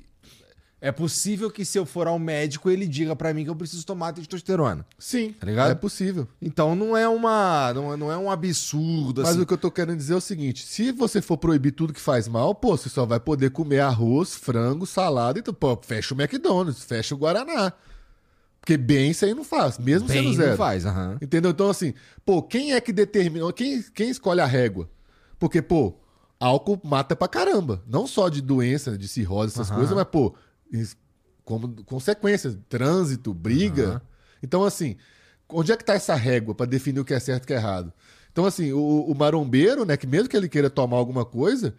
É possível que se eu for ao médico, ele diga pra mim que eu preciso tomar testosterona. Sim, Tá ligado? é possível. Então não é uma. Não é, não é um absurdo Mas assim. o que eu tô querendo dizer é o seguinte: se você for proibir tudo que faz mal, pô, você só vai poder comer arroz, frango, salada, então, pô, fecha o McDonald's, fecha o Guaraná. Porque bem isso aí não faz, mesmo Bem, sendo zero. não faz, aham. Entendeu? Então, assim, pô, quem é que determina. Quem, quem escolhe a régua? Porque, pô, álcool mata pra caramba. Não só de doença, de cirrose, essas Aham. coisas, mas, pô, como consequências, trânsito, briga. Aham. Então, assim, onde é que tá essa régua pra definir o que é certo e o que é errado? Então, assim, o, o marombeiro, né, que mesmo que ele queira tomar alguma coisa.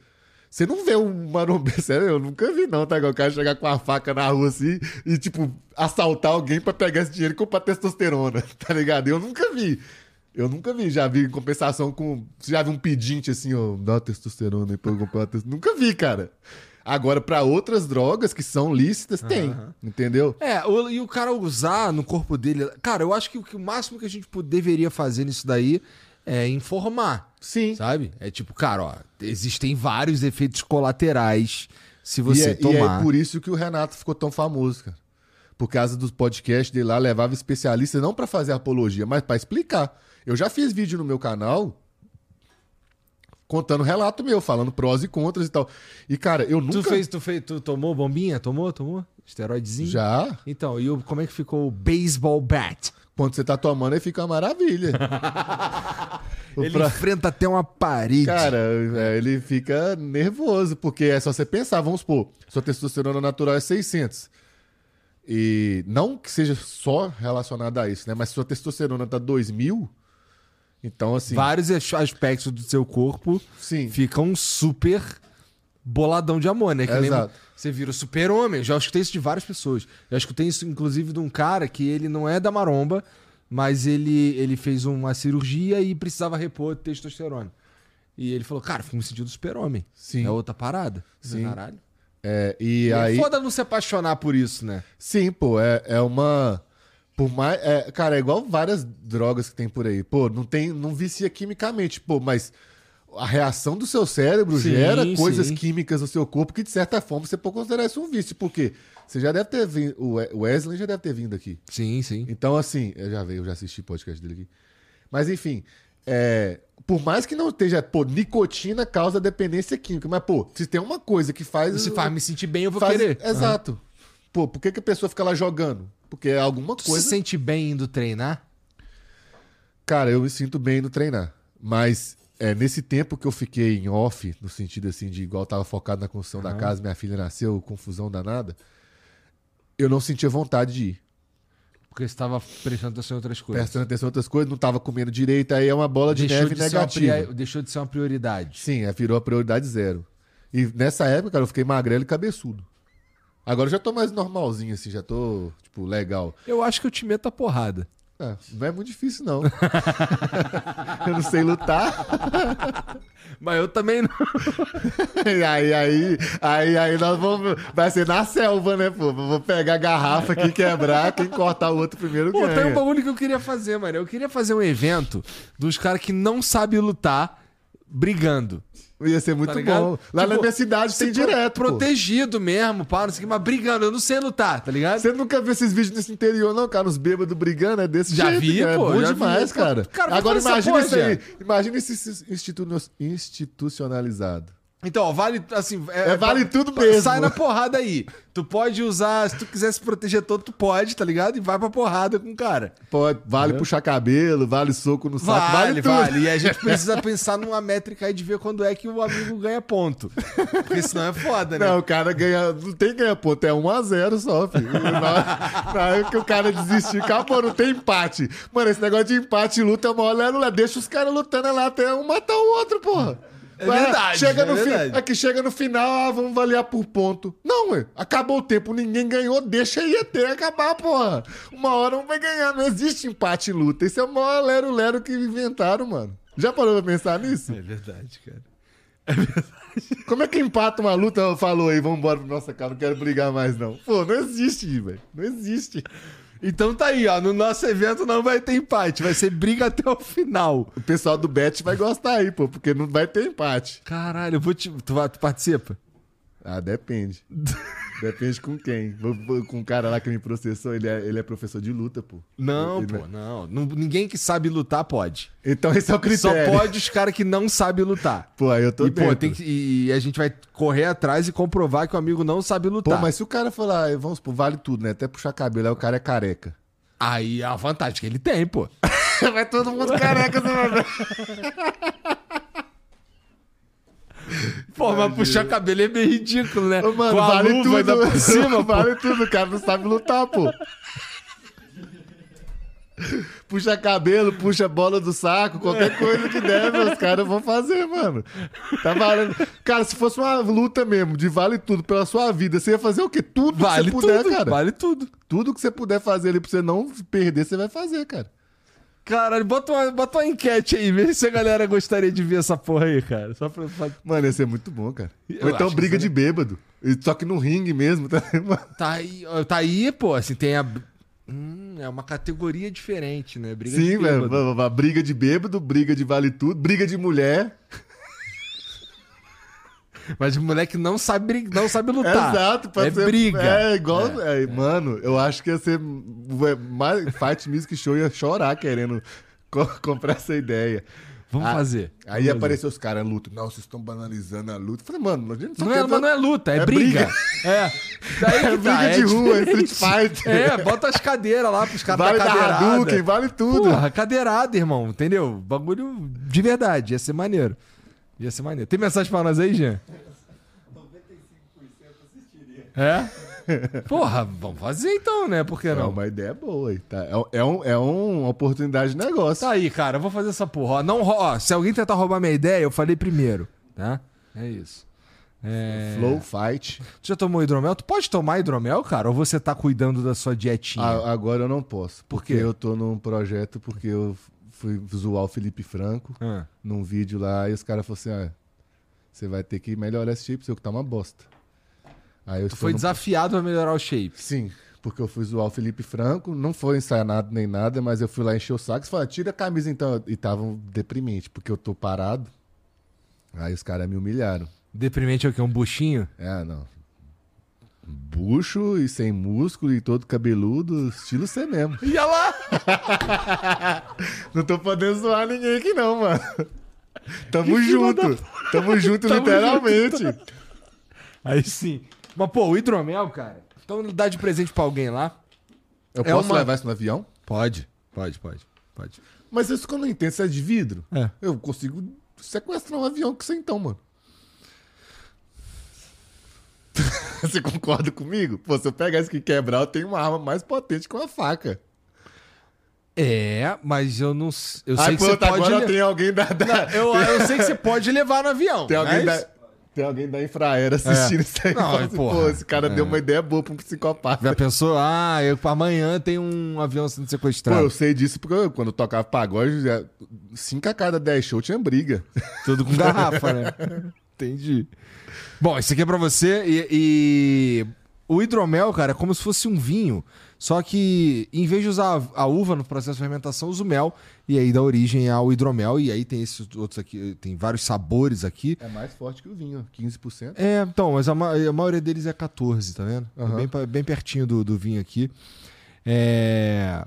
Você não vê um marombeiro, sério, eu nunca vi não, tá? O cara chegar com a faca na rua assim e, tipo, assaltar alguém pra pegar esse dinheiro e comprar testosterona, tá ligado? Eu nunca vi. Eu nunca vi, já vi em compensação com. Você já viu um pedinte assim, ó, dá uma testosterona aí pra eu comprar uma testosterona. Nunca vi, cara. Agora, pra outras drogas que são lícitas, tem. Entendeu? É, o- e o cara usar no corpo dele. Cara, eu acho que o, que o máximo que a gente deveria fazer nisso daí é informar. Sim. Sabe? É tipo, cara, ó, existem vários efeitos colaterais se E você é, e tomar. é por isso que o Renato ficou tão famoso, cara. Por causa dos podcasts dele lá, levava especialistas não pra fazer apologia, mas pra explicar. Eu já fiz vídeo no meu canal contando relato meu, falando prós e contras e tal. E, cara, eu nunca. Tu fez, tu fez, tu tomou bombinha? Tomou, tomou? Esteroidezinho? Já. Então, e o, como é que ficou o baseball bat? Quando você tá tomando, aí fica uma maravilha. Ele pra- enfrenta até uma parede. Cara, é, ele fica nervoso, porque é só você pensar, vamos supor, sua testosterona natural é 600. E não que seja só relacionada a isso, né? Mas sua testosterona tá 2000, então assim, Vários as- aspectos do seu corpo sim, ficam super boladão de amor, né? Que nem Exato. você vira super-homem. Já escutei isso de várias pessoas. Já escutei isso, inclusive, de um cara que ele não é da maromba, mas ele, ele fez uma cirurgia e precisava repor testosterona. E ele falou, cara, fico me sentindo super-homem. Sim. É outra parada. Sim. Caralho. É, e É aí. foda não se apaixonar por isso, né? Sim, pô, é, é uma. Por mais. É, cara, é igual várias drogas que tem por aí. Pô, não tem. Não vicia quimicamente, pô, mas a reação do seu cérebro Sim, gera coisas sim. químicas no seu corpo que, de certa forma, você pode considerar isso um vício. Porque você já deve ter vindo. O We- Wesley já deve ter vindo aqui. Sim, sim. Então, assim, eu já veio, eu já assisti o podcast dele aqui. Mas, enfim, é, por mais que não esteja, pô, nicotina causa dependência química, mas, pô, se tem uma coisa que faz. Se faz me sentir bem, eu vou faz- querer. Exato. Pô, por que, que a pessoa fica lá jogando? Porque é alguma Tu coisa. se sente bem indo treinar? Cara, eu me sinto bem no treinar. Mas é, nesse tempo que eu fiquei em off, no sentido assim, de igual tava focado na construção da casa, minha filha nasceu, confusão danada, eu não sentia vontade de ir. Porque você tava prestando atenção em outras coisas. Prestando atenção em outras coisas, não tava comendo direito, aí é uma bola de Deixou neve de, negativa. pri- deixou de ser uma prioridade. Sim, é, virou a prioridade zero. E nessa época, cara, eu fiquei magrelo e cabeçudo. Agora eu já tô mais normalzinho, assim, já tô, tipo, legal. Eu acho que eu te meto a porrada. Ah, não é muito difícil, não. eu não sei lutar. Mas eu também não. Aí, aí, aí, aí nós vamos. Vai ser na selva, né, pô? Vou pegar a garrafa aqui, quebrar, quem cortar o outro primeiro Pô, tem um ganha. bagulho que eu queria fazer, mano. Eu queria fazer um evento dos caras que não sabem lutar brigando. Ia ser muito Tá bom. Lá Tipo, na minha cidade tem direto, pô. Protegido mesmo, pá, não sei o que, mas brigando. Eu não sei lutar, tá ligado? Você nunca viu esses vídeos desse interior, não, cara? Os bêbados brigando, é desse Já jeito. vi, cara. pô, É bom já vi. demais, Pô, cara. cara, Agora imagina isso aí. Imagina isso institu- institucionalizado. Então, ó, vale assim. É, vale tudo mesmo. Sai na porrada aí. Tu pode usar, se tu quiser se proteger todo, tu pode, tá ligado? E vai pra porrada com o cara. Pode, vale puxar cabelo, vale soco no saco, Vale, vale, tudo. vale. E a gente precisa pensar numa métrica aí de ver quando é que o amigo ganha ponto. Porque senão é foda, né? Não, o cara ganha. Não tem ganha ponto, é 1x0 só, filho. Na, hora que o cara desistir, acabou, não tem empate. Mano, esse negócio de empate e luta é uma hora, Deixa os caras lutando lá até um matar o outro, porra. É verdade, Chega é no fi- verdade. Aqui chega no final, ah, vamos avaliar por ponto. Não, ué. Acabou o tempo, ninguém ganhou, deixa aí até acabar, porra. Uma hora um vai ganhar, não existe empate em luta. Isso é o maior lero-lero que inventaram, mano. Já parou pra pensar nisso? É verdade, cara. Como é que empata uma luta? Falou aí, vamos embora pra nossa casa, não quero brigar mais, não. Pô, não existe, velho. Não existe. Então tá aí, ó. No nosso evento não vai ter empate, vai ser briga até o final. O pessoal do Bet vai gostar aí, pô, porque não vai ter empate. Caralho, eu vou te. Tu, vai- tu participa? Ah, depende. depende com quem. Com o cara lá que me processou, ele é, ele é professor de luta, pô. Não, Ele- pô, não. Não- Ninguém que sabe lutar pode. Então esse é o Só critério. pode os caras que não sabem lutar. Pô, aí eu tô E, pô, tem que- e a gente vai correr atrás e comprovar que o amigo não sabe Pô, lutar. mas se o cara falar, vamos supor, vale tudo, né? Até puxar cabelo, aí o cara é careca. Aí é a vantagem que ele tem, pô. vai todo mundo careca, você vai ver. Pô, mas puxar cabelo é meio ridículo, né? Ô, mano, Com a vale luva tudo. ainda por cima, pô. vale tudo, o cara não sabe lutar, pô. Puxa cabelo, puxa bola do saco, qualquer coisa que der, meus caras vão fazer, mano. Tá valendo. Cara, se fosse uma luta mesmo, de vale tudo pela sua vida, você ia fazer o quê? Tudo Vale que você puder, tudo, cara. vale tudo. Tudo que você puder fazer ali pra você não perder, você vai fazer, cara. Caralho, bota uma, bota uma enquete aí, vê se a galera gostaria de ver essa porra aí, cara. Só pra. Mano, ia ser muito bom, cara. Eu Ou então briga de bêbado. E- Só que no ringue mesmo, tá? Tá aí, tá aí, pô, assim, tem a. Hum, é uma categoria diferente, né? Briga de Sim, velho. bêbado. vá- Briga de bêbado, briga de vale tudo, briga de mulher. Mas o moleque não sabe, não sabe lutar. Exato, pode é ser. briga. É, igual. é, Mano, eu acho que ia ser. é, Mais, Fight Music Show ia chorar querendo co- comprar essa ideia. Vamos Ah, fazer. Aí Vamos apareceu os caras luta. Não, vocês estão banalizando a luta. Eu falei, mano, a gente fazer. Não é, mas não é luta, é, É briga. briga. É. Daí É que briga tá, de rua, diferente. Street Fighter. É, bota as cadeiras lá pros caras Vale da da cadeirada. Hadouken, vale tudo. Porra, cadeirada, irmão, entendeu? Bagulho de verdade, ia ser maneiro. Ia ser maneiro. Tem mensagem pra nós aí, Jean? 95% assistiria. É? Porra, vamos fazer então, né? Por que É não? uma ideia boa aí, tá? É, é, um, é um- uma oportunidade de negócio. Tá aí, cara, eu vou fazer essa porra. Não, ó, se alguém tentar roubar minha ideia, eu falei primeiro, tá? É isso. É... Flow Fight. Tu já tomou hidromel? Tu pode tomar hidromel, cara? Ou você tá cuidando da sua dietinha? A- agora eu não posso. Por Porque quê? eu tô num projeto, porque eu fui zoar o Felipe Franco Ah. num vídeo lá e os caras falaram assim: ah, você vai ter que melhorar esse shape seu, que tá uma bosta. Aí eu Tu foi no- desafiado a melhorar o shape. Sim, porque eu fui zoar o Felipe Franco, não foi ensaiado nem nada, mas eu fui lá encher o saco e falei, tira a camisa então. E estavam deprimente, porque eu tô parado. Aí os caras me humilharam. Deprimente é o quê? Um buchinho? É, não. Bucho e sem músculo e todo cabeludo, estilo você mesmo. Ia lá! Não tô podendo zoar ninguém aqui não, mano. Tamo junto. Tamo junto Tamo literalmente. Aí sim. Mas, pô, o hidromel, cara. Então dá de presente pra alguém lá. Eu É posso uma- levar isso no avião? Pode, pode, pode. Pode. Mas isso que eu não entendo, se é de vidro. É. Eu consigo sequestrar um avião com você então, mano. você concorda comigo? Pô, se eu pegar isso aqui e quebrar, eu tenho uma arma mais potente que uma faca. É, mas eu não. Eu sei Aí, que você pronto, pode. agora le- tem alguém da... da- Eu, eu sei que você pode levar no avião. Tem alguém mas- da... Tem alguém da Infraero assistindo É. isso aí. Não, assim, porra. Pô, esse cara É. deu uma ideia boa pra um psicopata. Já pensou? Ah, eu, amanhã tem um avião sendo Pô, sequestrado. eu sei disso porque eu, quando eu tocava pagode, já, cinco a cada dez shows tinha briga. Tudo com garrafa, né? Entendi. Bom, isso aqui é pra você e, e o hidromel, cara, é como se fosse um vinho, só que em vez de usar a uva no processo de fermentação, usa o mel e aí dá origem ao hidromel e aí tem esses outros aqui, tem vários sabores aqui. É mais forte que o vinho, 15%. É, então, mas a, ma- a maioria deles é 14, tá vendo? É Aham. bem, bem pertinho do, do vinho aqui. É...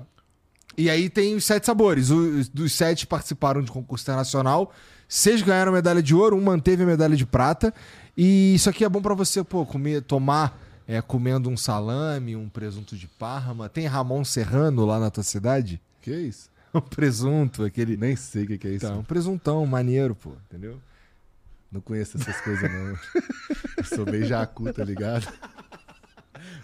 E aí tem os sete sabores. Os, dos sete participaram de concurso internacional. Seis ganharam medalha de ouro, um manteve a medalha de prata. E isso aqui é bom pra você, pô, comer, tomar é, comendo um salame, um presunto de Parma. Tem Ramon Serrano lá na tua cidade? Que isso? Um presunto, aquele. Nem sei o que, que é isso. Então, um presuntão maneiro, pô, entendeu? Não conheço essas coisas, não. Eu sou meio jacu, tá ligado?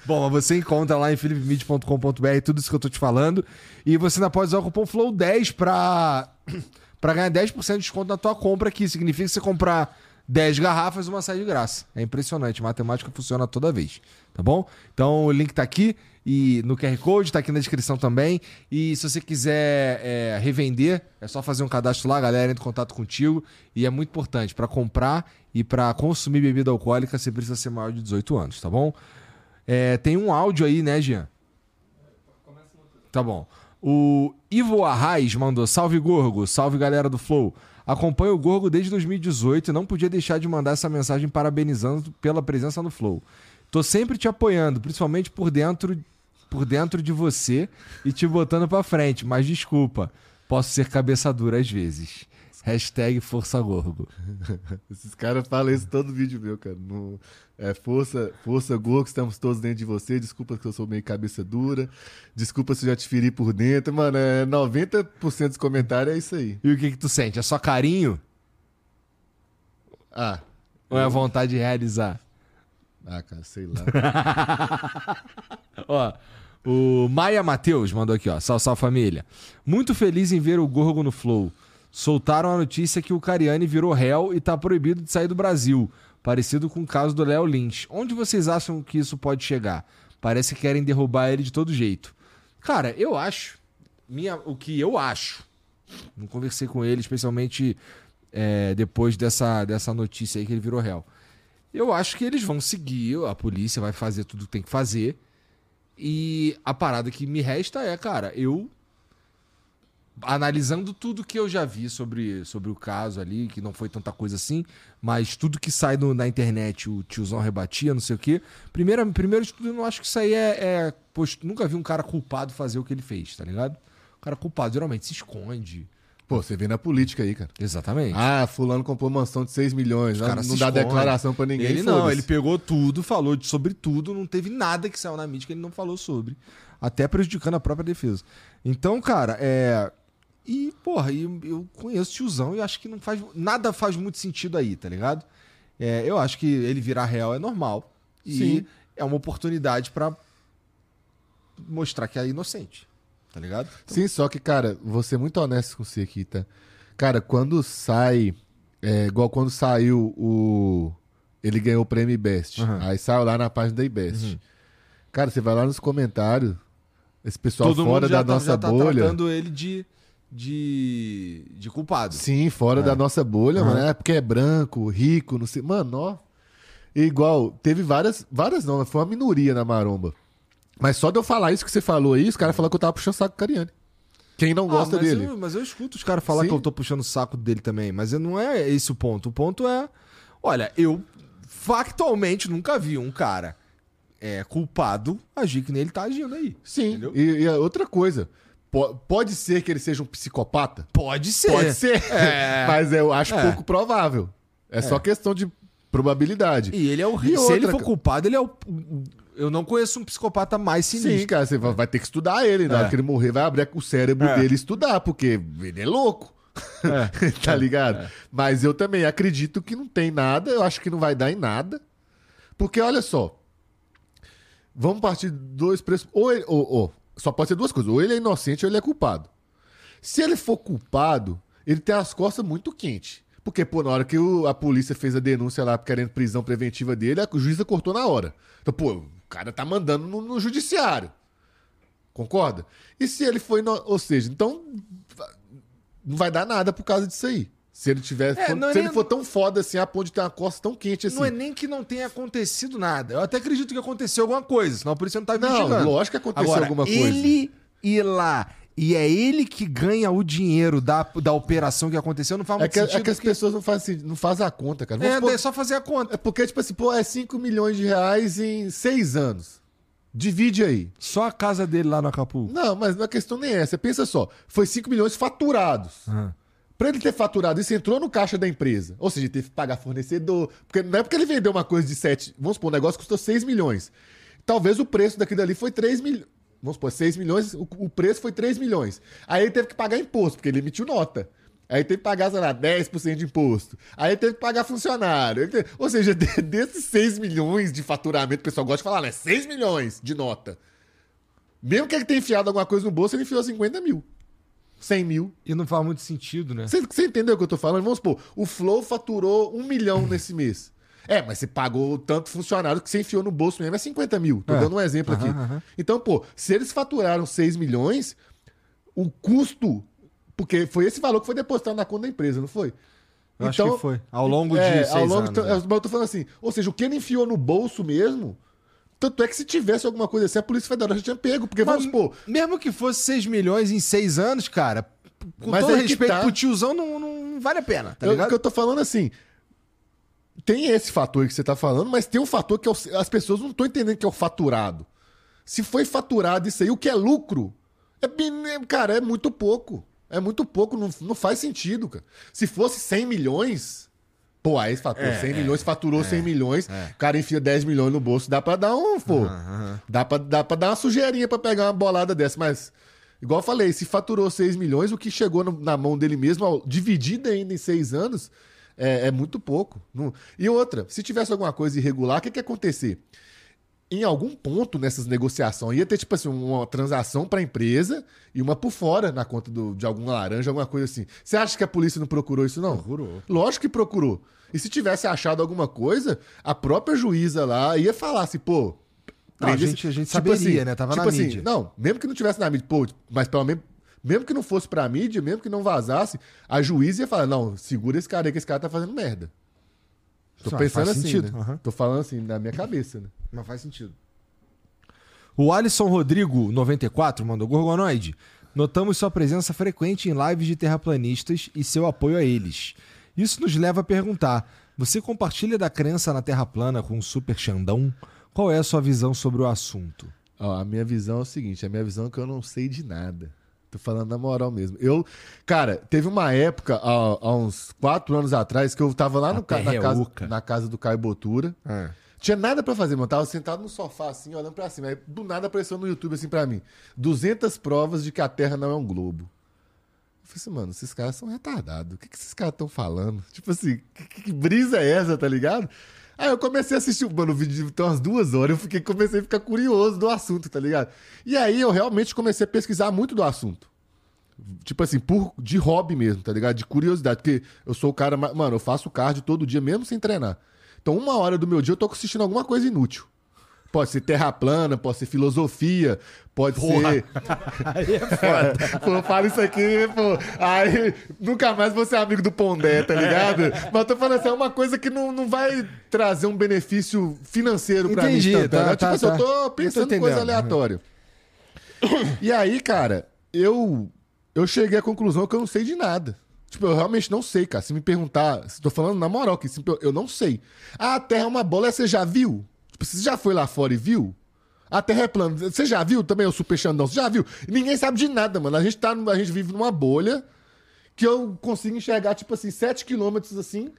Bom, mas você encontra lá em philipmid.com.br tudo isso que eu tô te falando. E você ainda pode usar o cupom FLOW10 pra, pra ganhar 10% de desconto na tua compra aqui. Significa que você comprar 10 garrafas, uma sai de graça. É impressionante. Matemática funciona toda vez. Tá bom? Então o link tá aqui e no QR Code, tá aqui na descrição também. E se você quiser é, revender, é só fazer um cadastro lá, a galera entra em contato contigo. E é muito importante, para comprar e para consumir bebida alcoólica, você precisa ser maior de 18 anos, tá bom? É, tem um áudio aí, né, Jean? Tá bom. O Ivo Arraes mandou: Salve Gorgo, salve galera do Flow. Acompanho o Gorgo desde 2018 e não podia deixar de mandar essa mensagem parabenizando pela presença no Flow. Tô sempre te apoiando, principalmente por dentro, por dentro de você e te botando pra frente, mas desculpa, posso ser cabeça dura às vezes. Hashtag Força Gorgo. Esses caras falam isso todo vídeo meu, cara. No- é, força, força, Gorgo, estamos todos dentro de você. Desculpa que eu sou meio cabeça dura. Desculpa se eu já te feri por dentro. Mano, é 90% dos comentários é isso aí. E o que que tu sente? É só carinho Ah, ou é a vontade de realizar? ah cara, sei lá. Ó, o Maia Matheus mandou aqui, ó. Sal, sal família. Muito feliz em ver o Gorgo no Flow. Soltaram a notícia que o Cariani virou réu e tá proibido de sair do Brasil. Parecido com o caso do Léo Lynch. Onde vocês acham que isso pode chegar? Parece que querem derrubar ele de todo jeito. Cara, eu acho. Minha, o que eu acho. Não conversei com ele, especialmente é, depois dessa, dessa notícia aí que ele virou réu. Eu acho que eles vão seguir, a polícia vai fazer tudo que tem que fazer. E a parada que me resta é, cara, eu analisando tudo que eu já vi sobre, sobre o caso ali, que não foi tanta coisa assim, mas tudo que sai no- na internet, o tiozão rebatia, não sei o quê. Primeiro, primeiro de tudo, eu não acho que isso aí é. é pois, nunca vi um cara culpado fazer o que ele fez, tá ligado? O cara culpado geralmente se esconde. Pô, você vê na política aí, cara. Exatamente. Ah, fulano comprou mansão de 6 milhões. Não, caras não dá declaração pra ninguém. Ele não, ele pegou tudo, falou sobre tudo, não teve nada que saiu na mídia que ele não falou sobre. Até prejudicando a própria defesa. Então, cara, é. E, porra, e eu conheço o tiozão e acho que não faz. Nada faz muito sentido aí, tá ligado? É, eu acho que ele virar real é normal. E Sim. é uma oportunidade pra mostrar que é inocente. Tá ligado? Sim, só que, cara, vou ser muito honesto com você aqui, tá? Cara, quando sai. É, igual quando saiu o. Ele ganhou o prêmio Best. Uhum. Aí saiu lá na página da Ibest. Uhum. Cara, você vai lá nos comentários. Esse pessoal Todo fora da tá, nossa já tá bolha. tratando ele de, de, de culpado. Sim, fora É. da nossa bolha, Aham. mano. É porque é branco, rico, não sei. Mano, ó. Igual, teve várias. Várias não, foi uma minoria na maromba. Mas só de eu falar isso que você falou aí, os caras falaram que eu tava puxando saco do Cariani. Quem não gosta Ah, mas dele. Eu, mas eu escuto os caras falar Sim. que eu tô puxando o saco dele também. Mas não é esse o ponto. O ponto é. Olha, eu factualmente nunca vi um cara é, culpado agir que nem ele tá agindo aí. Sim. Entendeu? E, e a outra coisa. Po- Pode ser que ele seja um psicopata? Pode ser. Pode ser. É. Mas eu acho É. pouco provável. É, só questão de probabilidade. E ele é o E Se ele outra, for ca- culpado, ele é o. Eu não conheço um psicopata mais sinistro. Sim, cara, você vai vai ter que estudar ele. Na É. hora que ele morrer, vai abrir o cérebro É. dele e estudar, porque ele é louco. É. tá ligado? Mas eu também acredito que não tem nada, eu acho que não vai dar em nada. Porque olha só. Vamos partir de dois preços. Ou, ele- ou- ou, só pode ser duas coisas. Ou ele é inocente ou ele é culpado. Se ele for culpado, ele tem as costas muito quentes. Porque, pô, na hora que o- a polícia fez a denúncia lá querendo prisão preventiva dele, a juíza cortou na hora. Então, pô, o cara tá mandando no, no judiciário. Concorda? E se ele foi. Ou seja, então. Não vai dar nada por causa disso aí. Se ele tiver. É, for- não é se nem- ele for tão foda assim, a ponto de ter uma costa tão quente assim. Não é nem que não tenha acontecido nada. Eu até acredito que aconteceu alguma coisa, senão a polícia não tá Não, investigando. lógico que aconteceu Agora, alguma coisa. Ele ir lá e é ele que ganha o dinheiro da, da operação que aconteceu, não faz É muito que, é sentido. que as porque- pessoas não fazem, não fazem a conta, cara. Vamos É, supor- é só fazer a conta. É porque, tipo assim, pô, é 5 milhões de reais em 6 anos. Divide aí. Só a casa dele lá no Acapulco. Não, mas a questão nem é essa. Pensa só, foi 5 milhões faturados. Aham. Pra ele ter faturado isso, entrou no caixa da empresa. Ou seja, teve que pagar fornecedor. Porque não é porque ele vendeu uma coisa de 7. Vamos supor, o negócio custou 6 milhões. Talvez o preço daquilo ali foi 3 milhões. Vamos supor, 6 milhões, o, o preço foi 3 milhões. Aí ele teve que pagar imposto, porque ele emitiu nota. Aí teve que pagar, sei lá, 10% de imposto. Aí teve que pagar funcionário. Teve- Ou seja, de- desses 6 milhões de faturamento, o pessoal gosta de falar, né? 6 milhões de nota. Mesmo que ele tenha enfiado alguma coisa no bolso, ele enfiou 50 mil. 100 mil. E não faz muito sentido, né? Você, você entendeu o que eu tô falando? Vamos supor, o Flow faturou um milhão nesse mês. É, mas você pagou tanto funcionário que você enfiou no bolso mesmo, é 50 mil. Tô É. dando um exemplo aqui. Aham, aham. Então, pô, se eles faturaram 6 milhões, o custo. Porque foi esse valor que foi depositado na conta da empresa, não foi? Eu acho que foi. Ao longo de é, seis ao longo anos, de- né? Mas eu tô falando assim, ou seja, o que ele enfiou no bolso mesmo. Tanto é que se tivesse alguma coisa assim, a Polícia Federal já tinha pego. Porque Mas vamos supor, Mesmo que fosse 6 milhões em 6 anos, cara, com Mas todo que respeito tá. pro tiozão, não, não vale a pena, tá eu, o ligado? que eu tô falando assim. Tem esse fator que você tá falando, mas tem um fator que é o- as pessoas não estão entendendo que é o faturado. Se foi faturado isso aí, o que é lucro, é, bem- é, cara, é muito pouco. É muito pouco, não, não faz sentido, cara. Se fosse 100 milhões, pô, aí você fala, pô, É, 100 é, milhões, faturou 100 milhões, é. o cara enfia 10 milhões no bolso, dá pra dar um, pô. Aham. Dá pra, dá pra dar uma sujeirinha pra pegar uma bolada dessa, mas, igual eu falei, se faturou 6 milhões, o que chegou no- na mão dele mesmo, ao- dividido ainda em 6 anos, é, é muito pouco. Não- E outra, se tivesse alguma coisa irregular, o que, que ia acontecer? Em algum ponto nessas negociações, ia ter, tipo assim, uma transação pra empresa e uma por fora na conta do- de algum laranja, alguma coisa assim. Você acha que a polícia não procurou isso, não? Procurou. Lógico que procurou. E se tivesse achado alguma coisa, a própria juíza lá ia falar assim, pô. Não, a gente- a gente saberia, né? Tava na assim, mídia. Não, mesmo que não tivesse na mídia, pô, mas pelo menos. Mesmo que não fosse pra mídia, mesmo que não vazasse, a juíza ia falar: não, segura esse cara aí que esse cara tá fazendo merda. Tô pensando assim, sentido, né? aham. Tô falando assim, na minha cabeça, né? Mas faz sentido. O Alisson Rodrigo, 94, mandou Gorgonoide. Notamos sua presença frequente em lives de terraplanistas e seu apoio a eles. Isso nos leva a perguntar: você compartilha da crença na Terra plana com o Super Xandão? Qual é a sua visão sobre o assunto? Ó, a minha visão é o seguinte: a minha visão é que eu não sei de nada. Tô falando na moral mesmo. Eu, cara, teve uma época, há, há uns quatro anos atrás, que eu tava lá no, ca- na, é casa, na casa do Caio Botura. Tinha nada pra fazer, mano. Tava sentado no sofá, assim, olhando pra cima. Aí, do nada apareceu no YouTube, assim, pra mim. 200 provas de que a Terra não é um globo. Eu falei assim, mano, esses caras são retardados. O que, que esses caras estão falando? Tipo assim, que- que brisa é essa, tá ligado? Aí eu comecei a assistir, mano, o vídeo tem umas duas horas. Eu fiquei, comecei a ficar curioso do assunto, tá ligado? E aí eu realmente comecei a pesquisar muito do assunto. Tipo assim, por, de hobby mesmo, tá ligado? De curiosidade. Porque eu sou o cara. ma- Mano, eu faço cardio todo dia, mesmo sem treinar. Então, uma hora do meu dia eu tô assistindo alguma coisa inútil. Pode ser terra plana, pode ser filosofia, pode ser. Aí é foda. pô, fala isso aqui, pô. Aí nunca mais vou ser amigo do Pondé, tá ligado? Mas eu tô falando assim, é uma coisa que não, não vai trazer um benefício financeiro pra Entendi, mim. tá, né? tá, tipo assim, tá. eu tô Eu tô pensando em coisa aleatória. E aí, cara, eu, eu cheguei à conclusão que eu não sei de nada. Tipo, eu realmente não sei, cara. Se me perguntar, se tô falando na moral aqui, eu não sei. Ah, a Terra é uma bola, você já viu? Você já foi lá fora e viu? A Terra é plana. Você já viu também o Super Xandão? Você já viu? Ninguém sabe de nada, mano. A gente, tá, a gente vive numa bolha que eu consigo enxergar, tipo assim, 7 quilômetros assim.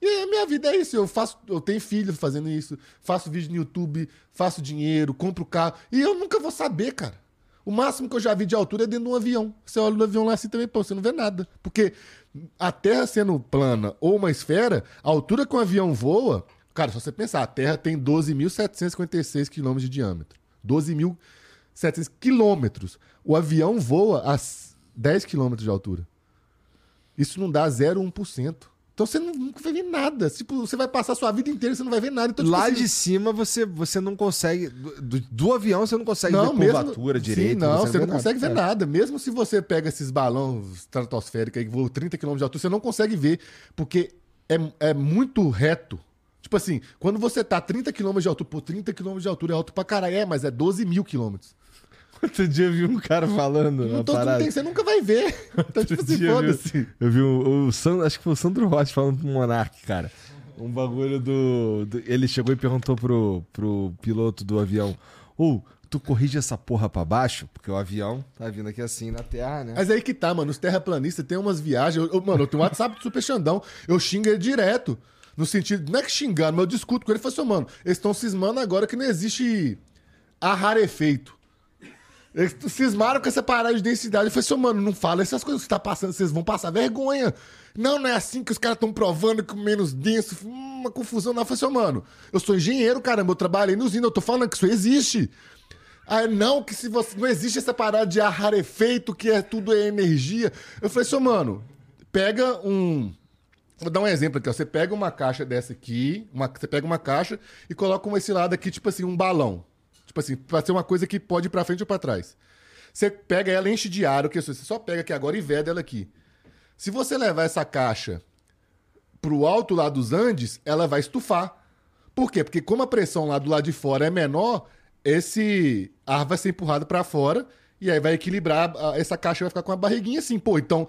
E a minha vida é isso. Eu faço, eu tenho filho fazendo isso, faço vídeo no YouTube, faço dinheiro, compro carro. E eu nunca vou saber, cara. O máximo que eu já vi de altura é dentro de um avião. Você olha no avião lá assim também, pô, você não vê nada. Porque a Terra sendo plana ou uma esfera, a altura que um avião voa. Cara, só você pensar, a Terra tem 12.756 quilômetros de diâmetro. 12.700 quilômetros. O avião voa a 10 quilômetros de altura. Isso não dá 0,1%. Então você não- nunca vai ver nada. Tipo, você vai passar a sua vida inteira e você não vai ver nada. Então, tipo Lá assim, de cima você, você não consegue. Do, do- avião você não consegue ver curvatura sim, direito. não, você não vê consegue ver É. nada. Mesmo se você pega esses balões estratosféricos aí que voam 30 km de altura, você não consegue ver, porque é, é muito reto. Tipo assim, quando você tá 30 km de altura, pô, 30 km de altura é alto pra caralho. É, mas é 12 mil quilômetros. Outro dia eu vi um cara falando. Não tô- não parada. tem- você nunca vai ver. Então, tipo assim, dia eu vi- foda-se. Eu vi o, o Sandro, acho que foi o Sandro Rocha falando pro Monark, cara. Um bagulho do, do- Ele chegou e perguntou pro, pro piloto do avião: Ô, tu corrige essa porra pra baixo? Porque o avião tá vindo aqui assim na terra, né? Mas aí que tá, mano. Os terraplanistas têm umas viagens. Eu, eu- mano, eu tenho um WhatsApp do Super Xandão. Eu xingo ele direto. No sentido, não é que xingando, mas eu discuto com ele. Ele fala assim, mano, eles estão cismando agora que não existe a rarefeito. Eles cismaram com essa parada de densidade. Eu falei assim, mano, não fala essas coisas que você tá passando, vocês vão passar vergonha. Não, não é assim que os caras estão provando que o menos denso, uma confusão. Não, eu falei assim, mano, eu sou engenheiro, caramba, eu trabalhei no usina, eu tô falando que isso existe. Ah, não, que se você. Não existe essa parada de ar rarefeito, que é tudo é energia. Eu falei assim, mano, pega um. Vou dar um exemplo aqui, ó. Você pega uma caixa dessa aqui, uma- você pega uma caixa e coloca esse lado aqui, tipo assim, um balão. Tipo assim, pra ser uma coisa que pode ir pra frente ou pra trás. Você pega ela, enche de ar, o que você só pega aqui agora e veda ela aqui. Se você levar essa caixa pro alto lá dos Andes, ela vai estufar. Por quê? Porque como a pressão lá do lado de fora é menor, esse ar vai ser empurrado para fora e aí vai equilibrar, essa caixa vai ficar com a barriguinha assim. Pô, então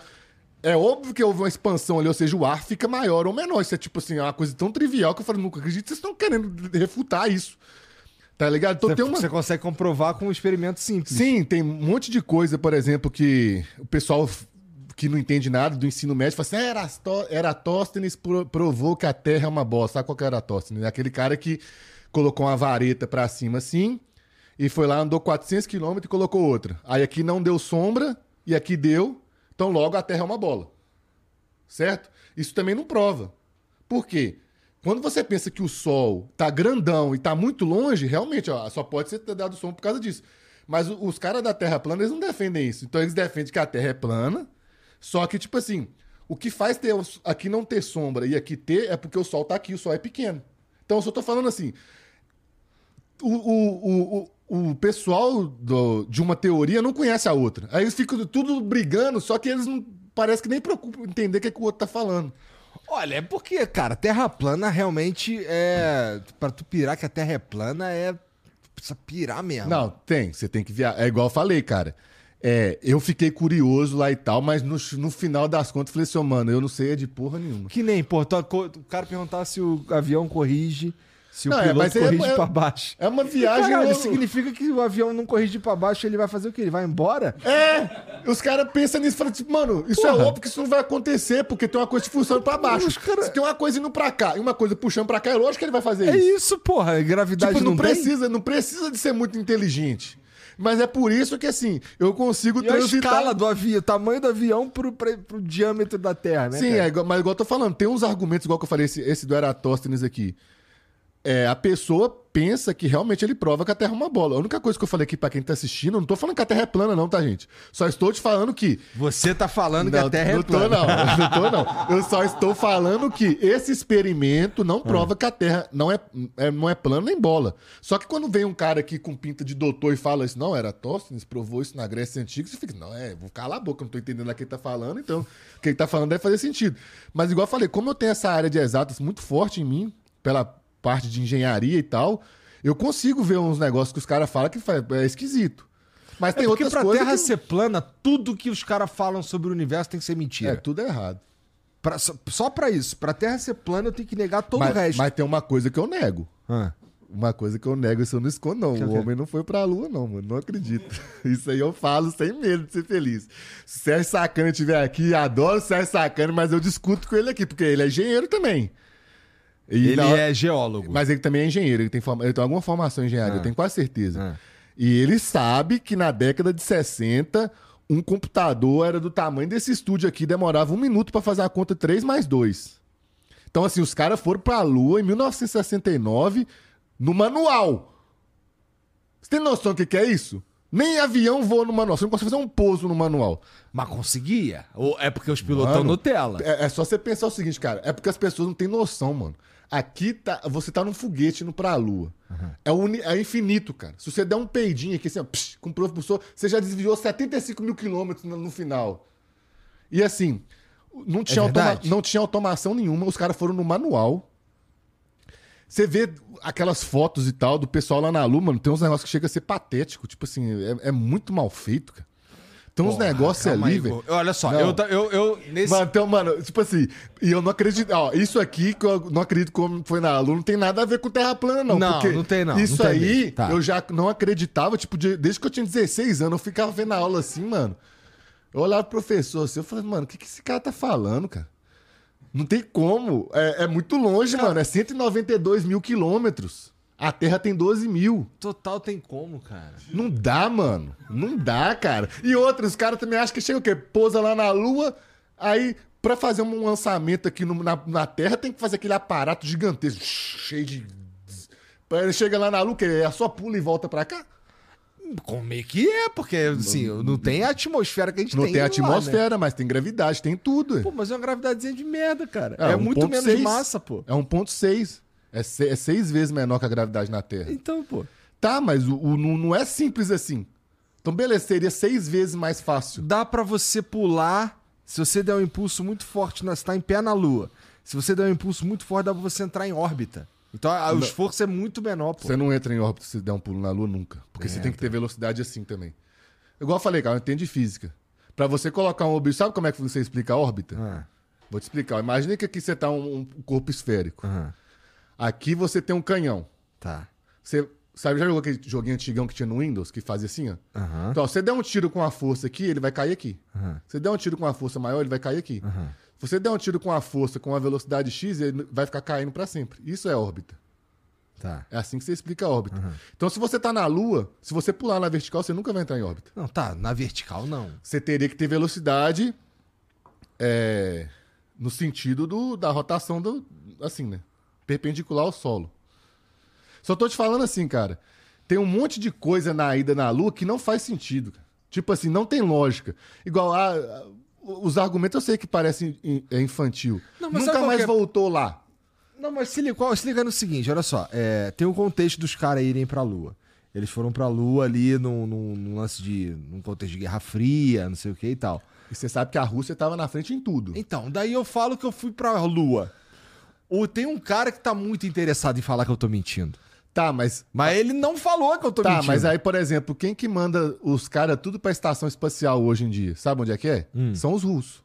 é óbvio que houve uma expansão ali, ou seja, o ar fica maior ou menor. Isso é tipo assim, é uma coisa tão trivial que eu falei, nunca acredito que vocês estão querendo refutar isso. Tá ligado? Então Você, tem uma... você consegue comprovar com um experimento simples. Sim, tem um monte de coisa, por exemplo, que o pessoal que não entende nada do ensino médio fala assim: "Ah, Erasto- Eratóstenes pro- provou que a Terra é uma bosta. Sabe qual que é Eratóstenes? É aquele cara que colocou uma vareta pra cima assim e foi lá, andou 400 quilômetros e colocou outra. Aí aqui não deu sombra e aqui deu, então logo a Terra é uma bola. Certo? Isso também não prova. Por quê? Quando você pensa que o Sol tá grandão e tá muito longe, realmente, ó, só pode ser dado som por causa disso. Mas os caras da Terra plana, eles não defendem isso. Então eles defendem que a Terra é plana, só que, tipo assim, o que faz ter aqui não ter sombra e aqui ter é porque o Sol tá aqui, o Sol é pequeno. Então eu só tô falando assim, o, o, o, o, pessoal do- de uma teoria não conhece a outra. Aí eles ficam tudo brigando, só que eles não parece que nem preocupam em entender o que, é que o outro tá falando. Olha, é porque, cara, terra plana realmente é. Pra tu pirar que a terra é plana é. tu Precisa pirar mesmo. Não, tem. Você tem que viajar. É igual eu falei, cara. É, eu fiquei curioso lá e tal, mas no, no final das contas eu falei assim, "Ô, mano, eu não sei é de porra nenhuma. Que nem, pô, o cara perguntar se o avião corrige, se Não, o é, piloto é- corrige é- pra baixo. É uma viagem. Caralho, eu- significa que o avião não corrige pra baixo, ele vai fazer o quê? Ele vai embora? É! Os caras pensam nisso e falam tipo, mano, isso é Porra. óbvio que isso não vai acontecer, porque tem uma coisa funcionando pra baixo. Cara- Se tem uma coisa indo pra cá e uma coisa puxando pra cá, é lógico que ele vai fazer É isso. isso, porra. Gravidade Tipo, não, não, tem? precisa, não precisa de ser muito inteligente. Mas é por isso que, assim, eu consigo E a transitar... escala do avião, o tamanho do avião pro, pra- pro diâmetro da Terra, né? Sim, é, mas igual eu tô falando, tem uns argumentos, igual que eu falei, esse, esse do Eratóstenes aqui. É, a pessoa pensa que realmente ele prova que a Terra é uma bola. A única coisa que eu falei aqui pra quem tá assistindo, eu não tô falando que a Terra é plana, não, tá, gente? Só estou te falando que. Você tá falando que Não, a Terra não é tô, plana. não. Não tô, não. Eu só estou falando que esse experimento não prova que a Terra não é, é- não é plana nem bola. Só que quando vem um cara aqui com pinta de doutor e fala isso, não, Eratóstenes provou isso na Grécia Antiga, você fica, não, é, vou calar a boca, não tô entendendo a quem tá falando, então o que ele tá falando deve fazer sentido. Mas igual eu falei, como eu tenho essa área de exatas muito forte em mim, pela parte de engenharia e tal, eu consigo ver uns negócios que os caras falam que é esquisito. Mas É tem outras pra coisas Terra que... ser plana, tudo que os caras falam sobre o universo tem que ser mentira. É, tudo errado. Pra- só, só pra isso. Pra Terra ser plana, eu tenho que negar todo mas, o resto. mas tem uma coisa que eu nego. Ah. Uma coisa que eu nego, isso eu não escondo, não. É o homem não foi pra lua, não, mano. Não acredito. Isso aí eu falo sem medo de ser feliz. Se o Sérgio Sacana estiver aqui, adoro o Sérgio Sacana, mas eu discuto com ele aqui, porque ele é engenheiro também. E Ele hora- é geólogo. Mas ele também é engenheiro, ele tem, forma... ele tem alguma formação em engenharia, Ah. eu tenho quase certeza. Ah. E ele sabe que na década de 60, um computador era do tamanho desse estúdio aqui, demorava um minuto pra fazer a conta 3 mais 2. Então, assim, os caras foram pra Lua em 1969 no manual. Você tem noção do que, é isso? Nem avião voa no manual. Você não consegue fazer um pouso no manual. Mas conseguia? Ou é porque os pilotos estão Nutella? É, é só você pensar o seguinte, cara. É porque as pessoas não têm noção, mano. Aqui tá, você tá num foguete indo pra Lua. É, uni- é infinito, cara. Se você der um peidinho aqui, assim, ó, psh, com o propulsor, você já desviou 75 mil quilômetros no, no final. E assim, não tinha, automa- verdade? não tinha automação nenhuma. Os caras foram no manual. Você vê aquelas fotos e tal do pessoal lá na Lua, mano, tem uns negócios que chega a ser patético. Tipo assim, é, é muito mal feito, cara. Tem uns negócios ali, aí, velho. Olha só, Não. eu, eu, eu nesse... Mano, então, mano, tipo assim, e eu não acredito. Ó, isso aqui que eu não acredito como foi na Lua, não tem nada a ver com terra plana, não. Não, não tem, não, Isso não tem aí. Tá. eu já não acreditava, tipo, de- desde que eu tinha 16 anos, eu ficava vendo a aula assim, mano. Eu olhava pro professor assim, eu falei, mano, o que, que esse cara tá falando, cara? Não tem como. É, é muito longe, mano. É 192 mil quilômetros. A Terra tem 12 mil. Total tem como, cara. Não dá, mano. Não dá, cara. E outros, os caras também acham que chega o quê? Pousa lá na Lua, aí pra fazer um lançamento aqui no- na, na Terra tem que fazer aquele aparato gigantesco, cheio de. Ele chega lá na Lua, que é só pula e volta pra cá. Como é que é? Porque, assim, não tem a atmosfera que a gente Não tem tem lá, né? atmosfera, mas tem gravidade, tem tudo. Pô, mas é uma gravidadezinha de merda, cara. É, É, muito 1.6. menos massa, pô. É 1,6. É, se- é seis vezes menor que a gravidade na Terra. Então, pô. Tá, mas o, o- não, não é simples assim. Então, beleza, seria seis vezes mais fácil. Dá pra você pular se você der um impulso muito forte, na, você tá em pé na Lua. Se você der um impulso muito forte, dá pra você entrar em órbita. Então a- o esforço é muito menor, pô. Você não entra em órbita se der um pulo na Lua nunca. Porque você tem que ter velocidade assim também. Igual eu falei, cara, eu entendo de física. Pra você colocar um objeto. Sabe como é que você explica a órbita? Ah, Vou te explicar. Imagina que aqui você tá um, um corpo esférico. aham. Aqui você tem um canhão. Tá. Você sabe, já jogou aquele joguinho antigão que tinha no Windows, que fazia assim, ó? Aham. Então, ó, você der um tiro com a força aqui, ele vai cair aqui. Aham. Você der um tiro com uma força maior, ele vai cair aqui. Se você der um tiro com a força com a velocidade X, ele vai ficar caindo pra sempre. Isso é órbita. Tá. É assim que você explica a órbita. Então, se você tá na Lua, se você pular na vertical, você nunca vai entrar em órbita. Não, tá. Na vertical, não. Você teria que ter velocidade é, no sentido do, da rotação do. Assim, né? Perpendicular ao solo. Só tô te falando assim, cara. Tem um monte de coisa na ida na Lua que não faz sentido. cara. Tipo assim, não tem lógica. Igual a, a- os argumentos eu sei que parecem é infantil. Não, Nunca mais que é? voltou lá. Não, mas se liga, se liga no seguinte, olha só. é, tem um contexto dos caras irem pra Lua. Eles foram pra Lua ali num, num- num lance de. num contexto de Guerra Fria, não sei o que e tal. E você sabe que a Rússia tava na frente em tudo. Então, daí eu falo que eu fui pra Lua. Ou tem um cara que tá muito interessado em falar que eu tô mentindo. Tá, mas Mas ele não falou que eu tô Tá, mentindo. mas aí, por exemplo, quem que manda os caras tudo pra estação espacial hoje em dia? Sabe onde é que é? Hum. São os russos.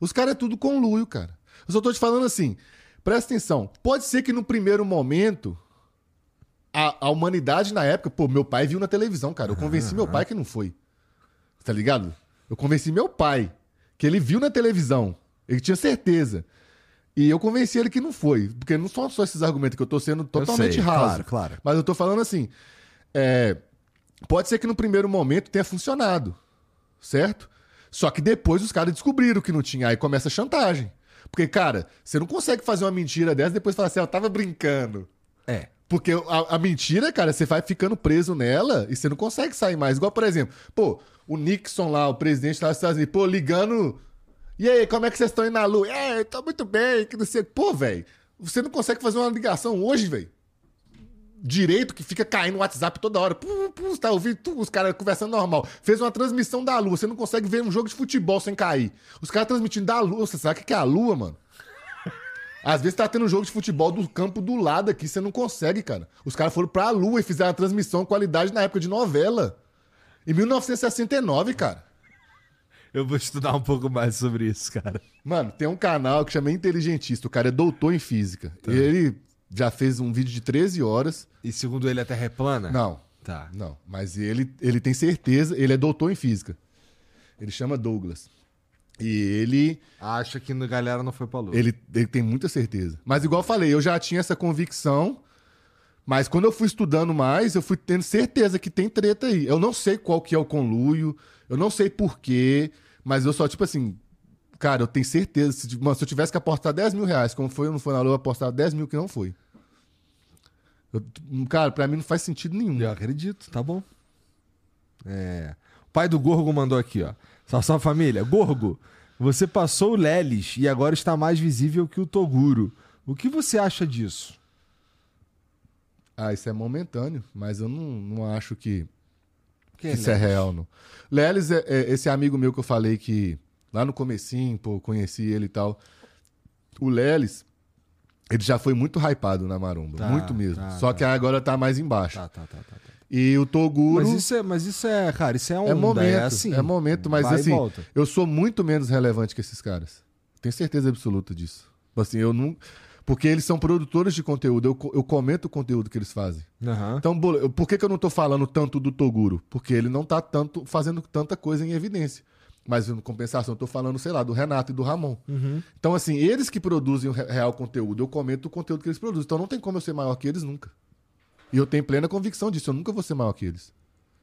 Os caras é tudo conluio, cara. Eu só tô te falando assim, presta atenção. Pode ser que no primeiro momento a, a humanidade na época, pô, meu pai viu na televisão, cara. Eu convenci meu pai que não foi. Tá ligado? Eu convenci meu pai que ele viu na televisão. Ele tinha certeza. E eu convenci ele que não foi. Porque não são só esses argumentos que eu tô sendo totalmente sei, raso. claro, claro. Mas eu tô falando assim. é, pode ser que no primeiro momento tenha funcionado. Certo? Só que depois os caras descobriram que não tinha. Aí começa a chantagem. Porque, cara, você não consegue fazer uma mentira dessa e depois falar assim, "Ah, eu tava brincando. É. Porque a, a mentira, cara, você vai ficando preso nela e você não consegue sair mais. Igual, por exemplo, pô, o Nixon lá, o presidente lá dos Estados Unidos, pô, ligando. E aí, como é que vocês estão indo na lua? É, tô muito bem, que não sei. Pô, velho, você não consegue fazer uma ligação hoje, velho. Direito que fica caindo no WhatsApp toda hora. Pum, pum, tá ouvindo tu, os caras conversando normal. Fez uma transmissão da lua. Você não consegue ver um jogo de futebol sem cair. Os caras transmitindo da lua. Você sabe o que é a lua, mano? Às vezes tá tendo um jogo de futebol do campo do lado aqui, você não consegue, cara. Os caras foram pra lua e fizeram a transmissão qualidade na época de novela. Em 1969, cara. Eu vou estudar um pouco mais sobre isso, cara. Mano, tem um canal que chama Inteligentista. O cara é doutor em física. Tá. Ele já fez um vídeo de 13 horas. E segundo ele, a Terra é plana? Não. Tá. Não. Mas ele, ele tem certeza, ele é doutor em física. Ele chama Douglas. E ele. Acha que a galera não foi pra lua. Ele, ele tem muita certeza. Mas, igual eu falei, eu já tinha essa convicção. Mas quando eu fui estudando mais, eu fui tendo certeza que tem treta aí. Eu não sei qual que é o conluio, eu não sei porquê, mas eu só, tipo assim, cara, eu tenho certeza. Se, mano, se eu tivesse que apostar 10 mil reais, como foi ou não foi na lua, eu apostar 10 mil que não foi. Eu, cara, pra mim não faz sentido nenhum. Eu acredito, tá bom. É. O pai do Gorgo mandou aqui, ó. Salve, salve família. Gorgo, você passou o Lelis e agora está mais visível que o Toguro. O que você acha disso? Ah, isso é momentâneo, mas eu não, não acho que, que isso é real, não. Lelis é, é, esse amigo meu que eu falei que lá no comecinho, pô, conheci ele e tal. O Lelis, ele já foi muito hypado na Maromba, tá, muito mesmo. Tá, Só tá. que agora tá mais embaixo. Tá, tá, tá, tá. tá. E o Toguro. Mas isso é, mas isso é cara, isso é onda, é momento, é assim. É momento, mas assim, eu sou muito menos relevante que esses caras. Tenho certeza absoluta disso. Assim, eu não. Porque eles são produtores de conteúdo, eu, eu comento o conteúdo que eles fazem. Uhum. Então, por que, que eu não tô falando tanto do Toguro? Porque ele não tá tanto fazendo tanta coisa em evidência. Mas, em compensação, eu tô falando, sei lá, do Renato e do Ramon. Uhum. Então, assim, eles que produzem o real conteúdo, eu comento o conteúdo que eles produzem. Então, não tem como eu ser maior que eles nunca. E eu tenho plena convicção disso. Eu nunca vou ser maior que eles.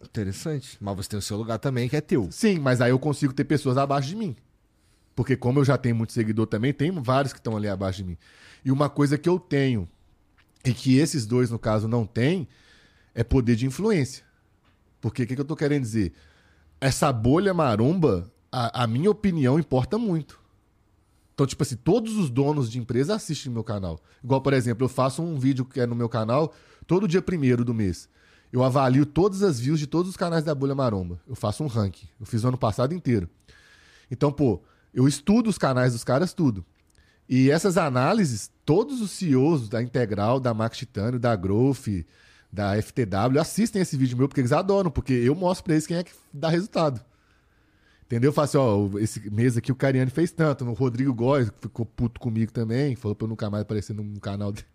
Interessante. Mas você tem o seu lugar também, que é teu. Sim, mas aí eu consigo ter pessoas abaixo de mim. Porque como eu já tenho muito seguidor também, tem vários que estão ali abaixo de mim. E uma coisa que eu tenho, e que esses dois, no caso, não têm, é poder de influência. Porque o que, que eu tô querendo dizer? Essa bolha maromba, a, a minha opinião importa muito. Então, tipo assim, todos os donos de empresa assistem meu canal. Igual, por exemplo, eu faço um vídeo que é no meu canal todo dia primeiro do mês. Eu avalio todas as views de todos os canais da Bolha Maromba. Eu faço um ranking. Eu fiz o ano passado inteiro. Então, pô, eu estudo os canais dos caras tudo. E essas análises, todos os CEOs da Integral, da Max Titânio, da Growth, da FTW, assistem esse vídeo meu porque eles adoram, porque eu mostro pra eles quem é que dá resultado. Entendeu? Eu falo assim, ó, esse mês aqui o Cariani fez tanto. O Rodrigo Góes ficou puto comigo também, falou pra eu nunca mais aparecer num canal dele.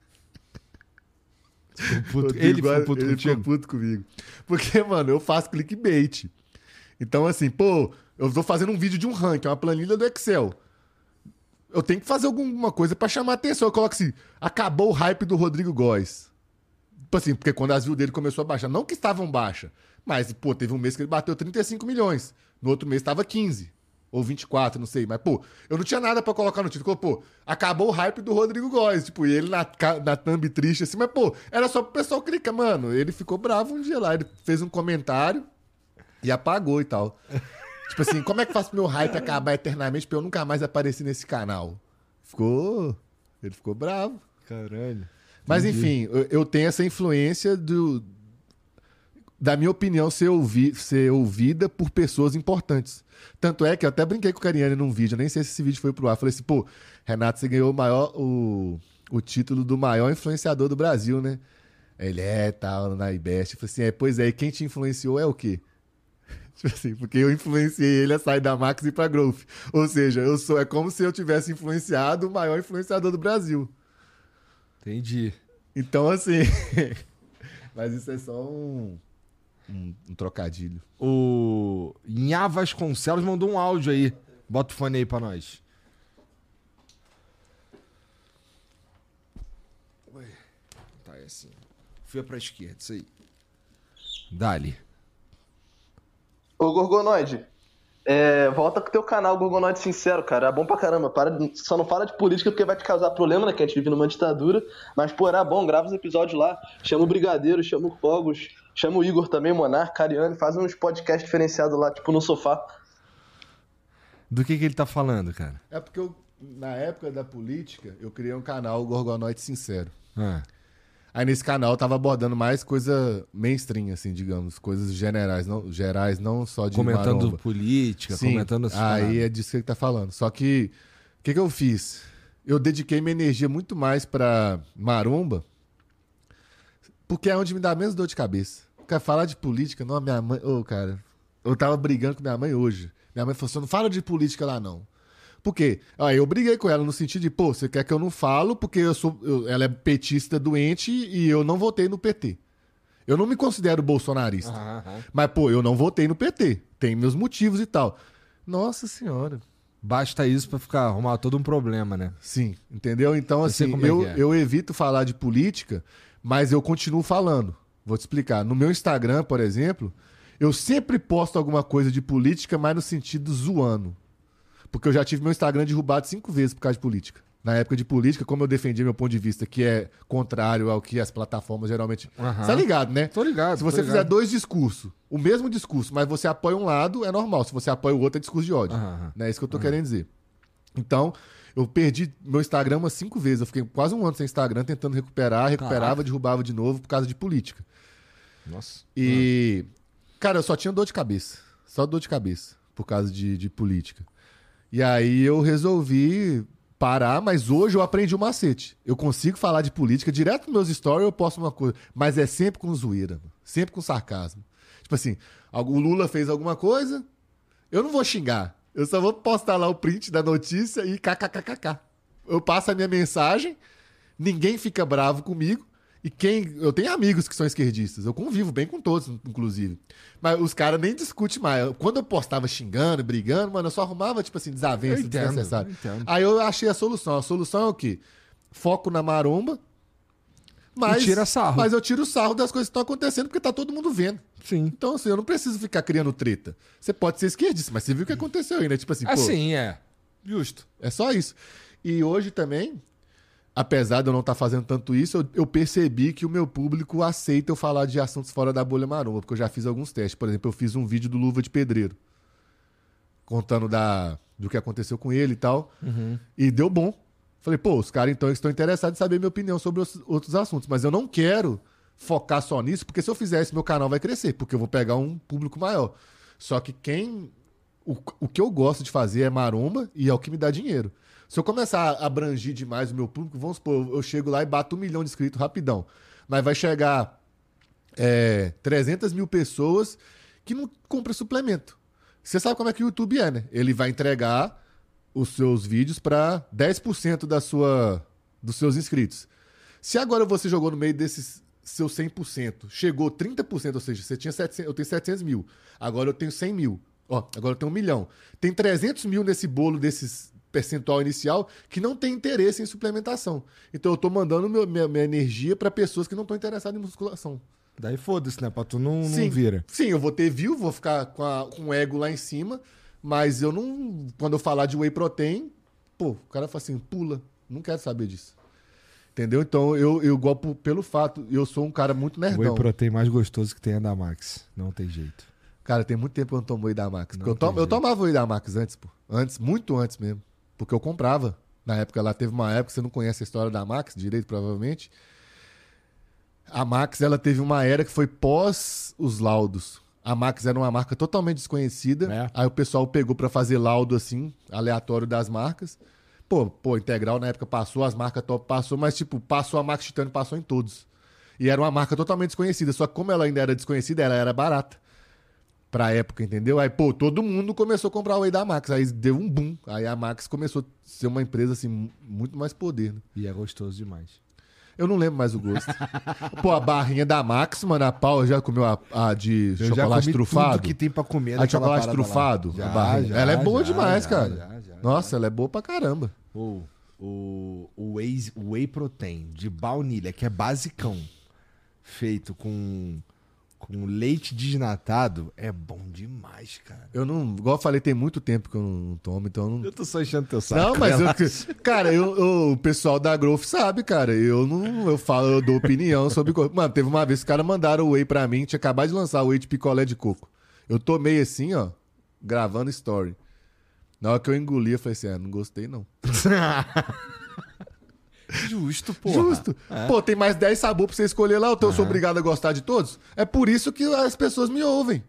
Puto, ele ficou puto ele ficou puto comigo. Porque, mano, eu faço clickbait. Então, assim, pô, eu tô fazendo um vídeo de um ranking, uma planilha do Excel. Eu tenho que fazer alguma coisa para chamar atenção. Eu coloco assim, acabou o hype do Rodrigo Góes. Tipo assim, porque quando as views dele começou a baixar, não que estavam baixa, mas, pô, teve um mês que ele bateu 35 milhões. No outro mês estava 15. Ou 24, não sei. Mas, pô, eu não tinha nada para colocar no título. Pô, acabou o hype do Rodrigo Góes. Tipo, e ele na, na thumb triste assim. Mas, pô, era só pro pessoal clicar. Mano, ele ficou bravo um dia lá. Ele fez um comentário e apagou e tal. Tipo assim, como é que faço pro meu hype acabar eternamente pra eu nunca mais aparecer nesse canal? Ficou... Ele ficou bravo. Caralho. Mas, enfim, eu, eu tenho essa influência do da minha opinião, ser, ouvi, ser ouvida por pessoas importantes. Tanto é que eu até brinquei com o Cariani num vídeo, nem sei se esse vídeo foi pro ar. Falei assim, pô, Renato, você ganhou o maior, o, o título do maior influenciador do Brasil, né? Ele é, tal, na IBEST. Eu falei assim, é, pois é, e quem te influenciou é o quê? Tipo assim, porque eu influenciei ele a sair da Max e ir pra Growth. Ou seja, eu sou, é como se eu tivesse influenciado o maior influenciador do Brasil. Entendi. Então, assim. mas isso é só um um, um trocadilho. O Nha Vasconcelos mandou um áudio aí. Bota o fone aí pra nós. Tá, é assim. Fui pra esquerda, isso aí. Dali. Ô, Gorgonoide. É, volta com o teu canal Gorgonoide Sincero, cara. É bom pra caramba. Para, só não fala de política porque vai te causar problema, né? Que a gente vive numa ditadura. Mas, pô, era bom, grava os episódios lá. Chama o Brigadeiro, chama o Fogos, chama o Igor também, Monarca, Cariane. Faz uns podcasts diferenciados lá, tipo no sofá. Do que, que ele tá falando, cara? É porque eu, na época da política, eu criei um canal Gorgonoide Sincero. Ah, Aí nesse canal eu tava abordando mais coisa mainstream, assim, digamos, coisas generais, não, gerais, não só de comentando maromba. política, Sim, comentando aí paradas. é disso que ele tá falando. Só que, o que, que eu fiz? Eu dediquei minha energia muito mais pra maromba, porque é onde me dá menos dor de cabeça. Quer falar de política? Não, minha mãe. Ô, cara, eu tava brigando com minha mãe hoje. Minha mãe falou assim: não fala de política lá, não. Por quê? Aí eu briguei com ela no sentido de, pô, você quer que eu não falo porque eu sou, eu- ela é petista doente e eu não votei no PT. Eu não me considero bolsonarista. Aham. Mas, pô, eu não votei no PT. Tem meus motivos e tal. Nossa senhora. Basta isso pra ficar arrumar todo um problema, né? Sim, entendeu? Então, assim, é eu, que é. eu evito falar de política, mas eu continuo falando. Vou te explicar. No meu Instagram, por exemplo, eu sempre posto alguma coisa de política, mas no sentido zoando. Porque eu já tive meu Instagram derrubado cinco vezes por causa de política. Na época de política, como eu defendia meu ponto de vista, que é contrário ao que as plataformas geralmente. Aham. Você tá ligado, né? Tô ligado. Se você tô fizer ligado. dois discursos, o mesmo discurso, mas você apoia um lado, é normal. Se você apoia o outro, é discurso de ódio. Aham. Não é isso que eu tô querendo dizer. Então, eu perdi meu Instagram umas cinco vezes. Eu fiquei quase um ano sem Instagram tentando recuperar, recuperava, Caraca. derrubava de novo por causa de política. Nossa. E, cara, eu só tinha dor de cabeça. Só dor de cabeça por causa de, de política. E aí eu resolvi parar, mas hoje eu aprendi o macete. Eu consigo falar de política direto nos meus stories, eu posto uma coisa, mas é sempre com zoeira, sempre com sarcasmo. Tipo assim, o Lula fez alguma coisa, eu não vou xingar. Eu só vou postar lá o print da notícia e kkkk. Eu passo a minha mensagem, ninguém fica bravo comigo. E quem. Eu tenho amigos que são esquerdistas. Eu convivo bem com todos, inclusive. Mas os caras nem discutem mais. Quando eu postava xingando, brigando, mano, eu só arrumava, tipo assim, desavença Eu entendo, desnecessária. eu. Aí eu achei a solução. A solução é o quê? Foco na maromba. Mas, E tira sarro. mas eu tiro sarro das coisas que estão acontecendo porque tá todo mundo vendo. Sim. Então, assim, eu não preciso ficar criando treta. Você pode ser esquerdista, mas você viu o que aconteceu aí, né? Tipo assim, pô, Assim, é. Justo. é só isso. E hoje também, apesar de eu não estar fazendo tanto isso, eu, eu percebi que o meu público aceita eu falar de assuntos fora da bolha maromba, porque eu já fiz alguns testes. Por exemplo, eu fiz um vídeo do Luva de Pedreiro, contando da, do que aconteceu com ele e tal. E deu bom. Falei, pô, os caras então estão interessados em saber minha opinião sobre os outros assuntos, mas eu não quero focar só nisso, porque se eu fizer isso, meu canal vai crescer, porque eu vou pegar um público maior. Só que quem. O, o que eu gosto de fazer é maromba e é o que me dá dinheiro. Se eu começar a abrangir demais o meu público, vamos supor, eu- chego lá e bato um milhão de inscritos rapidão. Mas vai chegar é, 300 mil pessoas que não compram suplemento. Você sabe como é que o YouTube é, né? Ele vai entregar os seus vídeos para 10% da sua, dos seus inscritos. Se agora você jogou no meio desses seus 100%, chegou 30%, ou seja, você tinha 700, eu tenho 700 mil, agora eu tenho 100 mil, ó, agora eu tenho um milhão. Tem 300 mil nesse bolo desses percentual inicial que não tem interesse em suplementação. Então eu tô mandando meu- minha, minha energia para pessoas que não estão interessadas em musculação. Daí foda-se, né? Pra tu não, não Sim, vira. Sim, eu vou ter view, vou ficar com, a- com o ego lá em cima, mas eu não. Quando eu falar de whey protein, pô, o cara fala assim, pula, não quero saber disso. Entendeu? Então eu, eu igual por- pelo fato, eu sou um cara muito O whey nerdão. protein mais gostoso que tem é da Max. Não tem jeito. Cara, tem muito tempo que eu não tomo whey da Max. Não eu, tem tom- eu tomava whey da Max antes, pô. Antes, muito antes mesmo. Porque eu comprava. Na época lá teve uma época, você não conhece a história da Max direito, provavelmente. A Max, ela teve uma era que foi pós os laudos. A Max era uma marca totalmente desconhecida. É. Aí o pessoal pegou pra fazer laudo assim, aleatório das marcas. Pô, pô, Integral na época passou, as marcas top passou, mas tipo, passou a Max Titânio, passou em todos. E era uma marca totalmente desconhecida. Só que como ela ainda era desconhecida, ela era barata pra época, entendeu? Aí, pô, todo mundo começou a comprar o Whey da Max. Aí deu um boom. Aí a Max começou a ser uma empresa, assim, mu- muito mais poder, né? E é gostoso demais. Eu não lembro mais o gosto. pô, a barrinha da Max, mano, a pau já comeu a, a de Eu já chocolate comi trufado? tudo que tem pra comer A chocolate trufado? Já, a barrinha. já, ela é boa já, demais, cara. Nossa, ela é boa pra caramba. O, o, o, whey, o whey protein de baunilha, que é basicão, feito com com leite desnatado é bom demais, cara. Eu não. Igual eu falei, tem muito tempo que eu não tomo, então eu não. Eu tô só enchendo teu saco. Não, mas eu, cara, eu, eu- o pessoal da Growth sabe, cara. Eu não, eu falo, eu dou opinião sobre. Mano, teve uma vez que os caras mandaram o whey pra mim, tinha acabado de lançar o whey de picolé de coco. Eu tomei assim, ó, gravando story. Na hora que eu engoli, eu falei assim, ah, não gostei não. Justo, pô. Justo. Pô, tem mais 10 sabores pra você escolher lá, então eu sou obrigado a gostar de todos? É por isso que as pessoas me ouvem.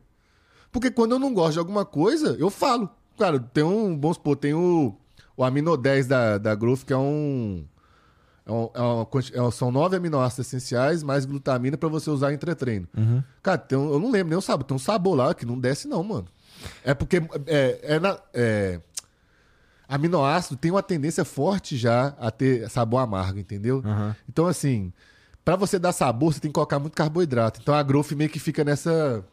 Porque quando eu não gosto de alguma coisa, eu falo. Cara, tem um, vamos supor, tem o, o amino 10 da, da Growth, que é um... é um- é uma é- são nove aminoácidos essenciais mais glutamina pra você usar em treino. Cara, tem um- eu não lembro nem o sabor. Tem um sabor lá que não desce, não, mano. É porque é, é na- é, aminoácido tem uma tendência forte já a ter sabor amargo, entendeu? Aham. Então, assim, pra você dar sabor, você tem que colocar muito carboidrato. Então a growth meio que fica nessa.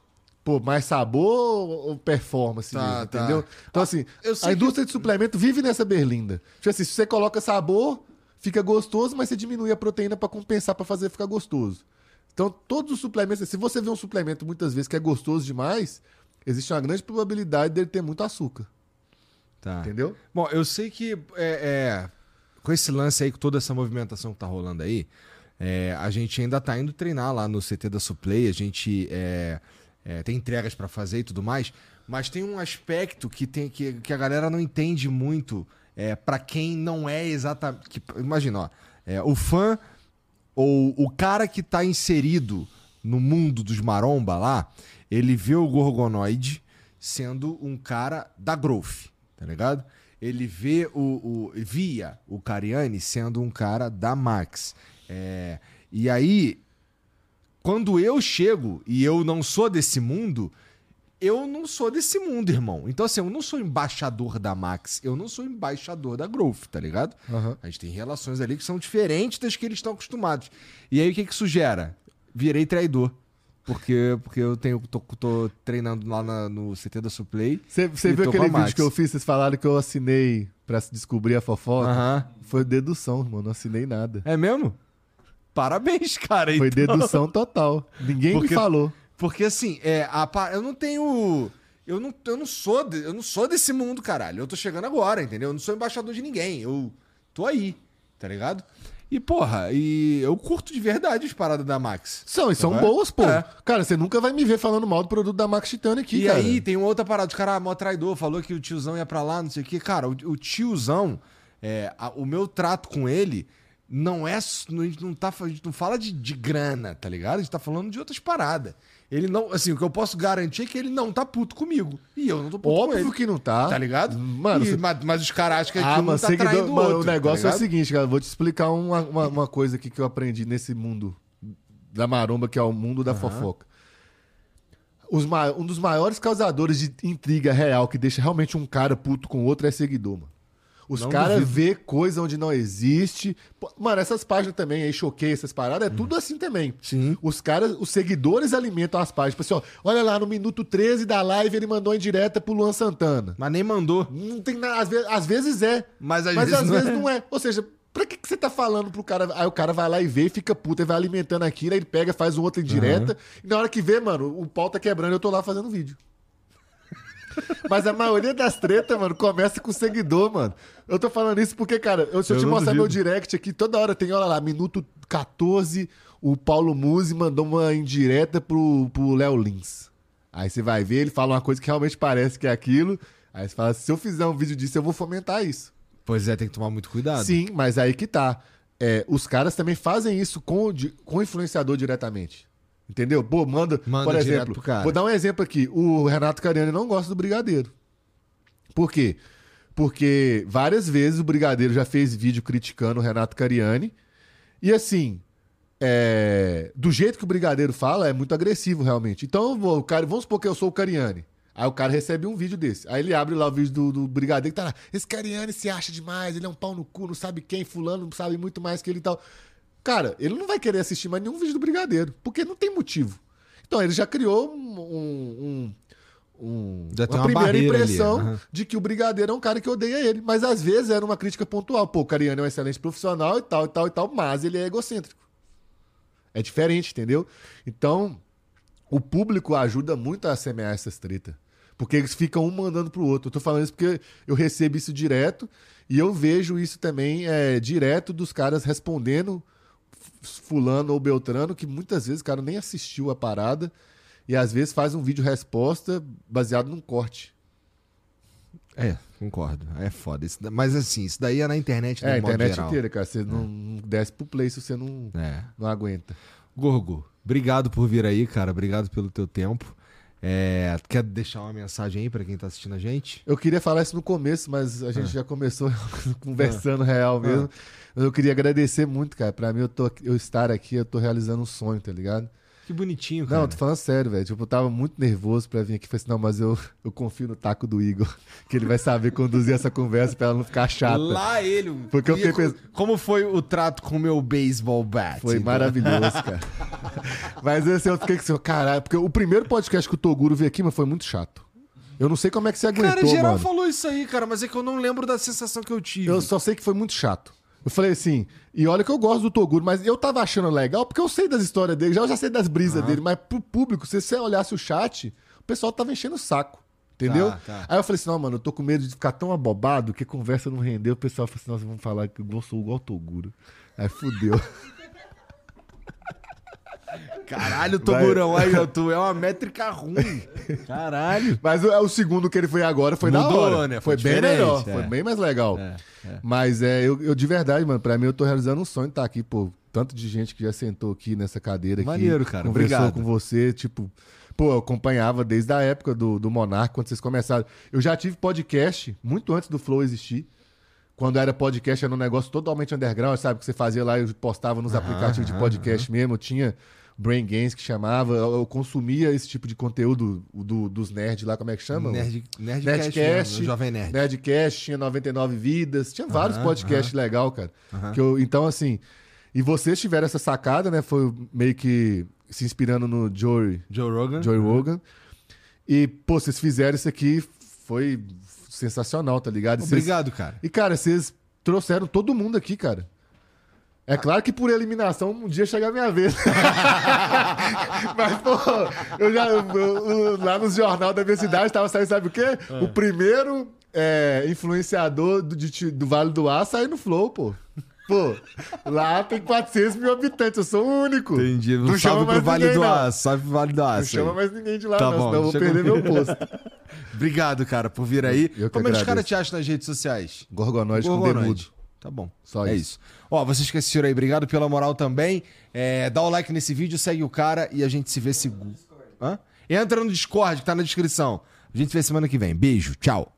Pô, mais sabor ou performance Tá, mesmo, tá. entendeu? Então, assim, a indústria de suplemento vive nessa berlinda. Tipo assim, se você coloca sabor, fica gostoso, mas você diminui a proteína pra compensar, pra fazer ficar gostoso. Então, todos os suplementos, se você vê um suplemento muitas vezes que é gostoso demais, existe uma grande probabilidade dele ter muito açúcar, Tá. entendeu? Bom, eu sei que é, é, com esse lance aí, com toda essa movimentação que tá rolando aí, é, a gente ainda tá indo treinar lá no CT da Suplay, a gente é, é, tem entregas pra fazer e tudo mais, mas tem um aspecto que, tem, que, que a galera não entende muito é, para quem não é exatamente. que- Imagina, ó, é, o fã ou o cara que tá inserido no mundo dos maromba lá, ele vê o Gorgonoide sendo um cara da Growth, tá ligado? Ele vê o, o via o Cariani sendo um cara da Max. É, e aí, quando eu chego e eu não sou desse mundo, eu não sou desse mundo, irmão. Então, assim, eu não sou embaixador da Max, eu não sou embaixador da Growth, tá ligado? Aham. A gente tem relações ali que são diferentes das que eles estão acostumados. E aí o que que isso gera? Virei traidor. Porque, porque eu tenho, tô, tô treinando lá na- no CT da Suplay. Você, viu aquele vídeo que eu fiz? Vocês falaram que eu assinei pra descobrir a fofoca? Aham. Foi dedução, mano. Não assinei nada. É mesmo? Parabéns, cara. Foi então. dedução total. Ninguém Porque- me falou. Porque assim, é, a eu não tenho. Eu não, eu, não sou de- eu não sou desse mundo, caralho. Eu tô chegando agora, entendeu? Eu não sou embaixador de ninguém. Eu tô aí, tá ligado? E, porra, e eu curto de verdade as paradas da Max. São, e são Tá boas, pô. É. Cara, você nunca vai me ver falando mal do produto da Max Titânio aqui, E cara. aí tem uma outra parada, o cara, ah, mó traidor, falou que o tiozão ia pra lá, não sei o quê. Cara, o, o tiozão, é, a- o meu trato com ele não é. A gente não, tá, a gente não fala de, de grana, tá ligado? A gente tá falando de outras paradas. Ele não. Assim, o que eu posso garantir é que ele não tá puto comigo. E eu não tô puto com Óbvio ele. que não tá. Tá ligado? Mano, E- você- mas, mas os caras acham que Ah, aquilo mas não tá seguidor... traindo mano, outro. o negócio tá é o seguinte, cara. Vou te explicar uma, uma, uma coisa aqui que eu aprendi nesse mundo da maromba, que é o mundo da fofoca. Os Um dos maiores causadores de intriga real que deixa realmente um cara puto com o outro é seguidor, mano. Os caras vê coisa onde não existe. Pô, Mano, essas páginas também, aí choquei essas paradas, é tudo assim também. Sim. Os caras, os seguidores alimentam as páginas. Tipo assim, ó, olha lá, no minuto 13 da live ele mandou em direta pro Luan Santana. Mas nem mandou. Não tem nada, às vezes, às vezes é. Mas às Mas vezes às não vezes é. não é. Ou seja, pra que, que você tá falando pro cara? Aí o cara vai lá e vê e fica puto, e vai alimentando aquilo, aí ele pega, faz um outro indireta. E na hora que vê, mano, o pau tá quebrando eu tô lá fazendo vídeo. Mas a maioria das tretas, mano, começa com seguidor, mano. Eu tô falando isso porque, cara, eu, se eu, Eu te mostrar meu duvido. direct aqui, toda hora tem, olha lá, minuto 14, o Paulo Musi mandou uma indireta pro pro Léo Lins. Aí você vai ver, ele fala uma coisa que realmente parece que é aquilo. Aí você fala, se eu fizer um vídeo disso, eu vou fomentar isso. Pois é, tem que tomar muito cuidado. Sim, mas aí que tá. É, os caras também fazem isso com, com o influenciador diretamente. Entendeu? Pô, manda, Manda por exemplo, vou dar um exemplo aqui. O Renato Cariani não gosta do Brigadeiro. Por quê? Porque várias vezes o Brigadeiro já fez vídeo criticando o Renato Cariani. E assim, é, do jeito que o Brigadeiro fala, é muito agressivo realmente. Então, o cara, vamos supor que eu sou o Cariani. Aí o cara recebe um vídeo desse. Aí ele abre lá o vídeo do, do Brigadeiro que tá lá. Esse Cariani se acha demais, ele é um pau no cu, não sabe quem, fulano não sabe muito mais que ele e tal. Cara, ele não vai querer assistir mais nenhum vídeo do Brigadeiro, porque não tem motivo. Então ele já criou um, um- um- um- Já uma uma primeira ali, impressão aham. de que o Brigadeiro é um cara que odeia ele. Mas às vezes era uma crítica pontual. Pô, o Cariani é um excelente profissional e tal, e tal, e tal, mas ele é egocêntrico. É diferente, entendeu? Então, o público ajuda muito a semear essas tretas. Porque eles ficam um mandando pro outro. Eu tô falando isso porque eu recebo isso direto e eu vejo isso também é, direto dos caras respondendo fulano ou beltrano, que muitas vezes o cara nem assistiu a parada e às vezes faz um vídeo resposta baseado num corte. É, concordo. É foda. Isso mas assim, isso daí é na internet, É, a modo internet geral. inteira, cara. Você não, não desce pro play se você não, É. não aguenta. Gorgo, obrigado por vir aí, cara. Obrigado pelo teu tempo. É, quer deixar uma mensagem aí pra quem tá assistindo a gente? Eu queria falar isso no começo, mas a Ah. gente já começou conversando real mesmo. Mas eu queria agradecer muito, cara. Pra mim, eu, tô, eu estar aqui, eu tô realizando um sonho, tá ligado? Que bonitinho, cara. Não, tô falando sério, velho. Tipo, eu tava muito nervoso pra vir aqui. Falei assim, não, mas eu, eu confio no taco do Igor. Que ele vai saber conduzir essa conversa pra ela não ficar chata. Lá ele. Porque eu fiquei co- pens- Como foi o trato com o meu baseball bat? Foi Então, maravilhoso, cara. Mas assim, eu fiquei assim, caralho, porque o primeiro podcast que o Toguro veio aqui, mas foi muito chato. Eu não sei como é que você aguentou, Cara, geral mano. falou isso aí, cara, mas é que eu não lembro da sensação que eu tive. Eu só sei que foi muito chato. Eu falei assim, e olha que eu gosto do Toguro, mas eu tava achando legal porque eu sei das histórias dele, já eu já sei das brisas dele, mas pro público, se você olhasse o chat, o pessoal tava enchendo o saco. Entendeu? Tá, tá. Aí eu falei assim: não, mano, eu tô com medo de ficar tão abobado que a conversa não rendeu. O pessoal falou assim: nossa, vamos falar que eu sou igual o Toguro. Aí fudeu. Caralho, Togurão, aí, ó, tu é uma métrica ruim. Caralho. Mas o, é o segundo que ele foi agora foi da Mudou, hora. né? Foi, Foi bem melhor, é. foi bem mais legal. É, Mas é, eu, eu de verdade, mano, pra mim eu tô realizando um sonho de estar aqui, pô. Tanto de gente que já sentou aqui nessa cadeira aqui. Maneiro, cara, Conversou obrigado. com você, tipo. Pô, eu acompanhava desde a época do, do Monark, quando vocês começaram. Eu já tive podcast muito antes do Flow existir. Quando era podcast, era um negócio totalmente underground, sabe? Que você fazia lá, eu postava nos aplicativos de podcast mesmo. Eu tinha Brain Games que chamava. Eu, eu consumia esse tipo de conteúdo do, dos nerds lá, como é que chama? Nerd, Nerdcast, Nerdcast, mesmo, Jovem Nerd. Nerdcast, tinha 99 vidas, tinha vários podcasts legal, cara. Que eu, então, assim, e vocês tiveram essa sacada, né? Foi meio que se inspirando no Joey, Joe Rogan. Joey Rogan. E, pô, vocês fizeram isso aqui, foi sensacional, tá ligado? E Obrigado, cara. E, cara, vocês trouxeram todo mundo aqui, cara. É claro que por eliminação um dia chegar a minha vez. Mas, pô, eu já. eu- eu- lá nos jornal da minha cidade tava saindo, sabe o quê? O primeiro é, influenciador do, de- do Vale do Aço saiu no Flow, pô. Pô, lá tem 400 mil habitantes, eu sou o único. Entendi. Não salve chama pro mais Vale ninguém, do não. Aço. Salve pro Vale do Não Aço. chama aí. mais ninguém de lá, Tá não, bom, senão eu vou perder meu posto. Obrigado, cara, por vir aí. Eu Como é que os caras te acham nas redes sociais? Gorgonoide com demudo. Tá bom. Só é isso. isso. Ó, vocês que assistiram aí, obrigado pela moral também. É, dá o like nesse vídeo, segue o cara e a gente se vê seguro. Hã? Entra no Discord que tá na descrição. A gente se vê semana que vem. Beijo, tchau.